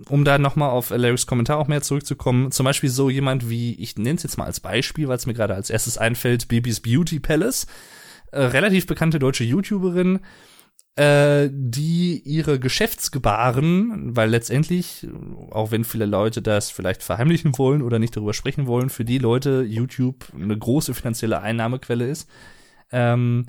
um da nochmal auf Larrys Kommentar auch mehr zurückzukommen, zum Beispiel so jemand wie, ich nenne es jetzt mal als Beispiel, weil es mir gerade als erstes einfällt, Babys Beauty Palace, äh, relativ bekannte deutsche YouTuberin, äh, die ihre Geschäftsgebaren, weil letztendlich, auch wenn viele Leute das vielleicht verheimlichen wollen oder nicht darüber sprechen wollen, für die Leute YouTube eine große finanzielle Einnahmequelle ist, ähm,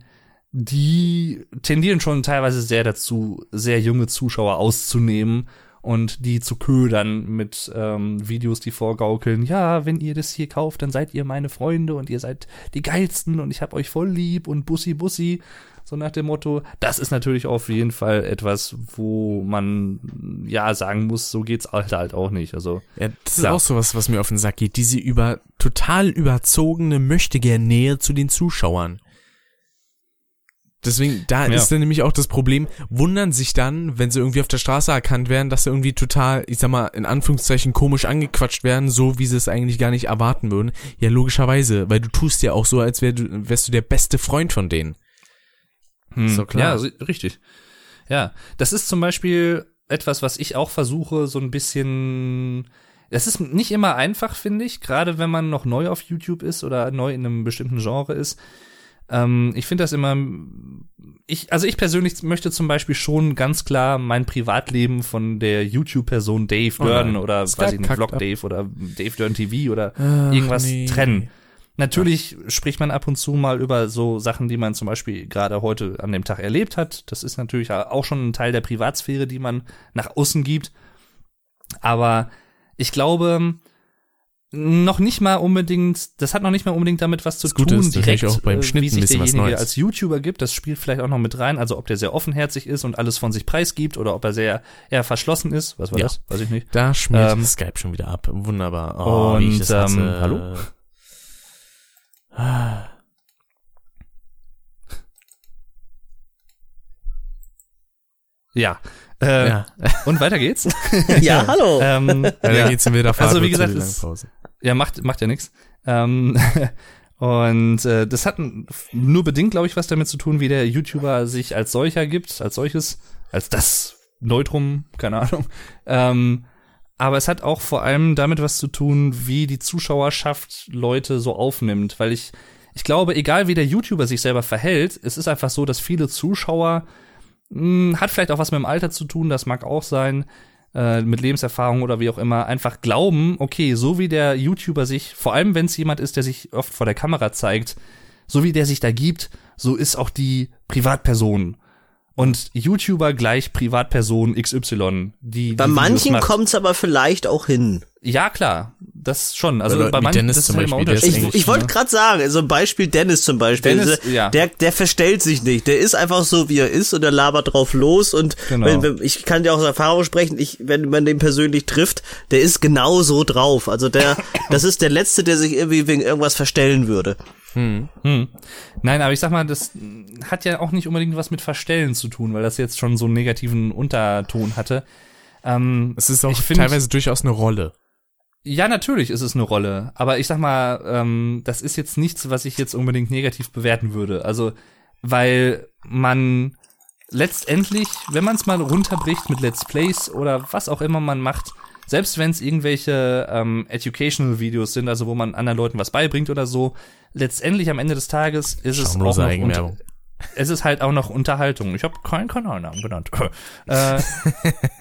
die tendieren schon teilweise sehr dazu, sehr junge Zuschauer auszunehmen und die zu ködern mit ähm, Videos, die vorgaukeln, ja, wenn ihr das hier kauft, dann seid ihr meine Freunde und ihr seid die geilsten und ich hab euch voll lieb und Bussi Bussi, so nach dem Motto. Das ist natürlich auf jeden Fall etwas, wo man ja sagen muss, so geht's halt halt auch nicht. Also ja, das klar. ist auch sowas, was mir auf den Sack geht. Diese über total überzogene möchte gern Nähe zu den Zuschauern Deswegen, da Ja. ist dann nämlich auch das Problem, wundern sich dann, wenn sie irgendwie auf der Straße erkannt werden, dass sie irgendwie total, ich sag mal, in Anführungszeichen komisch angequatscht werden, so wie sie es eigentlich gar nicht erwarten würden. Ja, logischerweise, weil du tust ja auch so, als wär du, wärst du der beste Freund von denen. Hm, So klar. Ja, richtig. Ja, das ist zum Beispiel etwas, was ich auch versuche, so ein bisschen. Es ist nicht immer einfach, finde ich, gerade wenn man noch neu auf YouTube ist oder neu in einem bestimmten Genre ist. Ähm, ich finde das immer. Ich, also ich persönlich möchte zum Beispiel schon ganz klar mein Privatleben von der YouTube-Person Dave Oh Dörn nein. oder Skype weiß ich nicht, Vlog ab. Dave oder Dave Dörn TV oder Ach, irgendwas nee. trennen. Natürlich spricht man ab und zu mal über so Sachen, die man zum Beispiel gerade heute an dem Tag erlebt hat. Das ist natürlich auch schon ein Teil der Privatsphäre, die man nach außen gibt. Aber ich glaube, noch nicht mal unbedingt, das hat noch nicht mal unbedingt damit was zu Das Gute tun, ist natürlich direkt, auch beim äh, Schnitt wie ein sich bisschen was derjenige Neues. als YouTuber gibt. Das spielt vielleicht auch noch mit rein. Also ob der sehr offenherzig ist und alles von sich preisgibt oder ob er sehr eher verschlossen ist. Was war Ja. das? Weiß ich nicht. Da schmiert Ähm, Skype schon wieder ab. Wunderbar. Oh, wie ich und, das hasse. ähm, hallo? Ja. Äh, Ja, Und weiter geht's. Ja, hallo. ähm, ja. dann geht's in wilder Fahrt. Also, wie gesagt, Pause. Ja, macht, macht ja nichts. Ähm, und äh, das hat nur bedingt, glaube ich, was damit zu tun, wie der YouTuber sich als solcher gibt, als solches, als das Neutrum, keine Ahnung. Ähm, aber es hat auch vor allem damit was zu tun, wie die Zuschauerschaft Leute so aufnimmt, weil ich ich glaube, egal wie der YouTuber sich selber verhält, es ist einfach so, dass viele Zuschauer mh, hat vielleicht auch was mit dem Alter zu tun, das mag auch sein, äh, mit Lebenserfahrung oder wie auch immer, einfach glauben, okay, so wie der YouTuber sich, vor allem wenn es jemand ist, der sich oft vor der Kamera zeigt, so wie der sich da gibt, so ist auch die Privatperson. Und YouTuber gleich Privatperson XY, die Bei die manchen macht. kommt's aber vielleicht auch hin. Ja, klar, das schon. Also Bei Leuten bei manchen Dennis das zum ist halt Beispiel, ist unterschiedlich. Ich, ich wollte ne? gerade sagen, so ein Beispiel Dennis zum Beispiel. Dennis, der, ja. der, der verstellt sich nicht. Der ist einfach so, wie er ist und der labert drauf los. Und Genau. wenn, wenn, ich kann dir auch aus Erfahrung sprechen, ich, wenn man den persönlich trifft, der ist genau so drauf. Also der, das ist der Letzte, der sich irgendwie wegen irgendwas verstellen würde. Hm. Nein, aber ich sag mal, das hat ja auch nicht unbedingt was mit Verstellen zu tun, weil das jetzt schon so einen negativen Unterton hatte. Ähm, Es ist auch Ich find- teilweise durchaus eine Rolle. Ja, natürlich ist es eine Rolle, aber ich sag mal, ähm, das ist jetzt nichts, was ich jetzt unbedingt negativ bewerten würde. Also, weil man letztendlich, wenn man es mal runterbricht mit Let's Plays oder was auch immer man macht, selbst wenn es irgendwelche ähm, Educational Videos sind, also wo man anderen Leuten was beibringt oder so, letztendlich am Ende des Tages ist es auch Schamlose noch unter, es ist halt auch noch Unterhaltung. Ich habe keinen Kanalnamen genannt. äh,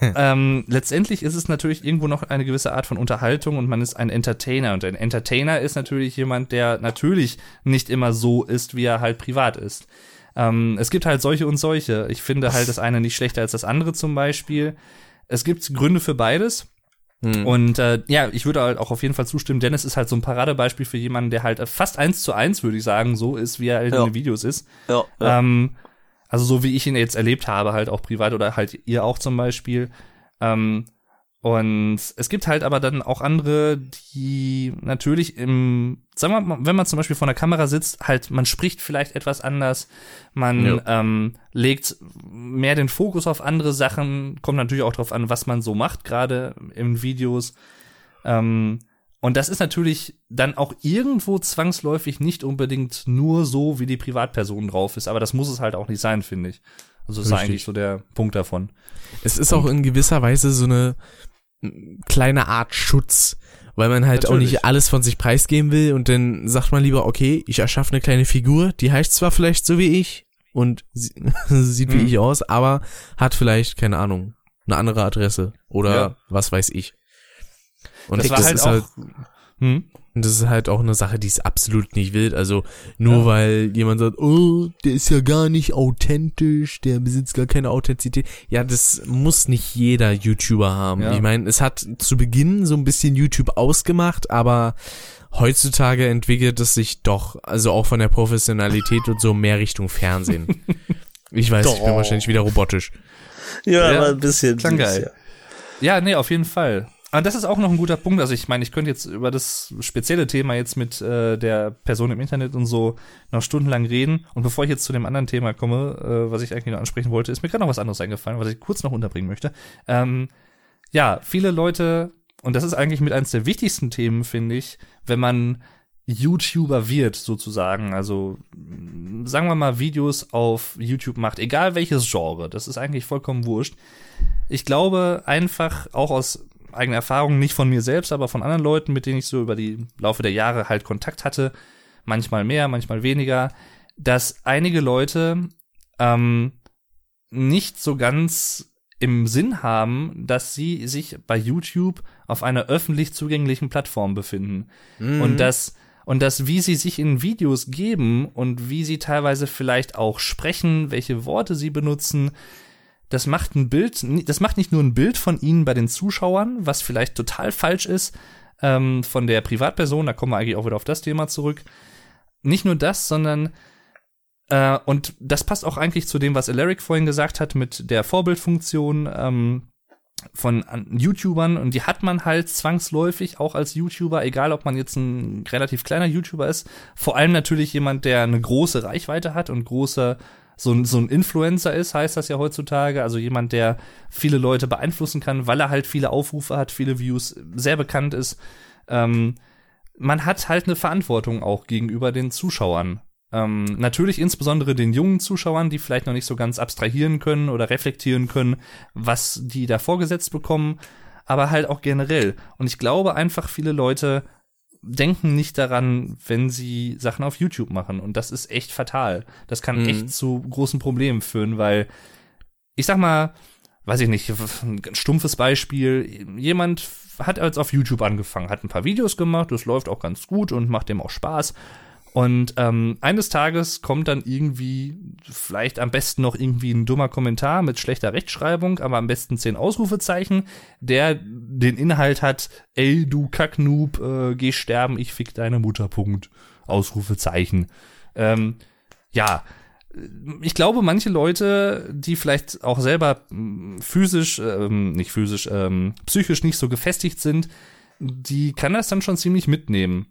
ähm, letztendlich ist es natürlich irgendwo noch eine gewisse Art von Unterhaltung und man ist ein Entertainer. Und ein Entertainer ist natürlich jemand, der natürlich nicht immer so ist, wie er halt privat ist. Ähm, es gibt halt solche und solche. Ich finde halt das eine nicht schlechter als das andere zum Beispiel. Es gibt Gründe für beides. Hm. Und äh, ja, ich würde halt auch auf jeden Fall zustimmen. Dennis ist halt so ein Paradebeispiel für jemanden, der halt fast eins zu eins, würde ich sagen, so ist, wie er halt Ja. in den Videos ist. Ja, Ähm, also so wie ich ihn jetzt erlebt habe, halt auch privat oder halt ihr auch zum Beispiel. Ähm, und es gibt halt aber dann auch andere, die natürlich im, sagen wir mal, wenn man zum Beispiel vor der Kamera sitzt, halt, man spricht vielleicht etwas anders, man Ja. ähm, legt mehr den Fokus auf andere Sachen, kommt natürlich auch drauf an, was man so macht, gerade in Videos. Ähm, und das ist natürlich dann auch irgendwo zwangsläufig nicht unbedingt nur so, wie die Privatperson drauf ist, aber das muss es halt auch nicht sein, finde ich. Also das ist eigentlich so der Punkt davon. Es ist auch in gewisser Weise so eine kleine Art Schutz, weil man halt auch Natürlich. nicht alles von sich preisgeben will und dann sagt man lieber, okay, ich erschaffe eine kleine Figur, die heißt zwar vielleicht so wie ich und sie, sieht wie Hm. ich aus, aber hat vielleicht, keine Ahnung, eine andere Adresse oder Ja. was weiß ich. Und Das das, war halt ist auch- halt, Hm? Und das ist halt auch eine Sache, die ist absolut nicht wild. Also nur Ja. weil jemand sagt, oh, der ist ja gar nicht authentisch, der besitzt gar keine Authentizität. Ja, das muss nicht jeder YouTuber haben. Ja. Ich meine, es hat zu Beginn so ein bisschen YouTube ausgemacht, aber heutzutage entwickelt es sich doch, also auch von der Professionalität und so mehr Richtung Fernsehen. Ich weiß, ich bin Doch. wahrscheinlich wieder robotisch. ja, Ja, aber ein bisschen. klang geil. Ja, nee, auf jeden Fall. Aber das ist auch noch ein guter Punkt. Also ich meine, ich könnte jetzt über das spezielle Thema jetzt mit äh, der Person im Internet und so noch stundenlang reden. Und bevor ich jetzt zu dem anderen Thema komme, äh, was ich eigentlich noch ansprechen wollte, ist mir gerade noch was anderes eingefallen, was ich kurz noch unterbringen möchte. Ähm, ja, viele Leute, und das ist eigentlich mit eines der wichtigsten Themen, finde ich, wenn man YouTuber wird, sozusagen. Also sagen wir mal Videos auf YouTube macht, egal welches Genre, das ist eigentlich vollkommen wurscht. Ich glaube einfach auch aus eigene Erfahrung, nicht von mir selbst, aber von anderen Leuten, mit denen ich so über die Laufe der Jahre halt Kontakt hatte, manchmal mehr, manchmal weniger, dass einige Leute ähm, nicht so ganz im Sinn haben, dass sie sich bei YouTube auf einer öffentlich zugänglichen Plattform befinden. Mhm. Und dass und dass wie sie sich in Videos geben und wie sie teilweise vielleicht auch sprechen, welche Worte sie benutzen, das macht ein Bild, das macht nicht nur ein Bild von ihnen bei den Zuschauern, was vielleicht total falsch ist, ähm, von der Privatperson, da kommen wir eigentlich auch wieder auf das Thema zurück. Nicht nur das, sondern äh, und das passt auch eigentlich zu dem, was Alaric vorhin gesagt hat mit der Vorbildfunktion ähm, von YouTubern und die hat man halt zwangsläufig auch als YouTuber, egal ob man jetzt ein relativ kleiner YouTuber ist, vor allem natürlich jemand, der eine große Reichweite hat und große so ein, so ein Influencer ist, heißt das ja heutzutage. Also jemand, der viele Leute beeinflussen kann, weil er halt viele Aufrufe hat, viele Views, sehr bekannt ist. Ähm, man hat halt eine Verantwortung auch gegenüber den Zuschauern. Ähm, natürlich insbesondere den jungen Zuschauern, die vielleicht noch nicht so ganz abstrahieren können oder reflektieren können, was die da vorgesetzt bekommen, aber halt auch generell. Und ich glaube einfach, viele Leute denken nicht daran, wenn sie Sachen auf YouTube machen. Und das ist echt fatal. Das kann mhm. echt zu großen Problemen führen, weil ich sag mal, weiß ich nicht, ein stumpfes Beispiel, jemand hat als auf YouTube angefangen, hat ein paar Videos gemacht, das läuft auch ganz gut und macht dem auch Spaß. Und ähm, eines Tages kommt dann irgendwie, vielleicht am besten noch irgendwie ein dummer Kommentar mit schlechter Rechtschreibung, aber am besten zehn Ausrufezeichen, der den Inhalt hat, ey du Kacknoob, äh, geh sterben, ich fick deine Mutter, Punkt. Ausrufezeichen. Ähm, ja, ich glaube, manche Leute, die vielleicht auch selber hm, physisch, ähm, nicht physisch, ähm, psychisch nicht so gefestigt sind, die kann das dann schon ziemlich mitnehmen.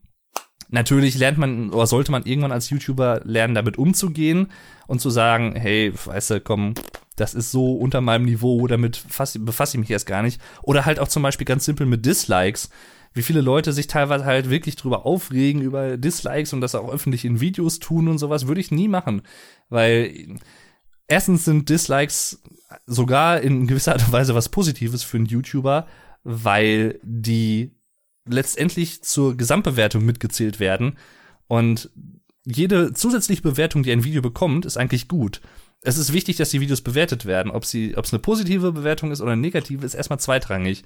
Natürlich lernt man oder sollte man irgendwann als YouTuber lernen, damit umzugehen und zu sagen, hey, weißt du, komm, das ist so unter meinem Niveau, damit befasse ich mich erst gar nicht. Oder halt auch zum Beispiel ganz simpel mit Dislikes. Wie viele Leute sich teilweise halt wirklich drüber aufregen über Dislikes und das auch öffentlich in Videos tun und sowas, würde ich nie machen. Weil erstens sind Dislikes sogar in gewisser Art und Weise was Positives für einen YouTuber, weil die letztendlich zur Gesamtbewertung mitgezählt werden. Und jede zusätzliche Bewertung, die ein Video bekommt, ist eigentlich gut. Es ist wichtig, dass die Videos bewertet werden. Ob sie, ob es eine positive Bewertung ist oder eine negative, ist erstmal zweitrangig.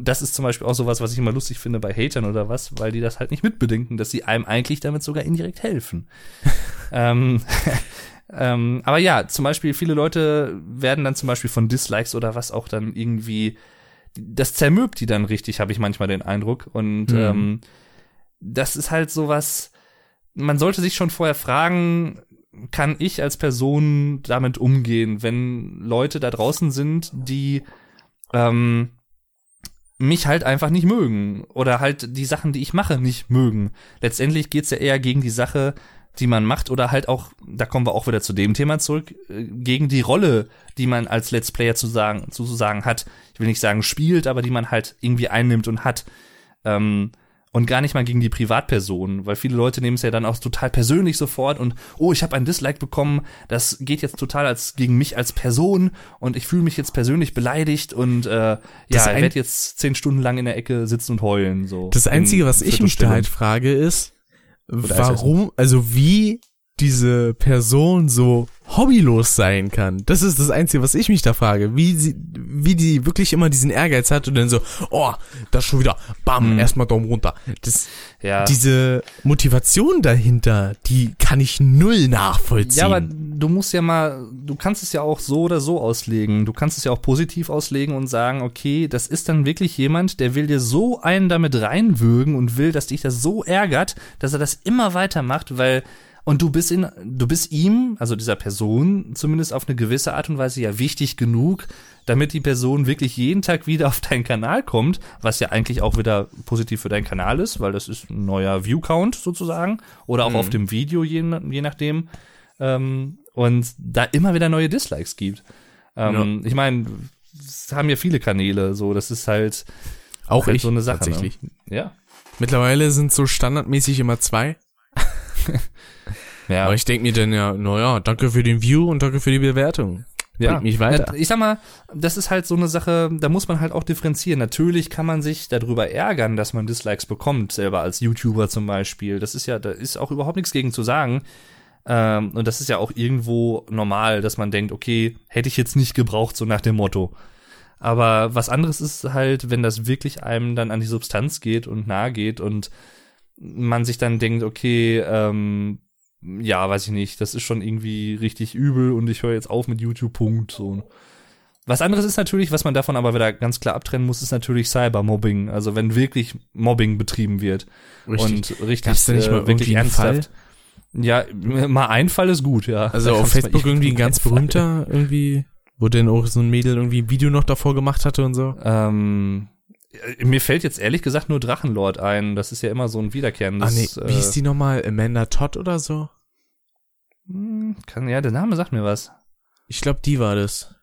Das ist zum Beispiel auch sowas, was ich immer lustig finde bei Hatern oder was, weil die das halt nicht mitbedenken, dass sie einem eigentlich damit sogar indirekt helfen. ähm, ähm, aber ja, zum Beispiel viele Leute werden dann zum Beispiel von Dislikes oder was auch dann irgendwie das zermürbt die dann richtig, habe ich manchmal den Eindruck. Und mhm. ähm, das ist halt sowas, man sollte sich schon vorher fragen, kann ich als Person damit umgehen, wenn Leute da draußen sind, die ähm, mich halt einfach nicht mögen oder halt die Sachen, die ich mache, nicht mögen. Letztendlich geht's ja eher gegen die Sache, die man macht oder halt auch, da kommen wir auch wieder zu dem Thema zurück, äh, gegen die Rolle, die man als Let's Player zu sagen, zu sagen hat. Ich will nicht sagen spielt, aber die man halt irgendwie einnimmt und hat. Ähm, und gar nicht mal gegen die Privatperson, weil viele Leute nehmen es ja dann auch total persönlich sofort und oh, ich habe ein Dislike bekommen, das geht jetzt total als gegen mich als Person und ich fühle mich jetzt persönlich beleidigt und äh, ja, ich werde jetzt zehn Stunden lang in der Ecke sitzen und heulen. So das Einzige, was ich mich da halt frage, ist, warum, also wie diese Person so hobbylos sein kann. Das ist das Einzige, was ich mich da frage. Wie sie, wie die wirklich immer diesen Ehrgeiz hat und dann so, oh, das schon wieder, bam, mhm. erstmal Daumen runter. Das, ja. Diese Motivation dahinter, die kann ich null nachvollziehen. Ja, aber du musst ja mal, du kannst es ja auch so oder so auslegen. Du kannst es ja auch positiv auslegen und sagen, okay, das ist dann wirklich jemand, der will dir so einen damit reinwürgen und will, dass dich das so ärgert, dass er das immer weitermacht, weil Und du bist in, du bist ihm, also dieser Person, zumindest auf eine gewisse Art und Weise ja wichtig genug, damit die Person wirklich jeden Tag wieder auf deinen Kanal kommt, was ja eigentlich auch wieder positiv für deinen Kanal ist, weil das ist ein neuer View-Count sozusagen. Oder auch Mhm. auf dem Video, je, je nachdem. Ähm, und da immer wieder neue Dislikes gibt. Ähm, Ich meine, es haben ja viele Kanäle, so, das ist halt, Auch halt ich so eine Sache. tatsächlich. Ne? Ja. Mittlerweile sind so standardmäßig immer zwei. Ja. Aber ich denke mir dann ja, naja, danke für den View und danke für die Bewertung. Bringt mich weiter. Ja, Ich sag mal, das ist halt so eine Sache, da muss man halt auch differenzieren. Natürlich kann man sich darüber ärgern, dass man Dislikes bekommt, selber als YouTuber zum Beispiel. Das ist ja, da ist auch überhaupt nichts gegen zu sagen. Ähm, und das ist ja auch irgendwo normal, dass man denkt, okay, hätte ich jetzt nicht gebraucht, so nach dem Motto. Aber was anderes ist halt, wenn das wirklich einem dann an die Substanz geht und nahe geht und man sich dann denkt, okay, ähm, ja, weiß ich nicht, das ist schon irgendwie richtig übel und ich höre jetzt auf mit YouTube, Punkt. So. Was anderes ist natürlich, was man davon aber wieder ganz klar abtrennen muss, ist natürlich Cybermobbing. Also wenn wirklich Mobbing betrieben wird Richtig. und richtig, Gab's da nicht äh, mal wirklich irgendwie einen ernsthaft. Ja, mal ein Fall ist gut, ja. Also auf Facebook irgendwie ein ganz Fall. berühmter irgendwie, wo denn auch so ein Mädel irgendwie ein Video noch davor gemacht hatte und so. Ähm, äh, mir fällt jetzt ehrlich gesagt nur Drachenlord ein. Das ist ja immer so ein Ah wiederkehrendes. nee, wie hieß die nochmal? Amanda Todd oder so? äh, kann, ja, der Name sagt mir was. Ich glaube, die war das.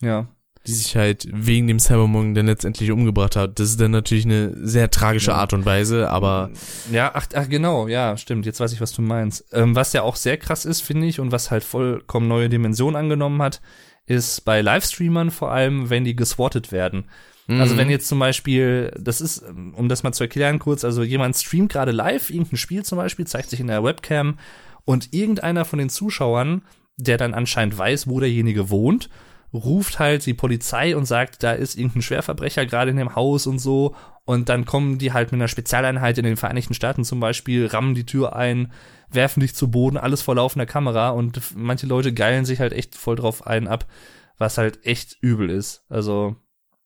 Ja. Die sich halt wegen dem Cybermobbing dann letztendlich umgebracht hat. Das ist dann natürlich eine sehr tragische. Art und Weise, aber Ja, ach, ach genau, ja, stimmt. Jetzt weiß ich, was du meinst. Ähm, was ja auch sehr krass ist, finde ich, und was halt vollkommen neue Dimensionen angenommen hat, ist bei Livestreamern vor allem, wenn die geswattet werden. Also Mhm. wenn jetzt zum Beispiel, das ist, um das mal zu erklären kurz, also jemand streamt gerade live, irgendein Spiel zum Beispiel, zeigt sich in der Webcam und irgendeiner von den Zuschauern, der dann anscheinend weiß, wo derjenige wohnt, ruft halt die Polizei und sagt, da ist irgendein Schwerverbrecher gerade in dem Haus und so. Und dann kommen die halt mit einer Spezialeinheit in den Vereinigten Staaten zum Beispiel, rammen die Tür ein, werfen dich zu Boden, alles vor laufender Kamera und manche Leute geilen sich halt echt voll drauf ein ab, was halt echt übel ist. Also,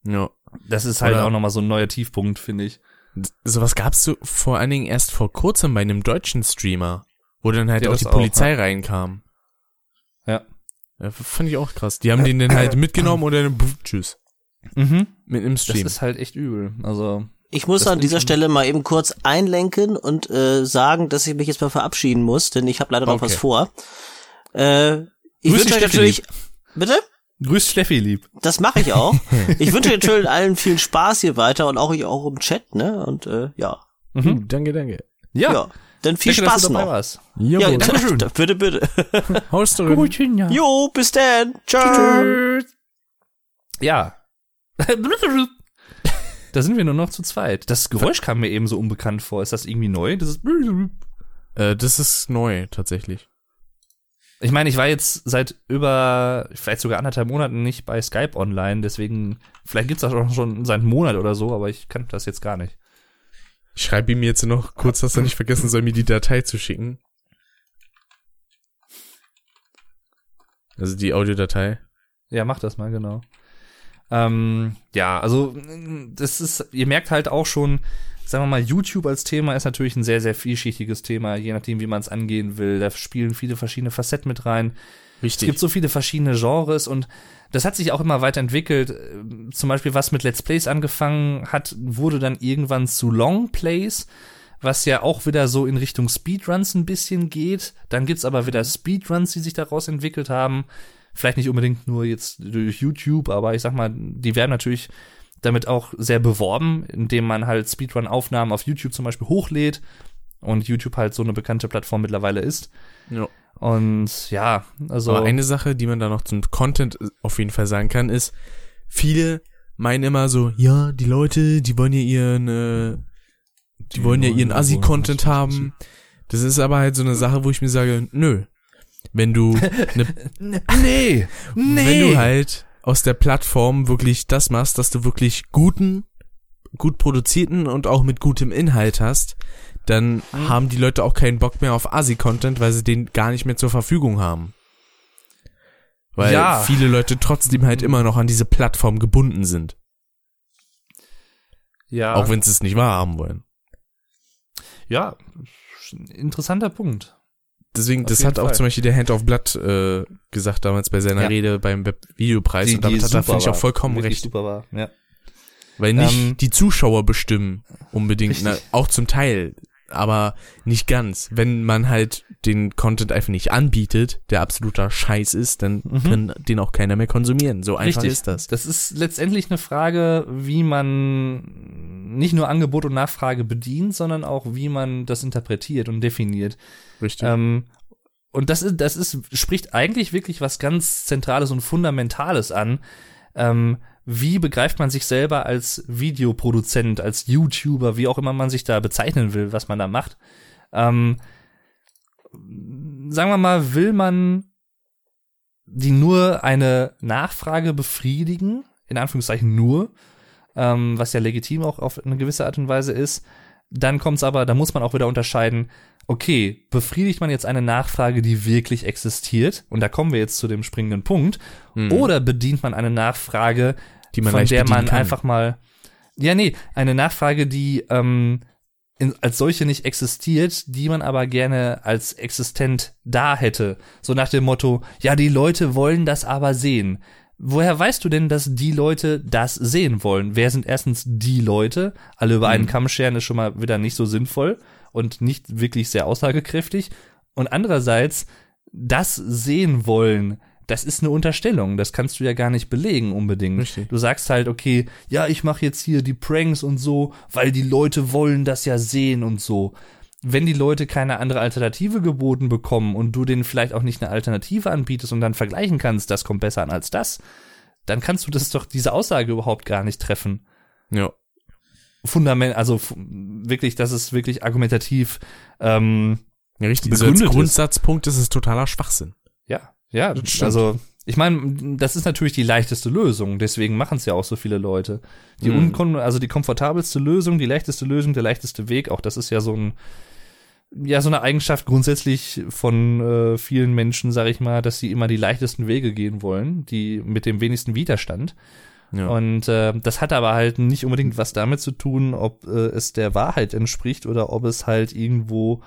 ja. Das ist halt Oder- auch nochmal so ein neuer Tiefpunkt, finde ich. Sowas gab's so vor allen Dingen erst vor kurzem bei einem deutschen Streamer, wo dann halt Ja, auch das die auch, Polizei reinkam. Ja. Ja, fand ich auch krass. Die haben den dann halt mitgenommen und dann pff, tschüss. Mhm. Mit einem Das Stream. ist halt echt übel. Also, Ich muss Das an dieser Stelle mal eben kurz einlenken und äh, sagen, dass ich mich jetzt mal verabschieden muss, denn ich habe leider noch Okay. was vor. Äh, ich wünsche euch natürlich. Bitte? Grüß Steffi lieb. Das mache ich auch. ich wünsche natürlich allen viel Spaß hier weiter und auch euch auch im Chat, ne? Und äh, ja. Mhm. Uh, danke, danke. Ja. Ja, Dann viel Danke, Spaß noch. warst. Ja, Jawohl. Dankeschön. bitte, bitte. Haust du rein. ja. Jo, bis dann. Ciao. Ja. da sind wir nur noch zu zweit. Das Geräusch kam mir eben so unbekannt vor. Ist das irgendwie neu? Das ist Äh, das ist neu, tatsächlich. Ich meine, ich war jetzt seit über, vielleicht sogar anderthalb Monaten nicht bei Skype online, deswegen, vielleicht gibt's das auch schon seit einem Monat oder so, aber ich kannte das jetzt gar nicht. Ich schreibe ihm jetzt noch kurz, dass er nicht vergessen soll, mir die Datei zu schicken. Also die Audiodatei. Ja, mach das mal, genau. Ähm, ja, also das ist, ihr merkt halt auch schon, sagen wir mal, YouTube als Thema ist natürlich ein sehr, sehr vielschichtiges Thema, je nachdem, wie man es angehen will. Da spielen viele verschiedene Facetten mit rein. Es gibt so viele verschiedene Genres und das hat sich auch immer weiterentwickelt. Zum Beispiel, was mit Let's Plays angefangen hat, wurde dann irgendwann zu Long Plays, was ja auch wieder so in Richtung Speedruns ein bisschen geht. Dann gibt's aber wieder Speedruns, die sich daraus entwickelt haben. Vielleicht nicht unbedingt nur jetzt durch YouTube, aber ich sag mal, die werden natürlich damit auch sehr beworben, indem man halt Speedrun-Aufnahmen auf YouTube zum Beispiel hochlädt und YouTube halt so eine bekannte Plattform mittlerweile ist. Ja. Und ja, also. Aber eine Sache, die man da noch zum Content auf jeden Fall sagen kann, ist, viele meinen immer so, ja, die Leute, die wollen ja ihren, äh, die, wollen ja ihren Assi-Content haben. Das ist aber halt so eine Sache, wo ich mir sage, nö. Wenn du, ne, nee, wenn du halt aus der Plattform wirklich das machst, dass du wirklich guten, gut produzierten und auch mit gutem Inhalt hast, dann haben die Leute auch keinen Bock mehr auf Asi-Content, weil sie den gar nicht mehr zur Verfügung haben. Weil Ja. viele Leute trotzdem halt immer noch an diese Plattform gebunden sind. ja, Auch wenn sie es nicht wahrhaben wollen. ja, interessanter Punkt. Deswegen, Auf das hat auch Fall. zum Beispiel der Hand of Blood äh, gesagt damals bei seiner Ja. Rede beim Web-Videopreis und damit hat er, finde ich, auch vollkommen Wirklich recht. super war, ja. Weil nicht Ähm, die Zuschauer bestimmen unbedingt, na, auch zum Teil, aber nicht ganz. Wenn man halt den Content einfach nicht anbietet, der absoluter Scheiß ist, dann Mhm. kann den auch keiner mehr konsumieren. So einfach Richtig. ist das. Das ist letztendlich eine Frage, wie man nicht nur Angebot und Nachfrage bedient, sondern auch, wie man das interpretiert und definiert. Richtig. Ähm, und das ist, das ist, spricht eigentlich wirklich was ganz Zentrales und Fundamentales an. Ähm, wie begreift man sich selber als Videoproduzent, als YouTuber, wie auch immer man sich da bezeichnen will, was man da macht? Ähm, sagen wir mal, will man die nur eine Nachfrage befriedigen, in Anführungszeichen nur, ähm, was ja legitim auch auf eine gewisse Art und Weise ist, dann kommt's aber, da muss man auch wieder unterscheiden, okay, befriedigt man jetzt eine Nachfrage, die wirklich existiert, und da kommen wir jetzt zu dem springenden Punkt, oder bedient man eine Nachfrage, Hm. Die man von der man kann. einfach mal, ja, nee, eine Nachfrage, die ähm, in, als solche nicht existiert, die man aber gerne als existent da hätte. So nach dem Motto, ja, die Leute wollen das aber sehen. Woher weißt du denn, dass die Leute das sehen wollen? Wer sind erstens die Leute? Alle über Mhm. einen Kamm scheren ist schon mal wieder nicht so sinnvoll und nicht wirklich sehr aussagekräftig. Und andererseits, das sehen wollen, das ist eine Unterstellung. Das kannst du ja gar nicht belegen unbedingt. Richtig. Du sagst halt, okay, ja, ich mache jetzt hier die Pranks und so, weil die Leute wollen das ja sehen und so. Wenn die Leute keine andere Alternative geboten bekommen und du denen vielleicht auch nicht eine Alternative anbietest und dann vergleichen kannst, das kommt besser an als das, dann kannst du das doch diese Aussage überhaupt gar nicht treffen. ja. Fundament, also wirklich, das ist wirklich argumentativ. Ähm, ja, richtig. So als. Grundsatzpunkt ist es totaler Schwachsinn. Ja, ja, also ich meine, das ist natürlich die leichteste Lösung, deswegen machen es ja auch so viele Leute. Die Mhm. unkon also die komfortabelste Lösung, die leichteste Lösung, der leichteste Weg, auch das ist ja so ein ja so eine Eigenschaft grundsätzlich von äh, vielen Menschen, sag ich mal, dass sie immer die leichtesten Wege gehen wollen, die mit dem wenigsten Widerstand. Ja. Und äh, das hat aber halt nicht unbedingt was damit zu tun, ob äh, es der Wahrheit entspricht oder ob es halt irgendwo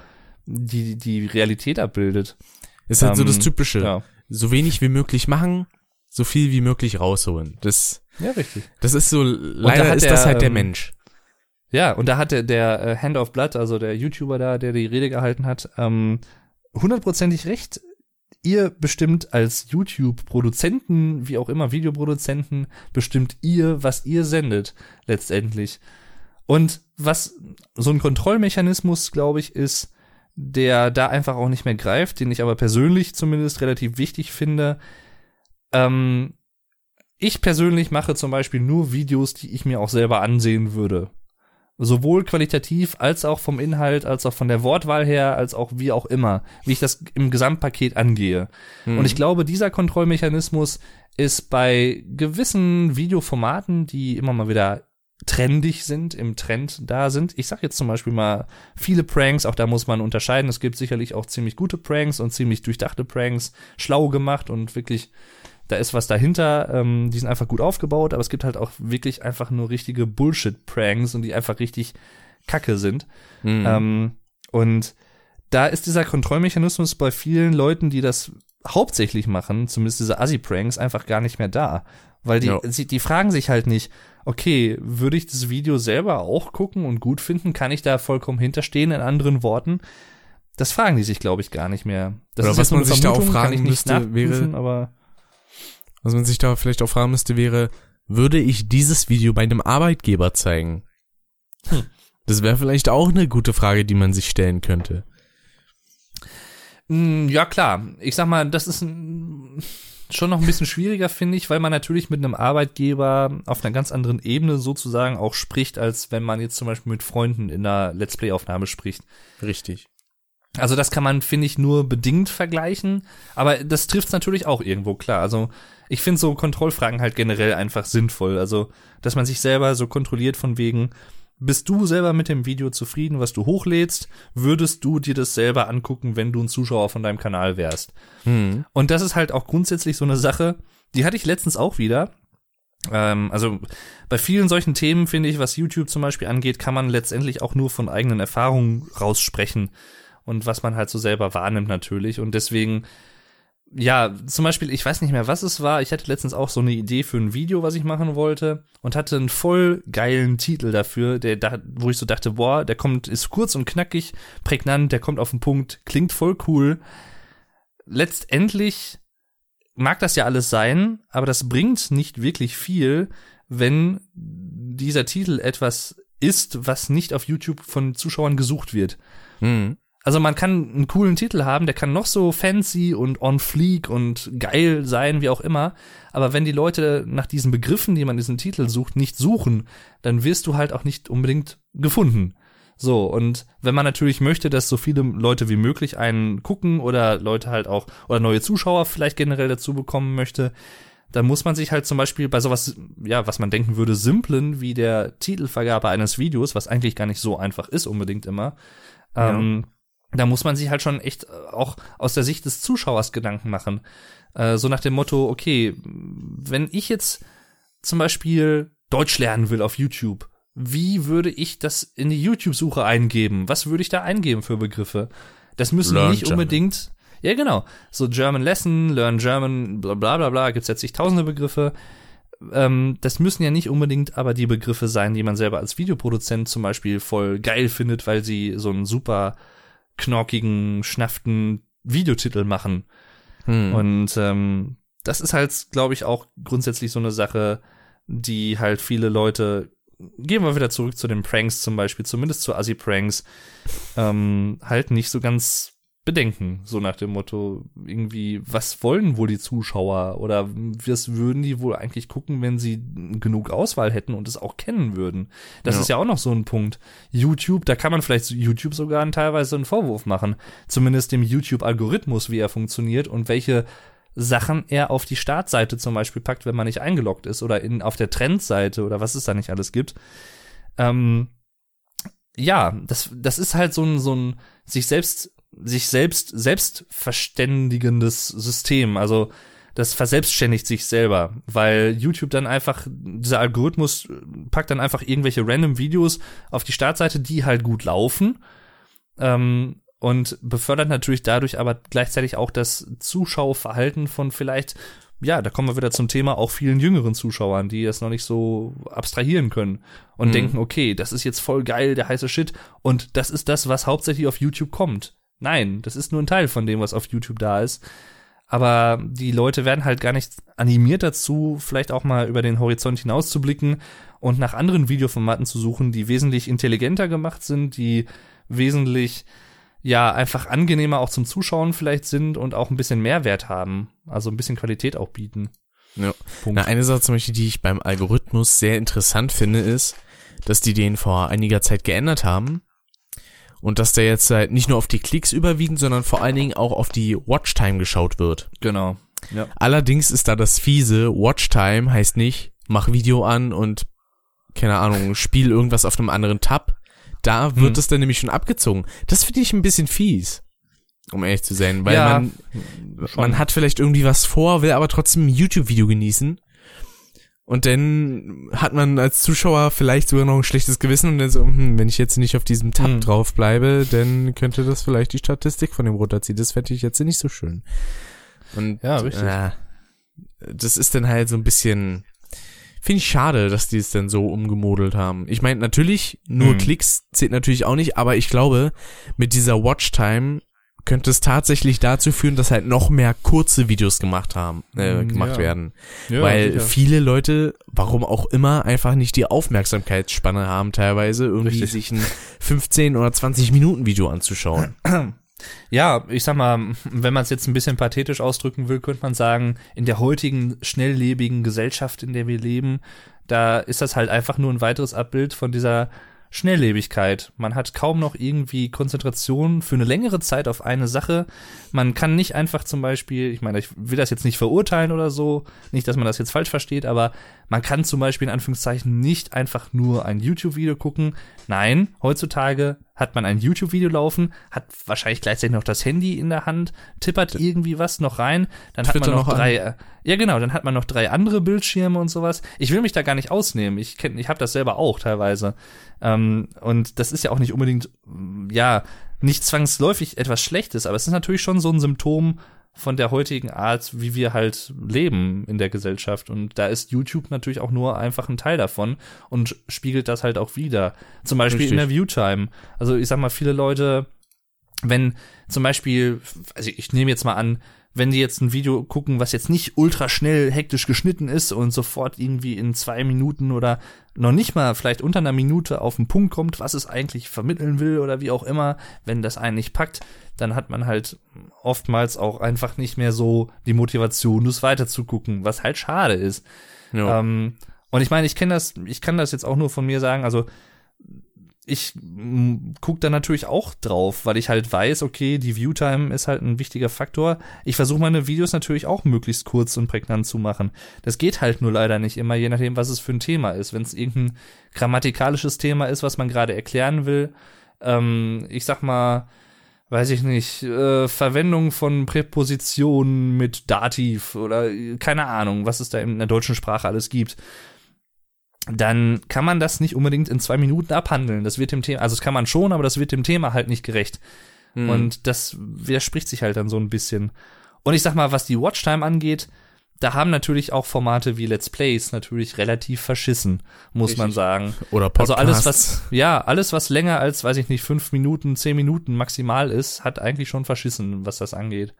die die Realität abbildet. ist halt so ähm, das Typische. Ja, So wenig wie möglich machen, so viel wie möglich rausholen. Das, ja richtig. das ist so, leider hat ist der, das halt der ähm, Mensch. Ja, und da hat der, der äh, Hand of Blood, also der YouTuber da, der die Rede gehalten hat, ähm, hundertprozentig recht. Ihr bestimmt als YouTube-Produzenten, wie auch immer Videoproduzenten, bestimmt ihr, was ihr sendet, letztendlich. Und was so ein Kontrollmechanismus, glaube ich, ist, der da einfach auch nicht mehr greift, den ich aber persönlich zumindest relativ wichtig finde. Ähm, ich persönlich mache zum Beispiel nur Videos, die ich mir auch selber ansehen würde. Sowohl qualitativ als auch vom Inhalt, als auch von der Wortwahl her, als auch wie auch immer, wie ich das im Gesamtpaket angehe. Mhm. Und ich glaube, dieser Kontrollmechanismus ist bei gewissen Videoformaten, die immer mal wieder trendig sind, im Trend da sind. Ich sag jetzt zum Beispiel mal viele Pranks, auch da muss man unterscheiden. Es gibt sicherlich auch ziemlich gute Pranks und ziemlich durchdachte Pranks, schlau gemacht und wirklich, da ist was dahinter. Ähm, die sind einfach gut aufgebaut, aber es gibt halt auch wirklich einfach nur richtige Bullshit-Pranks und die einfach richtig kacke sind. Mhm. Ähm, und da ist dieser Kontrollmechanismus bei vielen Leuten, die das hauptsächlich machen, zumindest diese Assi-Pranks, einfach gar nicht mehr da. Weil die, Ja. sie, die fragen sich halt nicht, okay, würde ich das Video selber auch gucken und gut finden? Kann ich da vollkommen hinterstehen, in anderen Worten? Das fragen die sich, glaube ich, gar nicht mehr. Das Oder ist was man sich da auch fragen ich nicht müsste, wäre- aber Was man sich da vielleicht auch fragen müsste, wäre, würde ich dieses Video bei einem Arbeitgeber zeigen? Hm. Das wäre vielleicht auch eine gute Frage, die man sich stellen könnte. Mm, Ja, klar. Ich sag mal, das ist schon noch ein bisschen schwieriger, finde ich, weil man natürlich mit einem Arbeitgeber auf einer ganz anderen Ebene sozusagen auch spricht, als wenn man jetzt zum Beispiel mit Freunden in einer Let's Play-Aufnahme spricht. Richtig. Also das kann man, finde ich, nur bedingt vergleichen, aber das trifft es natürlich auch irgendwo, klar. Also ich finde so Kontrollfragen halt generell einfach sinnvoll. Also, dass man sich selber so kontrolliert von wegen, bist du selber mit dem Video zufrieden, was du hochlädst? Würdest du dir das selber angucken, wenn du ein Zuschauer von deinem Kanal wärst? Hm. Und das ist halt auch grundsätzlich so eine Sache, die hatte ich letztens auch wieder. Ähm, also bei vielen solchen Themen, finde ich, was YouTube zum Beispiel angeht, kann man letztendlich auch nur von eigenen Erfahrungen raussprechen. Und was man halt so selber wahrnimmt natürlich. Und deswegen, ja, zum Beispiel, ich weiß nicht mehr, was es war. Ich hatte letztens auch so eine Idee für ein Video, was ich machen wollte und hatte einen voll geilen Titel dafür, der da, wo ich so dachte, boah, der kommt, ist kurz und knackig, prägnant, der kommt auf den Punkt, klingt voll cool. Letztendlich mag das ja alles sein, aber das bringt nicht wirklich viel, wenn dieser Titel etwas ist, was nicht auf YouTube von Zuschauern gesucht wird. Mhm. Also man kann einen coolen Titel haben, der kann noch so fancy und on fleek und geil sein, wie auch immer. Aber wenn die Leute nach diesen Begriffen, die man in diesem Titel sucht, nicht suchen, dann wirst du halt auch nicht unbedingt gefunden. So, und wenn man natürlich möchte, dass so viele Leute wie möglich einen gucken oder Leute halt auch, oder neue Zuschauer vielleicht generell dazu bekommen möchte, dann muss man sich halt zum Beispiel bei sowas, ja, was man denken würde, simplen, wie der Titelvergabe eines Videos, was eigentlich gar nicht so einfach ist unbedingt immer, Ja. ähm, da muss man sich halt schon echt auch aus der Sicht des Zuschauers Gedanken machen. Äh, so nach dem Motto, okay, wenn ich jetzt zum Beispiel Deutsch lernen will auf YouTube, wie würde ich das in die YouTube-Suche eingeben? Was würde ich da eingeben für Begriffe? Das müssen Learn nicht German. unbedingt, ja genau, so German Lesson, Learn German, bla bla bla bla, gibt's jetzt nicht tausende Begriffe. Ähm, das müssen ja nicht unbedingt aber die Begriffe sein, die man selber als Videoproduzent zum Beispiel voll geil findet, weil sie so einen super knorkigen, schnafften Videotitel machen. Hm. Und ähm, das ist halt, glaube ich, auch grundsätzlich so eine Sache, die halt viele Leute, gehen wir wieder zurück zu den Pranks zum Beispiel, zumindest zu Assi-Pranks, ähm, halt nicht so ganz bedenken, so nach dem Motto, irgendwie, was wollen wohl die Zuschauer oder was würden die wohl eigentlich gucken, wenn sie genug Auswahl hätten und es auch kennen würden. Das Ja. ist ja auch noch so ein Punkt. YouTube, da kann man vielleicht YouTube sogar teilweise einen Vorwurf machen, zumindest dem YouTube-Algorithmus, wie er funktioniert und welche Sachen er auf die Startseite zum Beispiel packt, wenn man nicht eingeloggt ist oder in, auf der Trendseite oder was es da nicht alles gibt. Ähm, ja, das, das ist halt so ein, so ein sich selbst, sich selbst, selbst verständigendes System. Also, das verselbstständigt sich selber, weil YouTube dann einfach, dieser Algorithmus packt dann einfach irgendwelche random Videos auf die Startseite, die halt gut laufen. Ähm, und befördert natürlich dadurch aber gleichzeitig auch das Zuschauerverhalten von vielleicht, ja, da kommen wir wieder zum Thema auch vielen jüngeren Zuschauern, die das noch nicht so abstrahieren können und Mhm. denken, okay, das ist jetzt voll geil, der heiße Shit und das ist das, was hauptsächlich auf YouTube kommt. Nein, das ist nur ein Teil von dem, was auf YouTube da ist. Aber die Leute werden halt gar nicht animiert dazu, vielleicht auch mal über den Horizont hinaus zu blicken und nach anderen Videoformaten zu suchen, die wesentlich intelligenter gemacht sind, die wesentlich ja einfach angenehmer auch zum Zuschauen vielleicht sind und auch ein bisschen Mehrwert haben, also ein bisschen Qualität auch bieten. Ja. Punkt. Na, eine Sache zum Beispiel, die ich beim Algorithmus sehr interessant finde, ist, dass die den vor einiger Zeit geändert haben und dass der jetzt halt nicht nur auf die Klicks überwiegend, sondern vor allen Dingen auch auf die Watchtime geschaut wird. Genau. Ja. Allerdings ist da das fiese, Watchtime heißt nicht, mach Video an und, keine Ahnung, spiel irgendwas auf einem anderen Tab. Da wird Hm. es dann nämlich schon abgezogen. Das finde ich ein bisschen fies. Um ehrlich zu sein, weil Ja, man, schon. man hat vielleicht irgendwie was vor, will aber trotzdem ein YouTube-Video genießen. Und dann hat man als Zuschauer vielleicht sogar noch ein schlechtes Gewissen und dann so, hm, wenn ich jetzt nicht auf diesem Tab Hm. drauf bleibe, dann könnte das vielleicht die Statistik von dem runterziehen. Das fände ich jetzt nicht so schön. Und Ja, richtig. Äh, das ist dann halt so ein bisschen, finde ich schade, dass die es dann so umgemodelt haben. Ich meine, natürlich, nur Hm. Klicks zählt natürlich auch nicht, aber ich glaube, mit dieser Watchtime könnte es tatsächlich dazu führen, dass halt noch mehr kurze Videos gemacht haben, äh, Hm, gemacht ja. werden. Ja, Weil sicher. viele Leute, warum auch immer, einfach nicht die Aufmerksamkeitsspanne haben, teilweise irgendwie Richtig. sich ein 15 oder 20 Minuten Video anzuschauen. Ja, ich sag mal, wenn man es jetzt ein bisschen pathetisch ausdrücken will, könnte man sagen, in der heutigen schnelllebigen Gesellschaft, in der wir leben, da ist das halt einfach nur ein weiteres Abbild von dieser Schnelllebigkeit. Man hat kaum noch irgendwie Konzentration für eine längere Zeit auf eine Sache. Man kann nicht einfach zum Beispiel, ich meine, ich will das jetzt nicht verurteilen oder so, nicht, dass man das jetzt falsch versteht, aber man kann zum Beispiel in Anführungszeichen nicht einfach nur ein YouTube-Video gucken. Nein, heutzutage hat man ein YouTube-Video laufen, hat wahrscheinlich gleichzeitig noch das Handy in der Hand, tippert irgendwie was noch rein, dann hat Twitter man noch, noch an. drei, äh, ja genau, dann hat man noch drei andere Bildschirme und sowas. Ich will mich da gar nicht ausnehmen. Ich kenn, ich habe das selber auch teilweise. Ähm, und das ist ja auch nicht unbedingt, mm, ja, nicht zwangsläufig etwas Schlechtes, aber es ist natürlich schon so ein Symptom von der heutigen Art, wie wir halt leben in der Gesellschaft. Und da ist YouTube natürlich auch nur einfach ein Teil davon und spiegelt das halt auch wieder. Zum Beispiel Richtig. in der Viewtime. Also ich sag mal, viele Leute, wenn zum Beispiel, also ich nehme jetzt mal an, wenn die jetzt ein Video gucken, was jetzt nicht ultra schnell hektisch geschnitten ist und sofort irgendwie in zwei Minuten oder noch nicht mal vielleicht unter einer Minute auf den Punkt kommt, was es eigentlich vermitteln will oder wie auch immer, wenn das einen nicht packt, dann hat man halt oftmals auch einfach nicht mehr so die Motivation, das weiterzugucken, was halt schade ist. Ja. Ähm, und ich meine, ich kenne das, ich kann das jetzt auch nur von mir sagen, also ich mm, guck da natürlich auch drauf, weil ich halt weiß, okay, die Viewtime ist halt ein wichtiger Faktor. Ich versuche meine Videos natürlich auch möglichst kurz und prägnant zu machen. Das geht halt nur leider nicht immer, je nachdem, was es für ein Thema ist. Wenn es irgendein grammatikalisches Thema ist, was man gerade erklären will, ähm, ich sag mal, weiß ich nicht, äh, Verwendung von Präpositionen mit Dativ oder äh, keine Ahnung, was es da in der deutschen Sprache alles gibt dann kann man das nicht unbedingt in zwei Minuten abhandeln. Das wird dem Thema, also das kann man schon, aber das wird dem Thema halt nicht gerecht. Hm. Und das widerspricht sich halt dann so ein bisschen. Und ich sag mal, was die Watchtime angeht, da haben natürlich auch Formate wie Let's Plays natürlich relativ verschissen, muss man Richtig. sagen. Oder Also Podcasts. alles, was, ja, alles, was länger als, weiß ich nicht, fünf Minuten, zehn Minuten maximal ist, hat eigentlich schon verschissen, was das angeht.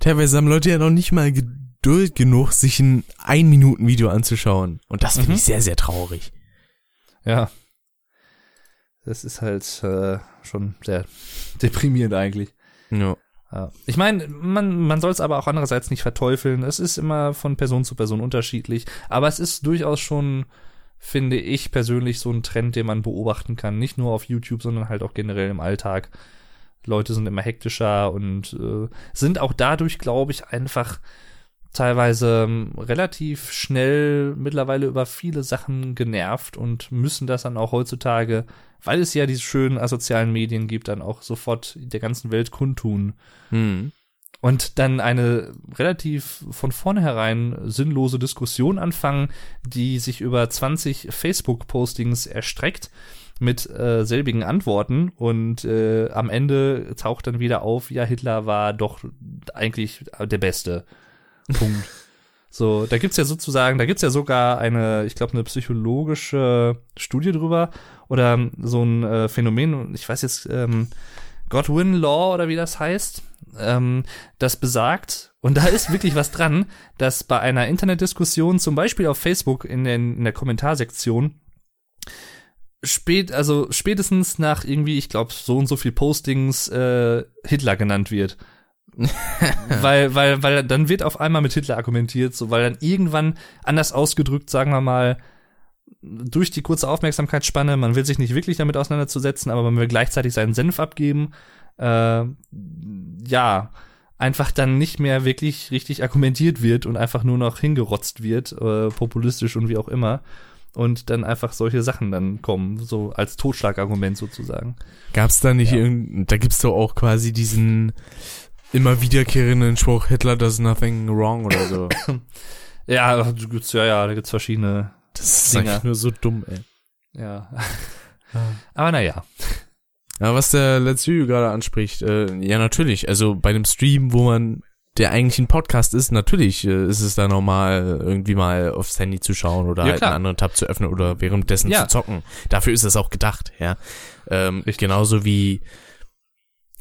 Teilweise haben Leute ja noch nicht mal Geduld genug, sich ein ein Minuten Video anzuschauen. Und das finde Mhm. ich sehr, sehr traurig. Ja. Das ist halt äh, schon sehr deprimierend eigentlich. Ja. Ja. Ich meine, man, man soll es aber auch andererseits nicht verteufeln. Es ist immer von Person zu Person unterschiedlich. Aber es ist durchaus schon, finde ich persönlich, so ein Trend, den man beobachten kann. Nicht nur auf YouTube, sondern halt auch generell im Alltag. Leute sind immer hektischer und äh, sind auch dadurch, glaube ich, einfach teilweise ähm, relativ schnell mittlerweile über viele Sachen genervt und müssen das dann auch heutzutage, weil es ja diese schönen asozialen Medien gibt, dann auch sofort der ganzen Welt kundtun. Hm. Und dann eine relativ von vornherein sinnlose Diskussion anfangen, die sich über 20 Facebook-Postings erstreckt mit äh, selbigen Antworten und äh, am Ende taucht dann wieder auf, ja, Hitler war doch eigentlich der Beste. Punkt. So, da gibt's ja sozusagen, da gibt's ja sogar eine, ich glaube, eine psychologische Studie drüber oder so ein äh, Phänomen, ich weiß jetzt, ähm, Godwin Law oder wie das heißt, ähm, das besagt, und da ist wirklich was dran, dass bei einer Internetdiskussion, zum Beispiel auf Facebook in, den, in der Kommentarsektion, spät, also spätestens nach irgendwie, ich glaube, so und so viel Postings äh, Hitler genannt wird. weil, weil, weil dann wird auf einmal mit Hitler argumentiert, so weil dann irgendwann anders ausgedrückt, sagen wir mal, durch die kurze Aufmerksamkeitsspanne, man will sich nicht wirklich damit auseinanderzusetzen, aber man will gleichzeitig seinen Senf abgeben, äh, ja, einfach dann nicht mehr wirklich richtig argumentiert wird und einfach nur noch hingerotzt wird, äh, populistisch und wie auch immer. Und dann einfach solche Sachen dann kommen, so als Totschlagargument sozusagen. Gab's da nicht irgend, da gibt's doch auch quasi diesen immer wiederkehrenden Spruch, Hitler does nothing wrong oder so. Ja, da gibt's, ja, ja, da gibt's verschiedene, Das ist einfach nur so dumm, ey. ja. Aber naja. Ja, was der Let's View gerade anspricht, äh, ja natürlich, also bei einem Stream, wo man der eigentlich ein Podcast ist, natürlich äh, ist es da normal, irgendwie mal aufs Handy zu schauen oder Ja, halt einen anderen Tab zu öffnen oder währenddessen Ja. zu zocken. Dafür ist es auch gedacht, ja. Ähm, genauso wie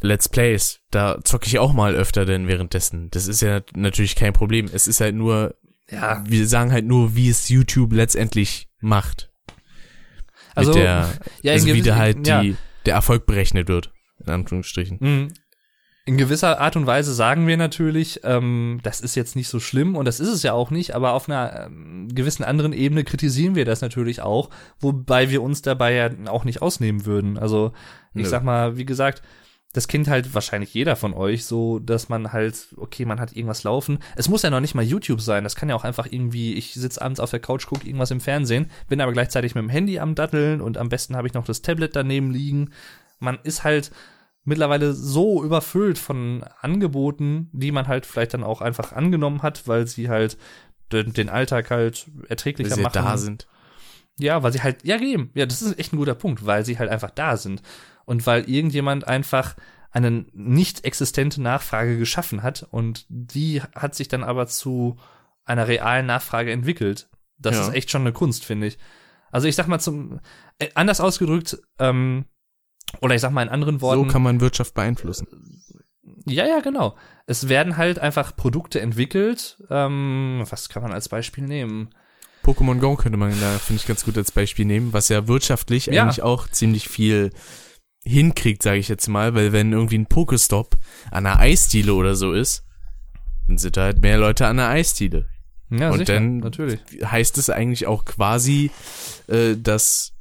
Let's Plays, da zocke ich auch mal öfter denn währenddessen. Das ist ja natürlich kein Problem. Es ist halt nur, Ja, wir sagen halt nur, wie es YouTube letztendlich macht. also, Mit der, ja, also wie da halt ja. die, der Erfolg berechnet wird. In Anführungsstrichen. Mhm. In gewisser Art und Weise sagen wir natürlich, ähm, das ist jetzt nicht so schlimm und das ist es ja auch nicht, aber auf einer ähm, gewissen anderen Ebene kritisieren wir das natürlich auch, wobei wir uns dabei ja auch nicht ausnehmen würden. Also ich Nö. sag mal, wie gesagt, das kennt halt wahrscheinlich jeder von euch so, dass man halt, okay, man hat irgendwas laufen. Es muss ja noch nicht mal YouTube sein, das kann ja auch einfach irgendwie, ich sitze abends auf der Couch, gucke irgendwas im Fernsehen, bin aber gleichzeitig mit dem Handy am Datteln und am besten habe ich noch das Tablet daneben liegen. Man ist halt mittlerweile so überfüllt von Angeboten, die man halt vielleicht dann auch einfach angenommen hat, weil sie halt den, den Alltag halt Weil erträglicher sie machen. da sind. Ja, weil sie halt, ja, eben. Ja, das ist echt ein guter Punkt, weil sie halt einfach da sind. Und weil irgendjemand einfach eine nicht existente Nachfrage geschaffen hat und die hat sich dann aber zu einer realen Nachfrage entwickelt. Das Ja. ist echt schon eine Kunst, finde ich. Also ich sag mal zum äh, anders ausgedrückt, ähm, oder ich sag mal in anderen So Worten, kann man Wirtschaft beeinflussen. ja, ja, genau. Es werden halt einfach Produkte entwickelt. Ähm, was kann man als Beispiel nehmen? Pokémon Go könnte man da, finde ich, ganz gut als Beispiel nehmen, was ja wirtschaftlich Ja. eigentlich auch ziemlich viel hinkriegt, sage ich jetzt mal, weil wenn irgendwie ein Pokestop an einer Eisdiele oder so ist, dann sind da halt mehr Leute an der Eisdiele. Ja, Und sicher, dann- natürlich. Heißt es eigentlich auch quasi, äh, dass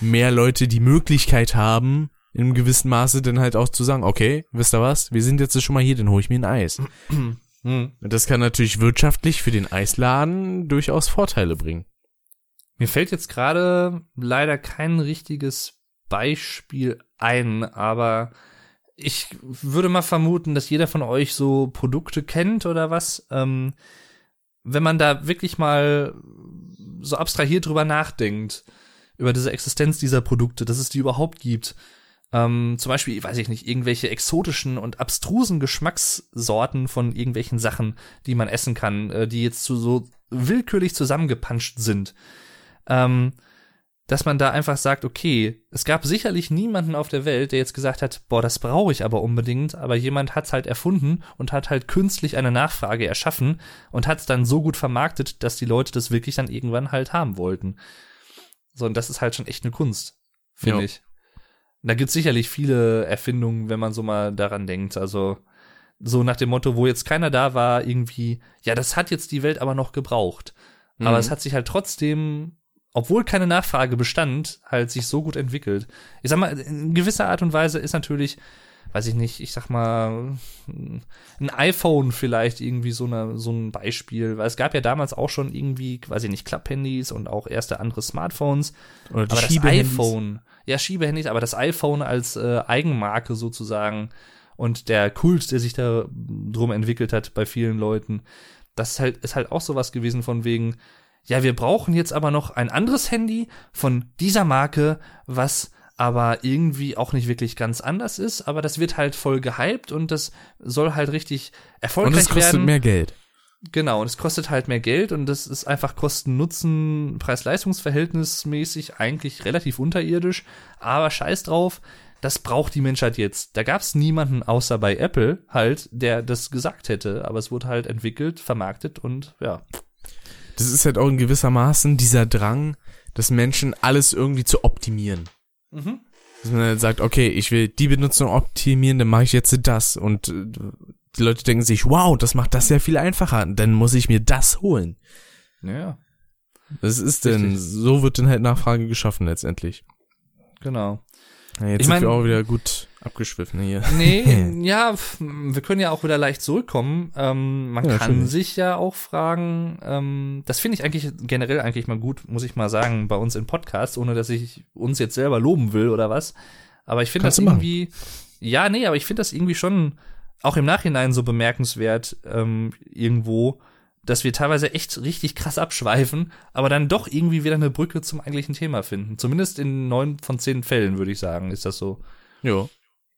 mehr Leute die Möglichkeit haben, in einem gewissen Maße dann halt auch zu sagen, okay, wisst ihr was, wir sind jetzt schon mal hier, dann hole ich mir ein Eis. Hm. Und das kann natürlich wirtschaftlich für den Eisladen durchaus Vorteile bringen. Mir fällt jetzt gerade leider kein richtiges Beispiel ein, aber ich würde mal vermuten, dass jeder von euch so Produkte kennt oder was. Ähm, wenn man da wirklich mal so abstrahiert drüber nachdenkt, über diese Existenz dieser Produkte, dass es die überhaupt gibt. Ähm, zum Beispiel, weiß ich nicht, irgendwelche exotischen und abstrusen Geschmackssorten von irgendwelchen Sachen, die man essen kann, äh, die jetzt zu so willkürlich zusammengepanscht sind ähm, dass man da einfach sagt, okay, es gab sicherlich niemanden auf der Welt, der jetzt gesagt hat, boah, das brauche ich aber unbedingt, aber jemand hat's halt erfunden und hat halt künstlich eine Nachfrage erschaffen und hat's dann so gut vermarktet, dass die Leute das wirklich dann irgendwann halt haben wollten. So, und das ist halt schon echt eine Kunst, finde Ja. ich. Da gibt's sicherlich viele Erfindungen, wenn man so mal daran denkt. Also so nach dem Motto, wo jetzt keiner da war, irgendwie, ja, das hat jetzt die Welt aber noch gebraucht. Aber Mhm. es hat sich halt trotzdem, obwohl keine Nachfrage bestand, halt sich so gut entwickelt. Ich sag mal, in gewisser Art und Weise ist natürlich, weiß ich nicht, ich sag mal, ein iPhone vielleicht irgendwie so, eine, so ein Beispiel, weil es gab ja damals auch schon irgendwie, weiß ich nicht, Klapphandys und auch erste andere Smartphones. Oder die Aber das Schiebehandys. iPhone, ja, Schiebehandys, aber das iPhone als äh, Eigenmarke sozusagen und der Kult, der sich da drum entwickelt hat bei vielen Leuten, das ist halt, ist halt auch sowas gewesen von wegen, ja, wir brauchen jetzt aber noch ein anderes Handy von dieser Marke, was aber irgendwie auch nicht wirklich ganz anders ist, aber das wird halt voll gehypt und das soll halt richtig Und erfolgreich es kostet werden. mehr Geld. Genau, und es kostet halt mehr Geld und das ist einfach Kosten-Nutzen, Preis-Leistungs-Verhältnismäßig eigentlich relativ unterirdisch, aber scheiß drauf, das braucht die Menschheit jetzt. Da gab's niemanden außer bei Apple halt, der das gesagt hätte, aber es wurde halt entwickelt, vermarktet und ja. Das ist halt auch in gewisser Maßen dieser Drang, des Menschen alles irgendwie zu optimieren. Mhm. Dass man halt sagt, okay, ich will die Benutzung optimieren, dann mache ich jetzt das. Und äh, die Leute denken sich, wow, das macht das ja viel einfacher. Dann muss ich mir das holen. Ja, Das ist denn, Richtig. so wird dann halt Nachfrage geschaffen letztendlich. genau. Ja, jetzt Ich sind mein- wir auch wieder gut abgeschwiffen hier. Nee, ja, wir können ja auch wieder leicht zurückkommen. Ähm, man Ja, kann natürlich. sich ja auch fragen, ähm, das finde ich eigentlich generell eigentlich mal gut, muss ich mal sagen, bei uns im Podcast, ohne dass ich uns jetzt selber loben will oder was. Aber ich finde das irgendwie, ja, nee, aber ich finde das irgendwie schon auch im Nachhinein so bemerkenswert ähm, irgendwo, dass wir teilweise echt richtig krass abschweifen, aber dann doch irgendwie wieder eine Brücke zum eigentlichen Thema finden. Zumindest in neun von zehn Fällen, würde ich sagen, ist das so. Jo.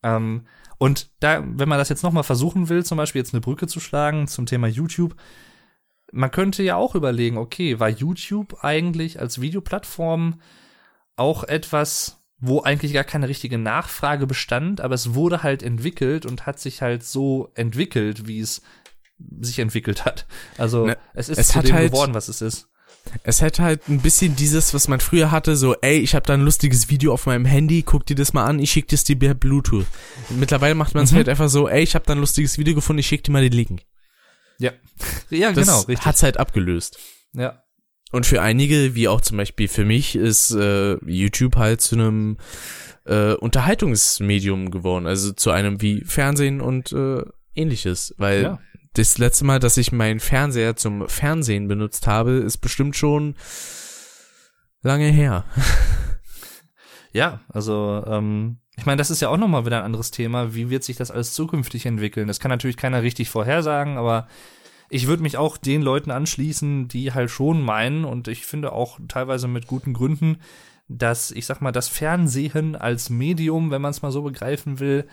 Ähm, und da, wenn man das jetzt nochmal versuchen will, zum Beispiel jetzt eine Brücke zu schlagen zum Thema YouTube, man könnte ja auch überlegen, okay, war YouTube eigentlich als Videoplattform auch etwas, wo eigentlich gar keine richtige Nachfrage bestand, aber es wurde halt entwickelt und hat sich halt so entwickelt, wie es sich entwickelt hat. Also Ne, es ist es zu dem halt- geworden, was es ist. Es hätte halt ein bisschen dieses, was man früher hatte, so, ey, ich habe da ein lustiges Video auf meinem Handy, guck dir das mal an, ich schick das dir per Bluetooth. Mittlerweile macht man es Mhm. halt einfach so, ey, ich habe da ein lustiges Video gefunden, ich schick dir mal den Link. Ja, ja Das genau, richtig. hat's halt abgelöst. ja. Und für einige, wie auch zum Beispiel für mich, ist äh, YouTube halt zu einem äh, Unterhaltungsmedium geworden, also zu einem wie Fernsehen und äh, ähnliches. Weil Ja. Das letzte Mal, dass ich meinen Fernseher zum Fernsehen benutzt habe, ist bestimmt schon lange her. Ja, also ähm, ich meine, das ist ja auch nochmal wieder ein anderes Thema. Wie wird sich das alles zukünftig entwickeln? Das kann natürlich keiner richtig vorhersagen, aber ich würde mich auch den Leuten anschließen, die halt schon meinen, und ich finde auch teilweise mit guten Gründen, dass, ich sag mal, das Fernsehen als Medium, wenn man es mal so begreifen will,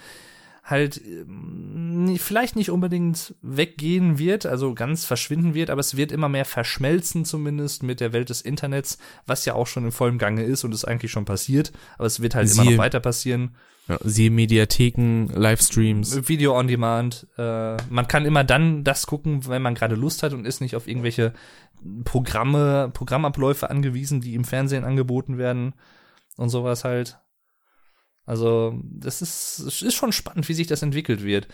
halt ähm, vielleicht nicht unbedingt weggehen wird, also ganz verschwinden wird, aber es wird immer mehr verschmelzen zumindest mit der Welt des Internets, was ja auch schon in vollem Gange ist und ist eigentlich schon passiert, aber es wird halt Siehe- immer noch weiter passieren. Ja, siehe Mediatheken, Livestreams. Video on Demand. Äh, man kann immer dann das gucken, wenn man gerade Lust hat und ist nicht auf irgendwelche Programme, Programmabläufe angewiesen, die im Fernsehen angeboten werden und sowas halt. Also, das ist, es ist schon spannend, wie sich das entwickelt wird.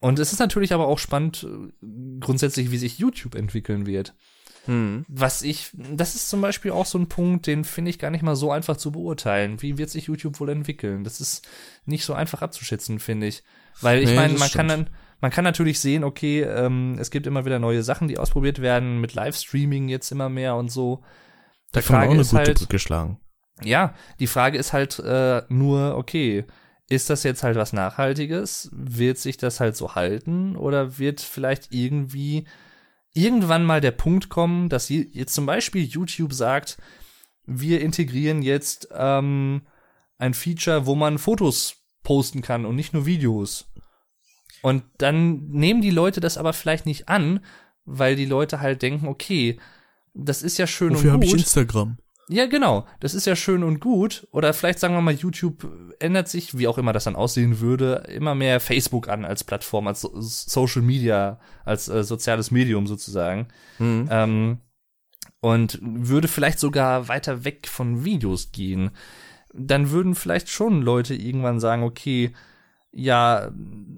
Und es ist natürlich aber auch spannend, äh, grundsätzlich, wie sich YouTube entwickeln wird. Hm. Was ich, das ist zum Beispiel auch so ein Punkt, den finde ich gar nicht mal so einfach zu beurteilen. Wie wird sich YouTube wohl entwickeln? Das ist nicht so einfach abzuschätzen, finde ich. Weil ich Nee, meine, man kann stimmt. dann, man kann natürlich sehen, okay, ähm, es gibt immer wieder neue Sachen, die ausprobiert werden, mit Livestreaming jetzt immer mehr und so. Da kann man auch eine gute halt- Brücke schlagen. Ja, die Frage ist halt äh, nur, okay, ist das jetzt halt was Nachhaltiges? Wird sich das halt so halten? Oder wird vielleicht irgendwie irgendwann mal der Punkt kommen, dass je- jetzt zum Beispiel YouTube sagt, wir integrieren jetzt ähm, ein Feature, wo man Fotos posten kann und nicht nur Videos. Und dann nehmen die Leute das aber vielleicht nicht an, weil die Leute halt denken, okay, das ist ja schön und gut. Instagram? Ja, genau. Das ist ja schön und gut. Oder vielleicht sagen wir mal, YouTube ändert sich, wie auch immer das dann aussehen würde, immer mehr Facebook an als Plattform, als so Social Media, als äh, soziales Medium sozusagen. Hm. Ähm, und würde vielleicht sogar weiter weg von Videos gehen. Dann würden vielleicht schon Leute irgendwann sagen, okay, ja,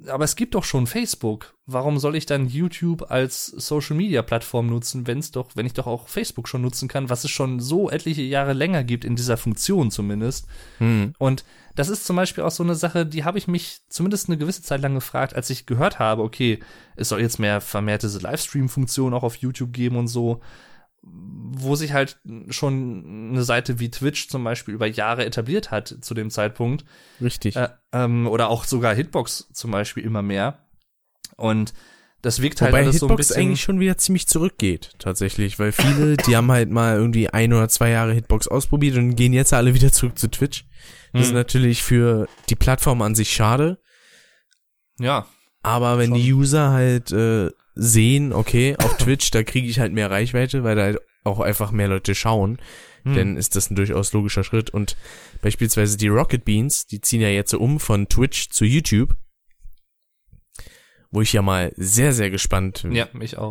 aber es gibt doch schon Facebook. Warum soll ich dann YouTube als Social Media Plattform nutzen, wenn es doch, wenn ich doch auch Facebook schon nutzen kann, was es schon so etliche Jahre länger gibt in dieser Funktion zumindest. Hm. Und das ist zum Beispiel auch so eine Sache, die habe ich mich zumindest eine gewisse Zeit lang gefragt, als ich gehört habe, okay, es soll jetzt mehr vermehrte Livestream-Funktionen auch auf YouTube geben und so, wo sich halt schon eine Seite wie Twitch zum Beispiel über Jahre etabliert hat zu dem Zeitpunkt. Richtig. Äh, ähm, oder auch sogar Hitbox zum Beispiel immer mehr. Und das wirkt halt Wobei alles so ein Hitbox bisschen. eigentlich schon wieder ziemlich zurückgeht, tatsächlich, weil viele, die haben halt mal irgendwie ein oder zwei Jahre Hitbox ausprobiert und gehen jetzt alle wieder zurück zu Twitch. Das ist Hm. natürlich für die Plattform an sich schade, ja, aber wenn die User halt äh, sehen, okay, auf Twitch, da kriege ich halt mehr Reichweite, weil da halt auch einfach mehr Leute schauen, Hm. dann ist das ein durchaus logischer Schritt. Und beispielsweise die Rocket Beans, die ziehen ja jetzt so um von Twitch zu YouTube, wo ich ja mal sehr, sehr gespannt ja,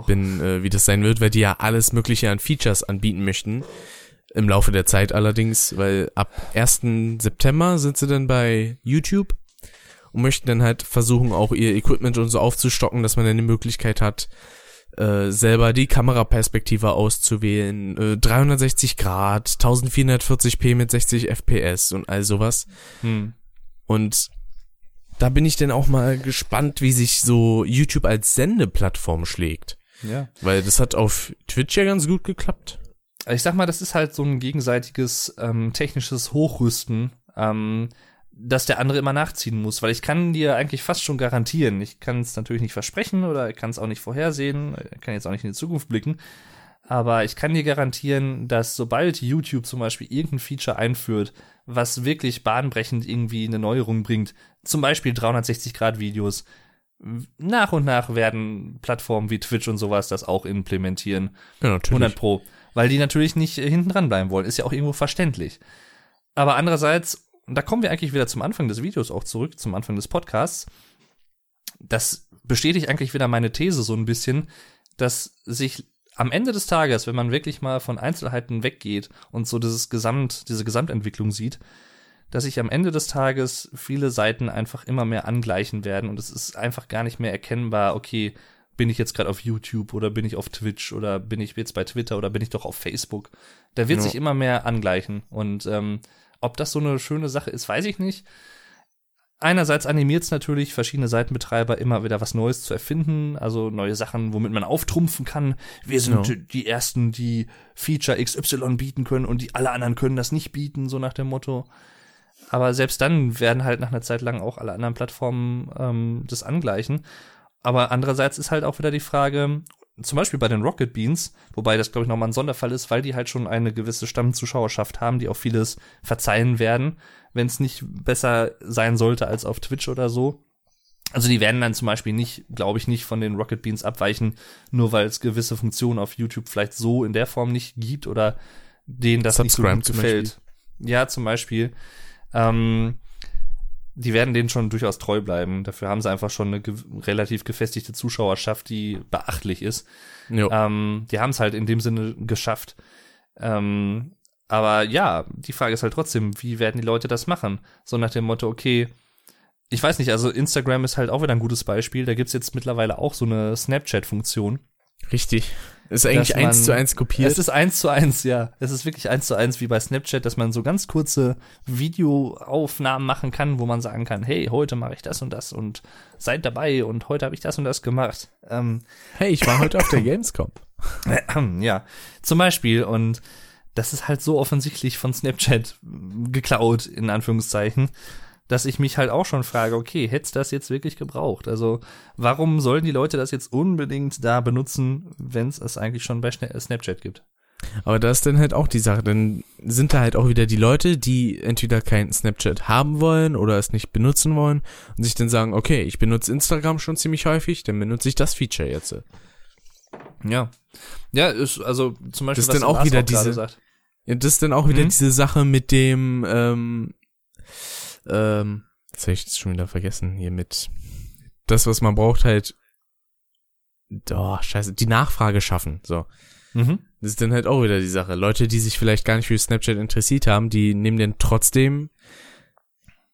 bin, äh, wie das sein wird, weil die ja alles Mögliche an Features anbieten möchten. Im Laufe der Zeit allerdings, weil ab 1. September sind sie dann bei YouTube und möchten dann halt versuchen, auch ihr Equipment und so aufzustocken, dass man dann die Möglichkeit hat, äh, selber die Kameraperspektive auszuwählen, äh, 360 Grad, 1440p mit 60 FPS und all sowas. Hm. Und da bin ich dann auch mal gespannt, wie sich so YouTube als Sendeplattform schlägt. Ja. Weil das hat auf Twitch ja ganz gut geklappt. Ich sag mal, das ist halt so ein gegenseitiges ähm, technisches Hochrüsten, ähm, dass der andere immer nachziehen muss, weil ich kann dir eigentlich fast schon garantieren, ich kann es natürlich nicht versprechen oder ich kann es auch nicht vorhersehen, kann jetzt auch nicht in die Zukunft blicken, aber ich kann dir garantieren, dass sobald YouTube zum Beispiel irgendein Feature einführt, was wirklich bahnbrechend irgendwie eine Neuerung bringt, zum Beispiel 360-Grad-Videos, nach und nach werden Plattformen wie Twitch und sowas das auch implementieren. Ja, natürlich. 100 Pro. Weil die natürlich nicht hinten dran bleiben wollen. Ist ja auch irgendwo verständlich. Aber andererseits, und da kommen wir eigentlich wieder zum Anfang des Videos auch zurück, zum Anfang des Podcasts. Das bestätigt eigentlich wieder meine These so ein bisschen, dass sich am Ende des Tages, wenn man wirklich mal von Einzelheiten weggeht und so dieses Gesamt, diese Gesamtentwicklung sieht, dass sich am Ende des Tages viele Seiten einfach immer mehr angleichen werden und es ist einfach gar nicht mehr erkennbar, okay, bin ich jetzt gerade auf YouTube oder bin ich auf Twitch oder bin ich jetzt bei Twitter oder bin ich doch auf Facebook. Da wird Ja. sich immer mehr angleichen. Und ähm, ob das so eine schöne Sache ist, weiß ich nicht. Einerseits animiert es natürlich verschiedene Seitenbetreiber immer wieder was Neues zu erfinden, also neue Sachen, womit man auftrumpfen kann. Wir sind Ja. die ersten, die Feature XY bieten können und die alle anderen können das nicht bieten, so nach dem Motto. Aber selbst dann werden halt nach einer Zeit lang auch alle anderen Plattformen ähm, das angleichen. Aber andererseits ist halt auch wieder die Frage, zum Beispiel bei den Rocket Beans, wobei das glaube ich nochmal ein Sonderfall ist, weil die halt schon eine gewisse Stammzuschauerschaft haben, die auch vieles verzeihen werden, wenn es nicht besser sein sollte als auf Twitch oder so. Also die werden dann zum Beispiel nicht, glaube ich, nicht von den Rocket Beans abweichen, nur weil es gewisse Funktionen auf YouTube vielleicht so in der Form nicht gibt oder denen das nicht so Subscribe gut gefällt. Ja, zum Beispiel. Ähm, die werden denen schon durchaus treu bleiben. Dafür haben sie einfach schon eine ge relativ gefestigte Zuschauerschaft, die beachtlich ist. Ähm, die haben es halt in dem Sinne geschafft. Ähm, aber ja, die Frage ist halt trotzdem, wie werden die Leute das machen? So nach dem Motto, okay, ich weiß nicht, also Instagram ist halt auch wieder ein gutes Beispiel. Da gibt's jetzt mittlerweile auch so eine Snapchat-Funktion. Richtig. Ist eigentlich man- eins zu eins kopiert. Es ist eins zu eins, ja. Es ist wirklich eins zu eins wie bei Snapchat, dass man so ganz kurze Videoaufnahmen machen kann, wo man sagen kann, hey, heute mache ich das und das und seid dabei und heute habe ich das und das gemacht. Ähm, hey, ich war heute auf der Gamescom. ja, zum Beispiel. Und das ist halt so offensichtlich von Snapchat geklaut, in Anführungszeichen, dass ich mich halt auch schon frage, okay, hätt's das jetzt wirklich gebraucht? Also, warum sollen die Leute das jetzt unbedingt da benutzen, wenn es es eigentlich schon bei Schna- Snapchat gibt? Aber da ist dann halt auch die Sache, dann sind da halt auch wieder die Leute, die entweder kein Snapchat haben wollen oder es nicht benutzen wollen und sich dann sagen, okay, ich benutze Instagram schon ziemlich häufig, dann benutze ich das Feature jetzt. Ja. Ja, ist, also zum Beispiel, Das ist dann auch wieder diese- sagt. Ja, das ist dann auch wieder Mhm. diese Sache mit dem, ähm, ähm, jetzt habe ich das schon wieder vergessen, hier mit das, was man braucht, halt, oh, scheiße, die Nachfrage schaffen, so. Mhm. Das ist dann halt auch wieder die Sache. Leute, die sich vielleicht gar nicht für Snapchat interessiert haben, die nehmen dann trotzdem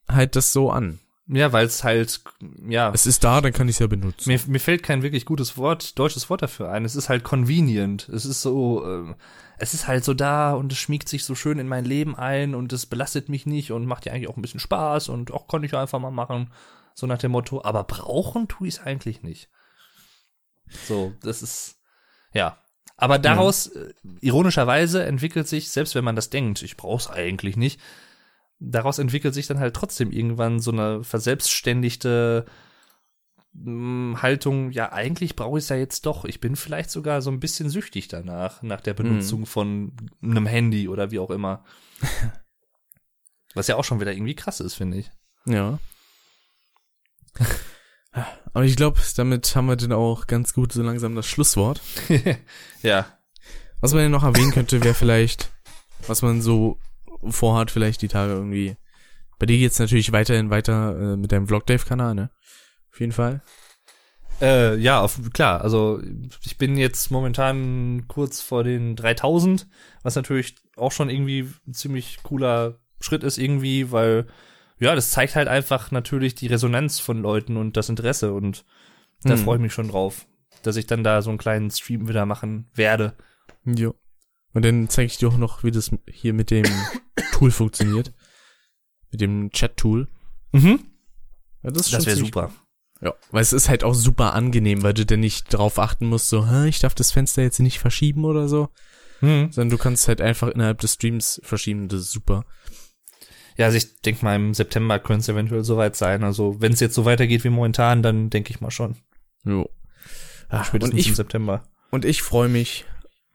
halt das so an. Ja, weil es halt, ja, Es ist da, dann kann ich es ja benutzen. mir, mir fällt kein wirklich gutes Wort, deutsches Wort dafür ein. Es ist halt convenient. Es ist so, äh, es ist halt so da und es schmiegt sich so schön in mein Leben ein und es belastet mich nicht und macht ja eigentlich auch ein bisschen Spaß und auch konnte ich einfach mal machen. So nach dem Motto, aber brauchen tue ich es eigentlich nicht. So, das ist, ja. Aber daraus, äh, ironischerweise, entwickelt sich, selbst wenn man das denkt, ich brauch's eigentlich nicht, daraus entwickelt sich dann halt trotzdem irgendwann so eine verselbstständigte Haltung, ja, eigentlich brauche ich es ja jetzt doch. Ich bin vielleicht sogar so ein bisschen süchtig danach, nach der Benutzung von einem Handy oder wie auch immer. Was ja auch schon wieder irgendwie krass ist, finde ich. Ja. Aber ich glaube, damit haben wir dann auch ganz gut so langsam das Schlusswort. ja. Was man ja noch erwähnen könnte, wäre vielleicht, was man so vorhat, vielleicht die Tage irgendwie. Bei dir geht's natürlich weiterhin weiter äh, mit deinem Vlog-Dave-Kanal, ne? Auf jeden Fall. Äh, ja, auf, klar. Also ich bin jetzt momentan kurz vor den 3000, was natürlich auch schon irgendwie ein ziemlich cooler Schritt ist irgendwie, weil ja, das zeigt halt einfach natürlich die Resonanz von Leuten und das Interesse und da Hm. freue ich mich schon drauf, dass ich dann da so einen kleinen Stream wieder machen werde. Jo. Und dann zeige ich dir auch noch, wie das hier mit dem Tool funktioniert. Mit dem Chat-Tool. Mhm. Ja, das Das wäre super. Ja, weil es ist halt auch super angenehm, weil du dann nicht drauf achten musst, so, Hä, ich darf das Fenster jetzt nicht verschieben oder so, Mhm. sondern du kannst halt einfach innerhalb des Streams verschieben, das ist super. Ja, also ich denke mal, im September könnte es eventuell soweit sein. Also wenn es jetzt so weitergeht wie momentan, dann denke ich mal schon. Jo. Ah, Spätestens und ich, im September. und ich freue mich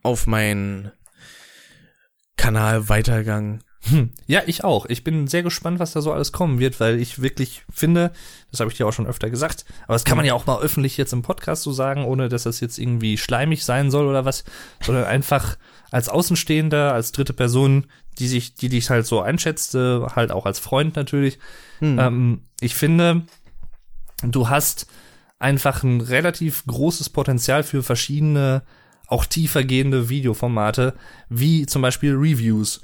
auf meinen Kanal Weitergang. Hm. Ja, ich auch. Ich bin sehr gespannt, was da so alles kommen wird, weil ich wirklich finde, das habe ich dir auch schon öfter gesagt, aber das kann man ja auch mal öffentlich jetzt im Podcast so sagen, ohne dass das jetzt irgendwie schleimig sein soll oder was, sondern einfach als Außenstehender, als dritte Person, die sich, die dich halt so einschätzt, äh, halt auch als Freund natürlich. Hm. Ähm, ich finde, du hast einfach ein relativ großes Potenzial für verschiedene, auch tiefergehende Videoformate, wie zum Beispiel Reviews.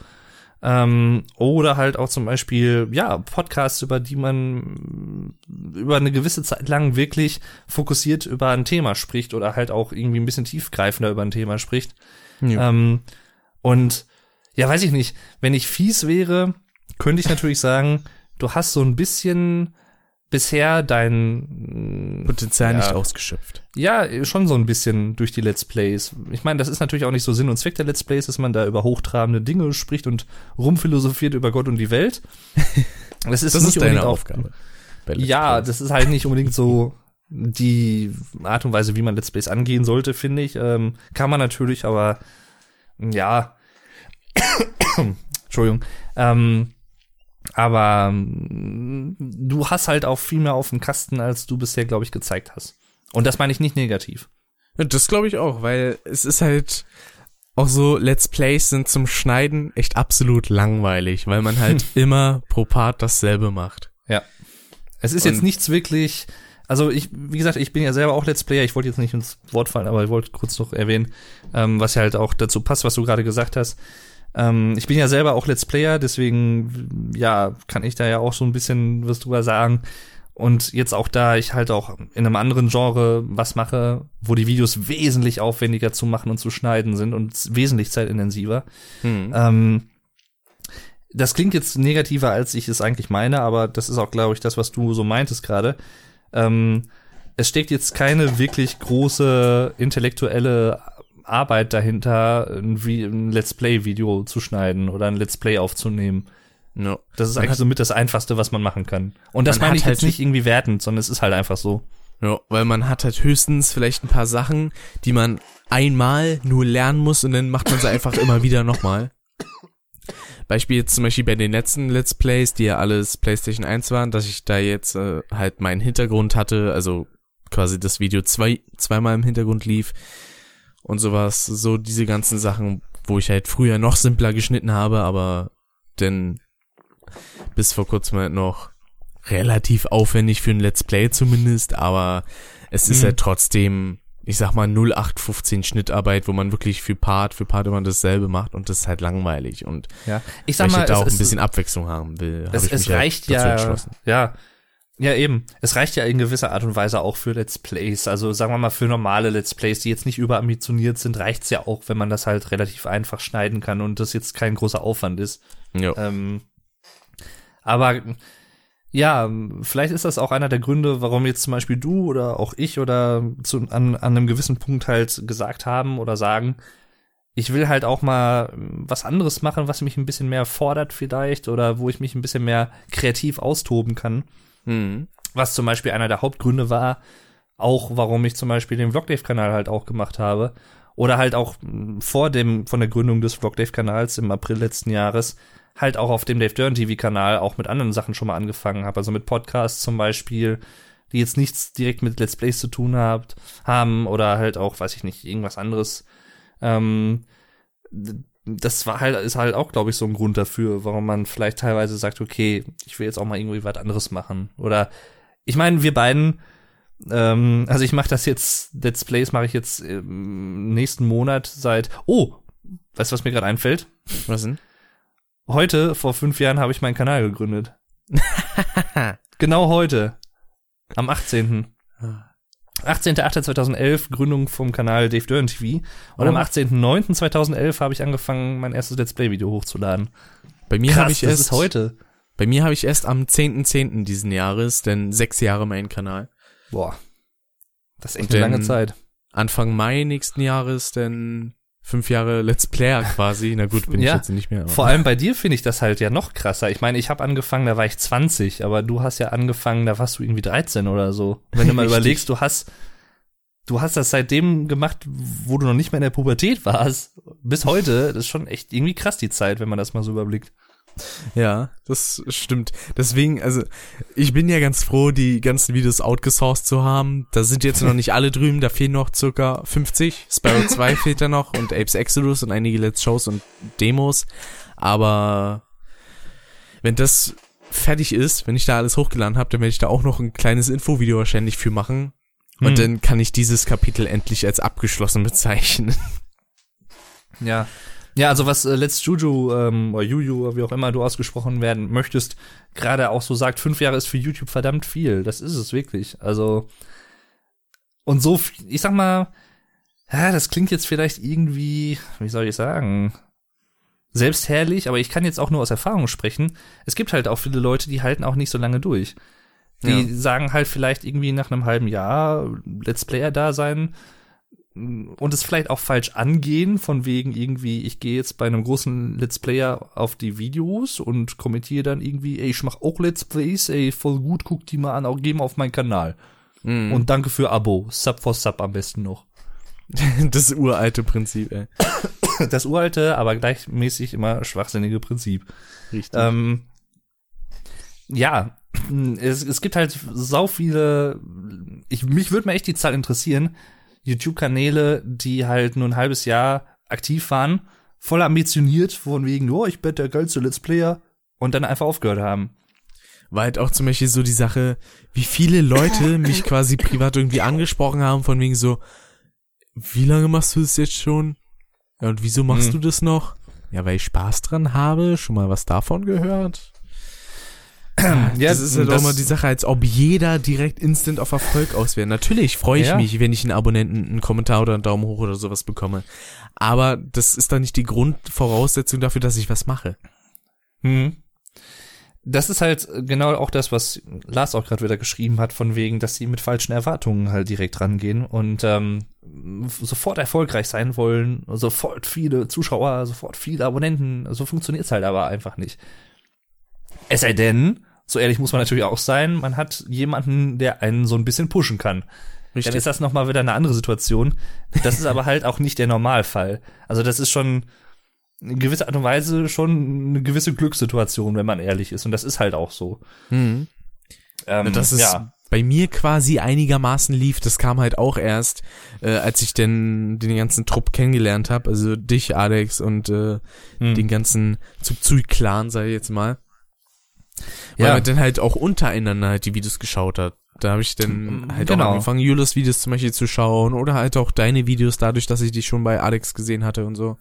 Ähm, oder halt auch zum Beispiel, ja, Podcasts, über die man über eine gewisse Zeit lang wirklich fokussiert über ein Thema spricht oder halt auch irgendwie ein bisschen tiefgreifender über ein Thema spricht. Ja. Ähm, und ja, weiß ich nicht, wenn ich fies wäre, könnte ich natürlich sagen, du hast so ein bisschen bisher dein Potenzial ja. nicht ausgeschöpft. ja, schon so ein bisschen durch die Let's Plays. Ich meine, das ist natürlich auch nicht so Sinn und Zweck der Let's Plays, dass man da über hochtrabende Dinge spricht und rumphilosophiert über Gott und die Welt. Das ist, Das nicht ist deine Aufgabe. Ja, Plays. das ist halt nicht unbedingt so die Art und Weise, wie man Let's Plays angehen sollte, finde ich. Ähm, kann man natürlich, aber ja. Entschuldigung. Ähm, Aber mm, du hast halt auch viel mehr auf dem Kasten, als du bisher, glaube ich, gezeigt hast. Und das meine ich nicht negativ. Ja, Das glaube ich auch, weil es ist halt auch so, Let's Plays sind zum Schneiden echt absolut langweilig, weil man halt immer pro Part dasselbe macht. Ja. Es ist jetzt Und- nichts wirklich. Also ich, wie gesagt, ich bin ja selber auch Let's Player. Ich wollte jetzt nicht ins Wort fallen, aber ich wollte kurz noch erwähnen, ähm, was ja halt auch dazu passt, was du gerade gesagt hast. Ähm, ich bin ja selber auch Let's Player, deswegen ja kann ich da ja auch so ein bisschen was drüber sagen. Und jetzt auch da ich halt auch in einem anderen Genre was mache, wo die Videos wesentlich aufwendiger zu machen und zu schneiden sind und wesentlich zeitintensiver. Hm. Ähm, das klingt jetzt negativer, als ich es eigentlich meine, aber das ist auch, glaube ich, das, was du so meintest gerade. Ähm, es steckt jetzt keine wirklich große intellektuelle Arbeit dahinter, ein, Vi- ein Let's Play-Video zu schneiden oder ein Let's Play aufzunehmen. No. Das ist Man eigentlich hat- somit das Einfachste, was man machen kann. Und das Man meine hat ich halt jetzt nicht irgendwie wertend, sondern es ist halt einfach so. Ja, weil man hat halt höchstens vielleicht ein paar Sachen, die man einmal nur lernen muss und dann macht man sie einfach immer wieder nochmal. Beispiel jetzt zum Beispiel bei den letzten Let's Plays, die ja alles PlayStation 1 waren, dass ich da jetzt äh, halt meinen Hintergrund hatte, also quasi das Video zwei, zweimal im Hintergrund lief und sowas, so diese ganzen Sachen, wo ich halt früher noch simpler geschnitten habe, aber denn bis vor kurzem halt noch relativ aufwendig für ein Let's Play zumindest, aber es ist Mhm. halt trotzdem, ich sag mal 0815 Schnittarbeit, wo man wirklich für Part für Part immer dasselbe macht und das ist halt langweilig und Ja. Ich sag ich mal, halt da auch ein bisschen Abwechslung haben will, habe es, ich es mich halt reicht dazu ja, entschlossen. ja, ja eben. Es reicht ja in gewisser Art und Weise auch für Let's Plays. Also sagen wir mal für normale Let's Plays, die jetzt nicht überambitioniert sind, reicht's ja auch, wenn man das halt relativ einfach schneiden kann und das jetzt kein großer Aufwand ist. Ja. Ähm, aber ja, vielleicht ist das auch einer der Gründe, warum jetzt zum Beispiel du oder auch ich oder zu, an, an einem gewissen Punkt halt gesagt haben oder sagen, ich will halt auch mal was anderes machen, was mich ein bisschen mehr fordert vielleicht oder wo ich mich ein bisschen mehr kreativ austoben kann. Mhm. Was zum Beispiel einer der Hauptgründe war, auch warum ich zum Beispiel den Vlogdave-Kanal halt auch gemacht habe. Oder halt auch mh, vor dem, von der Gründung des Vlogdave-Kanals im April letzten Jahres halt auch auf dem Dave Dern TV-Kanal auch mit anderen Sachen schon mal angefangen habe. Also mit Podcasts zum Beispiel, die jetzt nichts direkt mit Let's Plays zu tun habt, haben oder halt auch, weiß ich nicht, irgendwas anderes. Ähm, das war halt, ist halt auch, glaube ich, so ein Grund dafür, warum man vielleicht teilweise sagt, okay, ich will jetzt auch mal irgendwie was anderes machen. Oder ich meine, wir beiden, ähm, also ich mache das jetzt, Let's Plays mache ich jetzt im nächsten Monat seit, oh, weißt du, was mir gerade einfällt? Was denn? Heute, vor fünf Jahren, habe ich meinen Kanal gegründet. genau heute. Am 18. 18.08.2011, Gründung vom Kanal Dave Dern TV. Und am Oh. 18.09.2011 habe ich angefangen, mein erstes Let's Play-Video hochzuladen. Bei mir habe ich das erst ist heute. Bei mir habe ich erst am 10.10. diesen Jahres, denn sechs Jahre mein Kanal. Boah. Das ist echt Und eine lange Zeit. Anfang Mai nächsten Jahres, denn fünf Jahre Let's Player quasi. Na gut, bin Ja. ich jetzt nicht mehr. Vor allem bei dir finde ich das halt ja noch krasser. Ich meine, ich habe angefangen, da war ich 20, aber du hast ja angefangen, da warst du irgendwie 13 oder so. Wenn du mal Richtig. überlegst, du hast du hast das seitdem gemacht, wo du noch nicht mehr in der Pubertät warst, bis heute. Das ist schon echt irgendwie krass die Zeit, wenn man das mal so überblickt. Ja, das stimmt. Deswegen, also, ich bin ja ganz froh, die ganzen Videos outgesourced zu haben. Da sind jetzt noch nicht alle drüben, da fehlen noch circa 50. Sparrow 2 fehlt da noch und Apes Exodus und einige Let's Shows und Demos. Aber wenn das fertig ist, wenn ich da alles hochgeladen habe, dann werde ich da auch noch ein kleines Infovideo wahrscheinlich für machen. Und Hm. dann kann ich dieses Kapitel endlich als abgeschlossen bezeichnen. Ja. Ja, also was äh, Let's Juju ähm, oder Juju, wie auch immer du ausgesprochen werden möchtest, gerade auch so sagt, fünf Jahre ist für YouTube verdammt viel. Das ist es wirklich. Also und so, ich sag mal, ja, das klingt jetzt vielleicht irgendwie, wie soll ich sagen, selbstherrlich, aber ich kann jetzt auch nur aus Erfahrung sprechen. Es gibt halt auch viele Leute, die halten auch nicht so lange durch. Die Ja. sagen halt vielleicht irgendwie nach einem halben Jahr Let's Player da sein und es vielleicht auch falsch angehen, von wegen irgendwie, ich gehe jetzt bei einem großen Let's Player auf die Videos und kommentiere dann irgendwie, ey, ich mach auch Let's Plays, ey, voll gut, guck die mal an, auch geh mal auf meinen Kanal. Mhm. Und danke für Abo, Sub for Sub am besten noch. das uralte Prinzip, ey. Das uralte, aber gleichmäßig immer schwachsinnige Prinzip. Richtig. Ähm, ja, es, es gibt halt sau viele, ich, mich würde mir echt die Zahl interessieren, YouTube-Kanäle, die halt nur ein halbes Jahr aktiv waren, voll ambitioniert, von wegen, oh, ich bin der geilste Let's Player, und dann einfach aufgehört haben. War halt auch zum Beispiel so die Sache, wie viele Leute mich quasi privat irgendwie angesprochen haben, von wegen so, wie lange machst du das jetzt schon? Ja, und wieso machst Hm. du das noch? Ja, weil ich Spaß dran habe, schon mal was davon gehört. Ja, das ist halt auch immer die Sache, als ob jeder direkt instant auf Erfolg aus wäre. Natürlich freue ich Ja. mich, wenn ich einen Abonnenten, einen Kommentar oder einen Daumen hoch oder sowas bekomme. Aber das ist dann nicht die Grundvoraussetzung dafür, dass ich was mache. Hm. Das ist halt genau auch das, was Lars auch gerade wieder geschrieben hat, von wegen, dass sie mit falschen Erwartungen halt direkt rangehen und ähm, sofort erfolgreich sein wollen, sofort viele Zuschauer, sofort viele Abonnenten. So funktioniert's halt aber einfach nicht. Es sei denn, so ehrlich muss man natürlich auch sein, man hat jemanden, der einen so ein bisschen pushen kann. Dann ist das nochmal wieder eine andere Situation. Das ist aber halt auch nicht der Normalfall. Also das ist schon in gewisser Art und Weise schon eine gewisse Glückssituation, wenn man ehrlich ist. Und das ist halt auch so. Mhm. Ähm, Das ist ja. bei mir quasi einigermaßen lief. Das kam halt auch erst, äh, als ich denn den ganzen Trupp kennengelernt habe. Also dich, Alex und äh, Hm. den ganzen Zubzui-Clan, sag ich jetzt mal. Weil Ja. man dann halt auch untereinander halt die Videos geschaut hat. Da habe ich dann halt Genau. auch angefangen, Julius Videos zum Beispiel zu schauen oder halt auch deine Videos dadurch, dass ich die schon bei Alex gesehen hatte und so.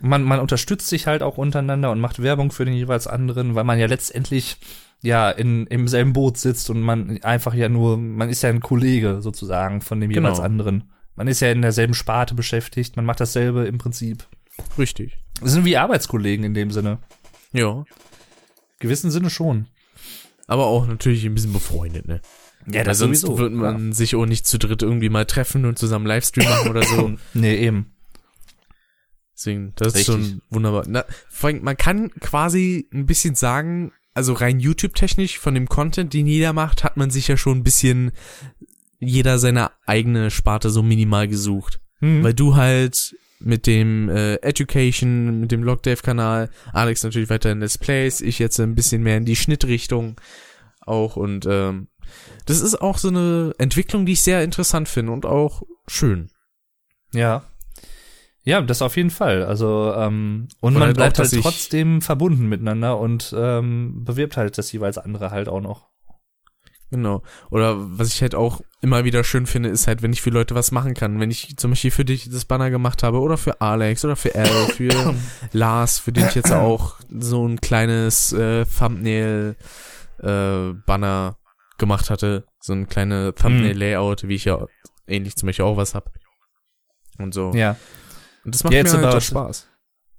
man, man unterstützt sich halt auch untereinander und macht Werbung für den jeweils anderen, weil man ja letztendlich ja in, im selben Boot sitzt und man einfach ja nur, man ist ja ein Kollege sozusagen von dem Genau. jeweils anderen. Man ist ja in derselben Sparte beschäftigt, man macht dasselbe im Prinzip. Richtig. Wir sind wie Arbeitskollegen in dem Sinne. Ja. Gewissen Sinne schon. Aber auch natürlich ein bisschen befreundet, ne? Ja, Weil sonst wird man sich auch nicht zu dritt irgendwie mal treffen und zusammen Livestream machen oder so. Nee, eben. Deswegen, das ist Richtig. schon wunderbar. Na, vor allem, man kann quasi ein bisschen sagen, also rein YouTube-technisch von dem Content, den jeder macht, hat man sich ja schon ein bisschen jeder seine eigene Sparte so minimal gesucht. Hm. Weil du halt mit dem äh, Education, mit dem Logdave-Kanal, Alex natürlich weiter in Let's Plays, ich jetzt ein bisschen mehr in die Schnittrichtung auch und ähm, das ist auch so eine Entwicklung, die ich sehr interessant finde und auch schön. Ja. Ja, das auf jeden Fall. Also, ähm, und Und man halt bleibt auch, halt trotzdem verbunden miteinander und ähm, bewirbt halt das jeweils andere halt auch noch. Genau. Oder was ich halt auch immer wieder schön finde, ist halt, wenn ich für Leute was machen kann. Wenn ich zum Beispiel für dich das Banner gemacht habe oder für Alex oder für Al, für Lars, für den ich jetzt auch so ein kleines äh, Thumbnail äh, Banner gemacht hatte. So ein kleine Thumbnail Layout, wie ich ja ähnlich zum Beispiel auch was hab. Und so. Ja. Und das macht Ja, mir halt Spaß.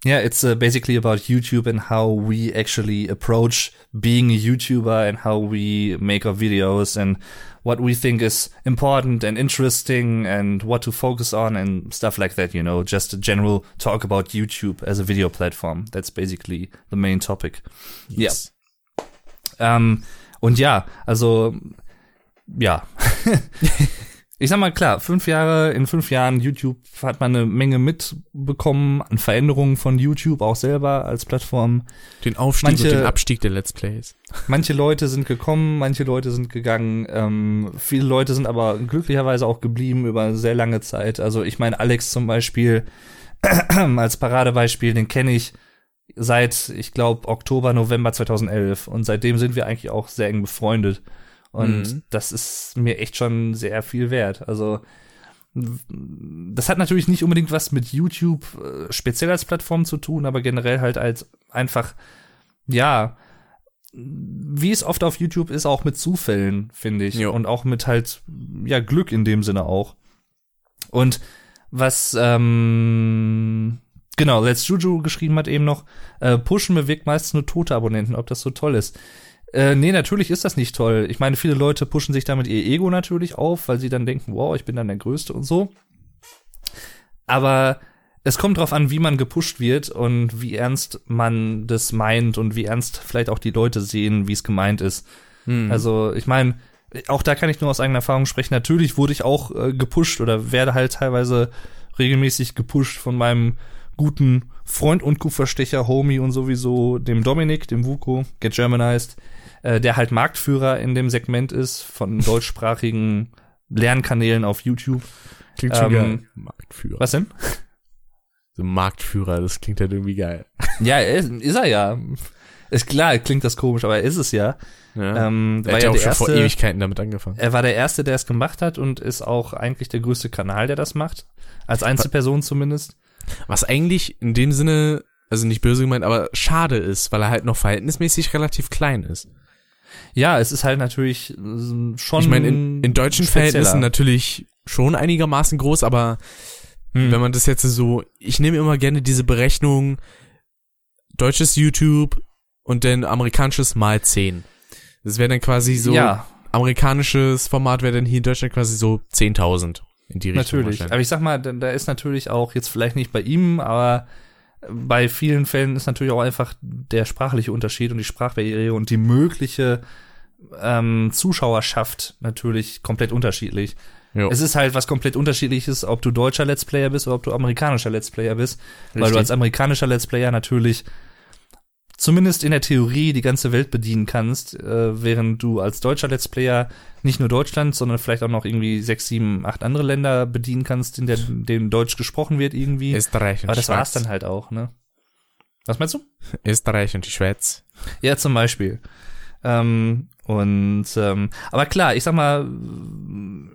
Yeah, it's uh, basically about YouTube and how we actually approach being a YouTuber and how we make our videos and what we think is important and interesting and what to focus on and stuff like that, you know, just a general talk about YouTube as a video platform. That's basically the main topic. Yes. Ähm, und ja, also ja. ich sag mal klar, fünf Jahre, in fünf Jahren YouTube hat man eine Menge mitbekommen an Veränderungen von YouTube auch selber als Plattform. Den Aufstieg Manche- und den Abstieg der Let's Plays. Manche Leute sind gekommen, manche Leute sind gegangen, ähm, viele Leute sind aber glücklicherweise auch geblieben über sehr lange Zeit. Also ich meine, Alex zum Beispiel als Paradebeispiel, den kenne ich seit, ich glaube, Oktober, November 2011 und seitdem sind wir eigentlich auch sehr eng befreundet. Und Mhm. das ist mir echt schon sehr viel wert. Also das hat natürlich nicht unbedingt was mit YouTube äh, speziell als Plattform zu tun, aber generell halt als einfach, ja, wie es oft auf YouTube ist, auch mit Zufällen, finde ich. Jo. Und auch mit halt, ja, Glück in dem Sinne auch. Und was, ähm, genau, Let's Juju geschrieben hat eben noch, äh, pushen bewirkt meist nur tote Abonnenten, ob das so toll ist. Äh, nee, natürlich ist das nicht toll. Ich meine, viele Leute pushen sich damit ihr Ego natürlich auf, weil sie dann denken, wow, ich bin dann der Größte und so. Aber es kommt drauf an, wie man gepusht wird und wie ernst man das meint und wie ernst vielleicht auch die Leute sehen, wie es gemeint ist. Hm. Also, ich meine, auch da kann ich nur aus eigener Erfahrung sprechen. Natürlich wurde ich auch äh, gepusht oder werde halt teilweise regelmäßig gepusht von meinem guten Freund und Kupferstecher, Homie und sowieso dem Dominik, dem Vuko, Get Germanized. Äh, der halt Marktführer in dem Segment ist von deutschsprachigen Lernkanälen auf YouTube. Klingt schon Ähm, geil. Marktführer. Was denn? So Marktführer, das klingt halt irgendwie geil. Ja, ist, ist er ja. Ist klar, klingt das komisch, aber er ist es ja. Ja. Ähm, er hat ja auch schon vor erste, Ewigkeiten damit angefangen. er war der Erste, der es gemacht hat und ist auch eigentlich der größte Kanal, der das macht. Als Einzelperson zumindest. Was eigentlich in dem Sinne, also nicht böse gemeint, aber schade ist, weil er halt noch verhältnismäßig relativ klein ist. Ja, es ist halt natürlich äh, schon. Ich meine, in, in deutschen spezieller. Verhältnissen natürlich schon einigermaßen groß, aber Hm. wenn man das jetzt so, ich nehme immer gerne diese Berechnung, deutsches YouTube und dann amerikanisches mal 10. Das wäre dann quasi so, ja, amerikanisches Format wäre dann hier in Deutschland quasi so 10.000 in die Richtung. natürlich. Aber ich sag mal, da ist natürlich auch jetzt vielleicht nicht bei ihm, aber bei vielen Fällen ist natürlich auch einfach der sprachliche Unterschied und die Sprachbarriere und die mögliche ähm, Zuschauerschaft natürlich komplett unterschiedlich. Jo. Es ist halt was komplett unterschiedliches, ob du deutscher Let's Player bist oder ob du amerikanischer Let's Player bist. Weil Richtig. du als amerikanischer Let's Player natürlich zumindest in der Theorie die ganze Welt bedienen kannst, äh, während du als deutscher Let's Player nicht nur Deutschland, sondern vielleicht auch noch irgendwie sechs, sieben, acht andere Länder bedienen kannst, in der, denen Deutsch gesprochen wird irgendwie. Österreich und Aber das Schweiz. war's dann halt auch, ne? Was meinst du? Österreich und die Schweiz. Ja, zum Beispiel. Ähm, und ähm, aber klar, ich sag mal,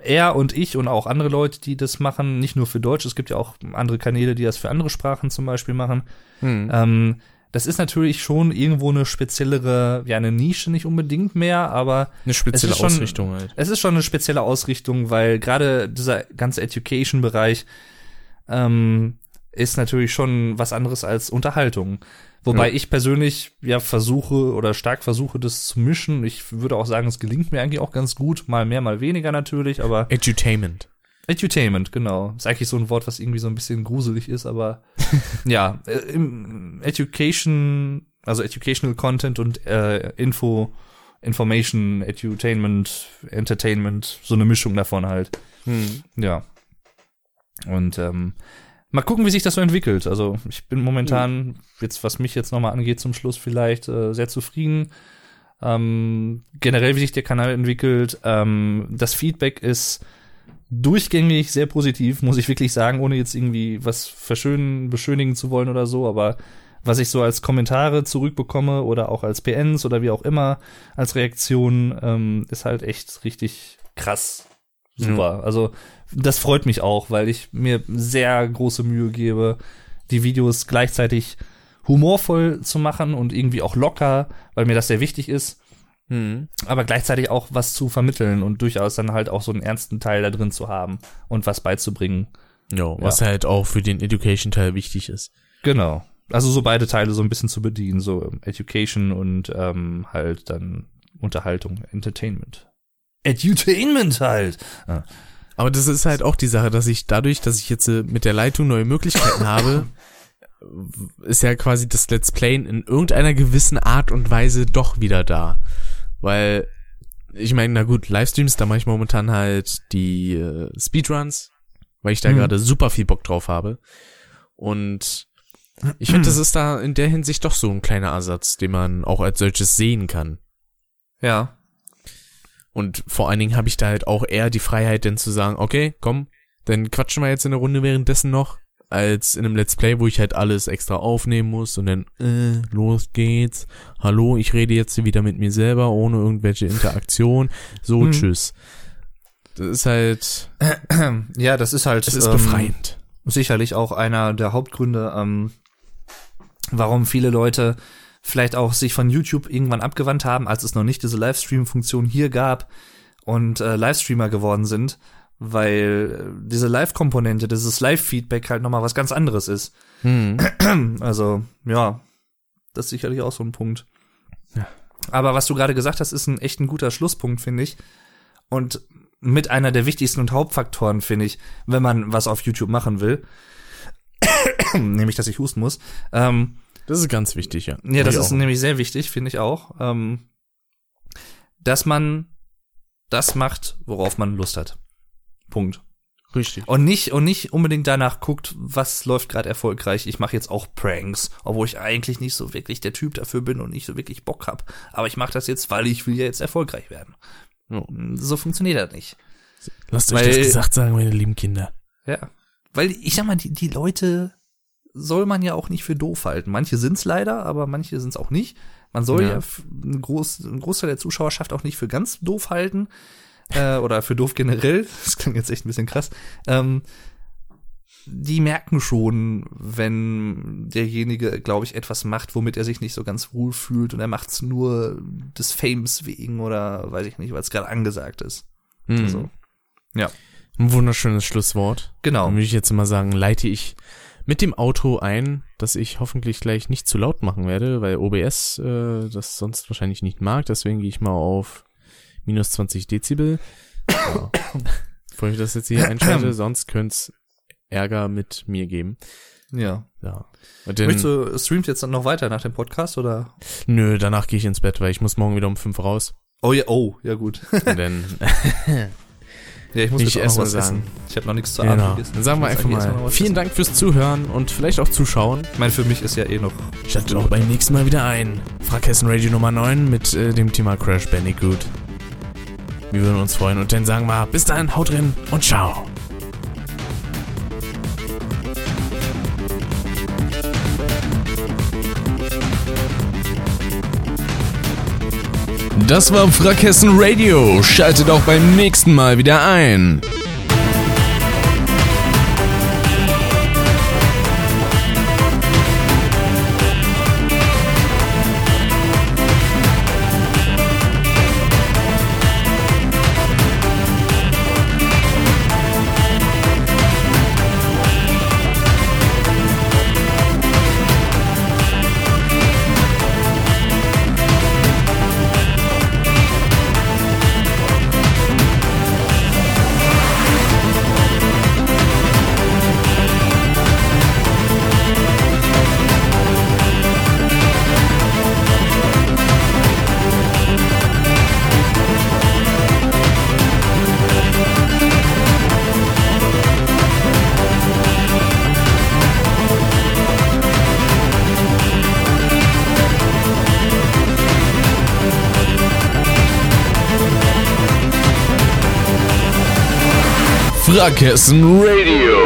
er und ich und auch andere Leute, die das machen, nicht nur für Deutsch, es gibt ja auch andere Kanäle, die das für andere Sprachen zum Beispiel machen. Hm. Ähm, das ist natürlich schon irgendwo eine speziellere, ja, eine Nische nicht unbedingt mehr, aber Eine spezielle schon- Ausrichtung halt. es ist schon eine spezielle Ausrichtung, weil gerade dieser ganze Education-Bereich ähm, ist natürlich schon was anderes als Unterhaltung. Wobei Ja. ich persönlich ja versuche oder stark versuche, das zu mischen. Ich würde auch sagen, es gelingt mir eigentlich auch ganz gut. Mal mehr, mal weniger natürlich, aber Edutainment. Edutainment, genau. Ist eigentlich so ein Wort, was irgendwie so ein bisschen gruselig ist, aber ja, äh, im Education, also Educational Content und äh, Info, Information, Edutainment, Entertainment, so eine Mischung davon halt. Hm. Ja. Und ähm, mal gucken, wie sich das so entwickelt. Also ich bin momentan, jetzt was mich jetzt nochmal angeht zum Schluss vielleicht, äh, sehr zufrieden. Ähm, generell, wie sich der Kanal entwickelt. Ähm, das Feedback ist durchgängig sehr positiv, muss ich wirklich sagen, ohne jetzt irgendwie was verschönen, beschönigen zu wollen oder so, aber was ich so als Kommentare zurückbekomme oder auch als PNs oder wie auch immer als Reaktion, ähm, ist halt echt richtig krass. Super. Also das freut mich auch, weil ich mir sehr große Mühe gebe, die Videos gleichzeitig humorvoll zu machen und irgendwie auch locker, weil mir das sehr wichtig ist Hm. aber gleichzeitig auch was zu vermitteln und durchaus dann halt auch so einen ernsten Teil da drin zu haben und was beizubringen. Jo, was halt auch für den Education-Teil wichtig ist. Genau. Also so beide Teile so ein bisschen zu bedienen, so Education und ähm, halt dann Unterhaltung, Entertainment. Edutainment halt. Ah. Aber das ist halt auch die Sache, dass ich dadurch, dass ich jetzt äh, mit der Leitung neue Möglichkeiten habe, ist ja quasi das Let's Playen in irgendeiner gewissen Art und Weise doch wieder da. Weil, ich meine, na gut, Livestreams, da mache ich momentan halt die äh, Speedruns, weil ich da Mhm. gerade super viel Bock drauf habe. Und ich finde, das ist da in der Hinsicht doch so ein kleiner Ersatz, den man auch als solches sehen kann. Ja. Und vor allen Dingen habe ich da halt auch eher die Freiheit, denn zu sagen, okay, komm, dann quatschen wir jetzt in der Runde währenddessen noch, als in einem Let's Play, wo ich halt alles extra aufnehmen muss und dann, äh, los geht's. Hallo, ich rede jetzt wieder mit mir selber, ohne irgendwelche Interaktion. So, Hm. tschüss. Das ist halt, Ja, das ist halt es ist ähm, befreiend. sicherlich auch einer der Hauptgründe, ähm, warum viele Leute vielleicht auch sich von YouTube irgendwann abgewandt haben, als es noch nicht diese Livestream-Funktion hier gab und äh, Livestreamer geworden sind, weil äh, diese Live-Komponente, dieses Live-Feedback halt nochmal was ganz anderes ist. Hm. Also, ja, das ist sicherlich auch so ein Punkt. Ja. Aber was du gerade gesagt hast, ist ein echt ein guter Schlusspunkt, finde ich. Und mit einer der wichtigsten und Hauptfaktoren, finde ich, wenn man was auf YouTube machen will. nämlich, dass ich husten muss. Ähm, Das ist ganz wichtig, ja. ja, das Ich ist auch. nämlich sehr wichtig, finde ich auch. Ähm, dass man das macht, worauf man Lust hat. Punkt. Richtig. Und nicht, und nicht unbedingt danach guckt, was läuft gerade erfolgreich. Ich mache jetzt auch Pranks, obwohl ich eigentlich nicht so wirklich der Typ dafür bin und nicht so wirklich Bock hab. Aber ich mache das jetzt, weil ich will ja jetzt erfolgreich werden. Ja. So funktioniert das nicht. Lasst euch Weil- das gesagt sagen, meine lieben Kinder. Ja. Weil ich sag mal, die, die Leute soll man ja auch nicht für doof halten. Manche sind's leider, aber manche sind's auch nicht. Man soll ja, Ja. einen, Groß, einen Großteil der Zuschauerschaft auch nicht für ganz doof halten. Äh, oder für doof generell. Das klingt jetzt echt ein bisschen krass. Ähm, die merken schon, wenn derjenige, glaube ich, etwas macht, womit er sich nicht so ganz wohl fühlt und er macht's nur des Fames wegen oder weiß ich nicht, weil es gerade angesagt ist. Mhm. So. Ja, Ein wunderschönes Schlusswort. genau. Dann würde ich jetzt mal sagen, leite ich mit dem Auto ein, dass ich hoffentlich gleich nicht zu laut machen werde, weil OBS äh, das sonst wahrscheinlich nicht mag. Deswegen gehe ich mal auf minus 20 Dezibel. Ja. Bevor ich das jetzt hier einschalte, sonst könnte es Ärger mit mir geben. Ja. Ja. Dann, Möchtest du, streamt jetzt dann noch weiter nach dem Podcast oder? nö, danach gehe ich ins Bett, weil ich muss morgen wieder um fünf raus. Oh ja, oh, ja gut. Und dann, Ja, ich muss Ich jetzt auch was sagen. essen. Ich habe noch nichts zu Abend genau. gegessen. Dann sagen wir einfach mal vielen essen. Dank fürs Zuhören und vielleicht auch Zuschauen. Ich meine, für mich ist ja eh noch. Schaltet auch beim nächsten Mal wieder ein. Frackhessen Radio Nummer 9 mit äh, dem Thema Crash Bandicoot. Wir würden uns freuen und dann sagen wir bis dahin, haut drin und ciao. Das war Frackhessen Radio. Schaltet auch beim nächsten Mal wieder ein. Frackhessen Radio.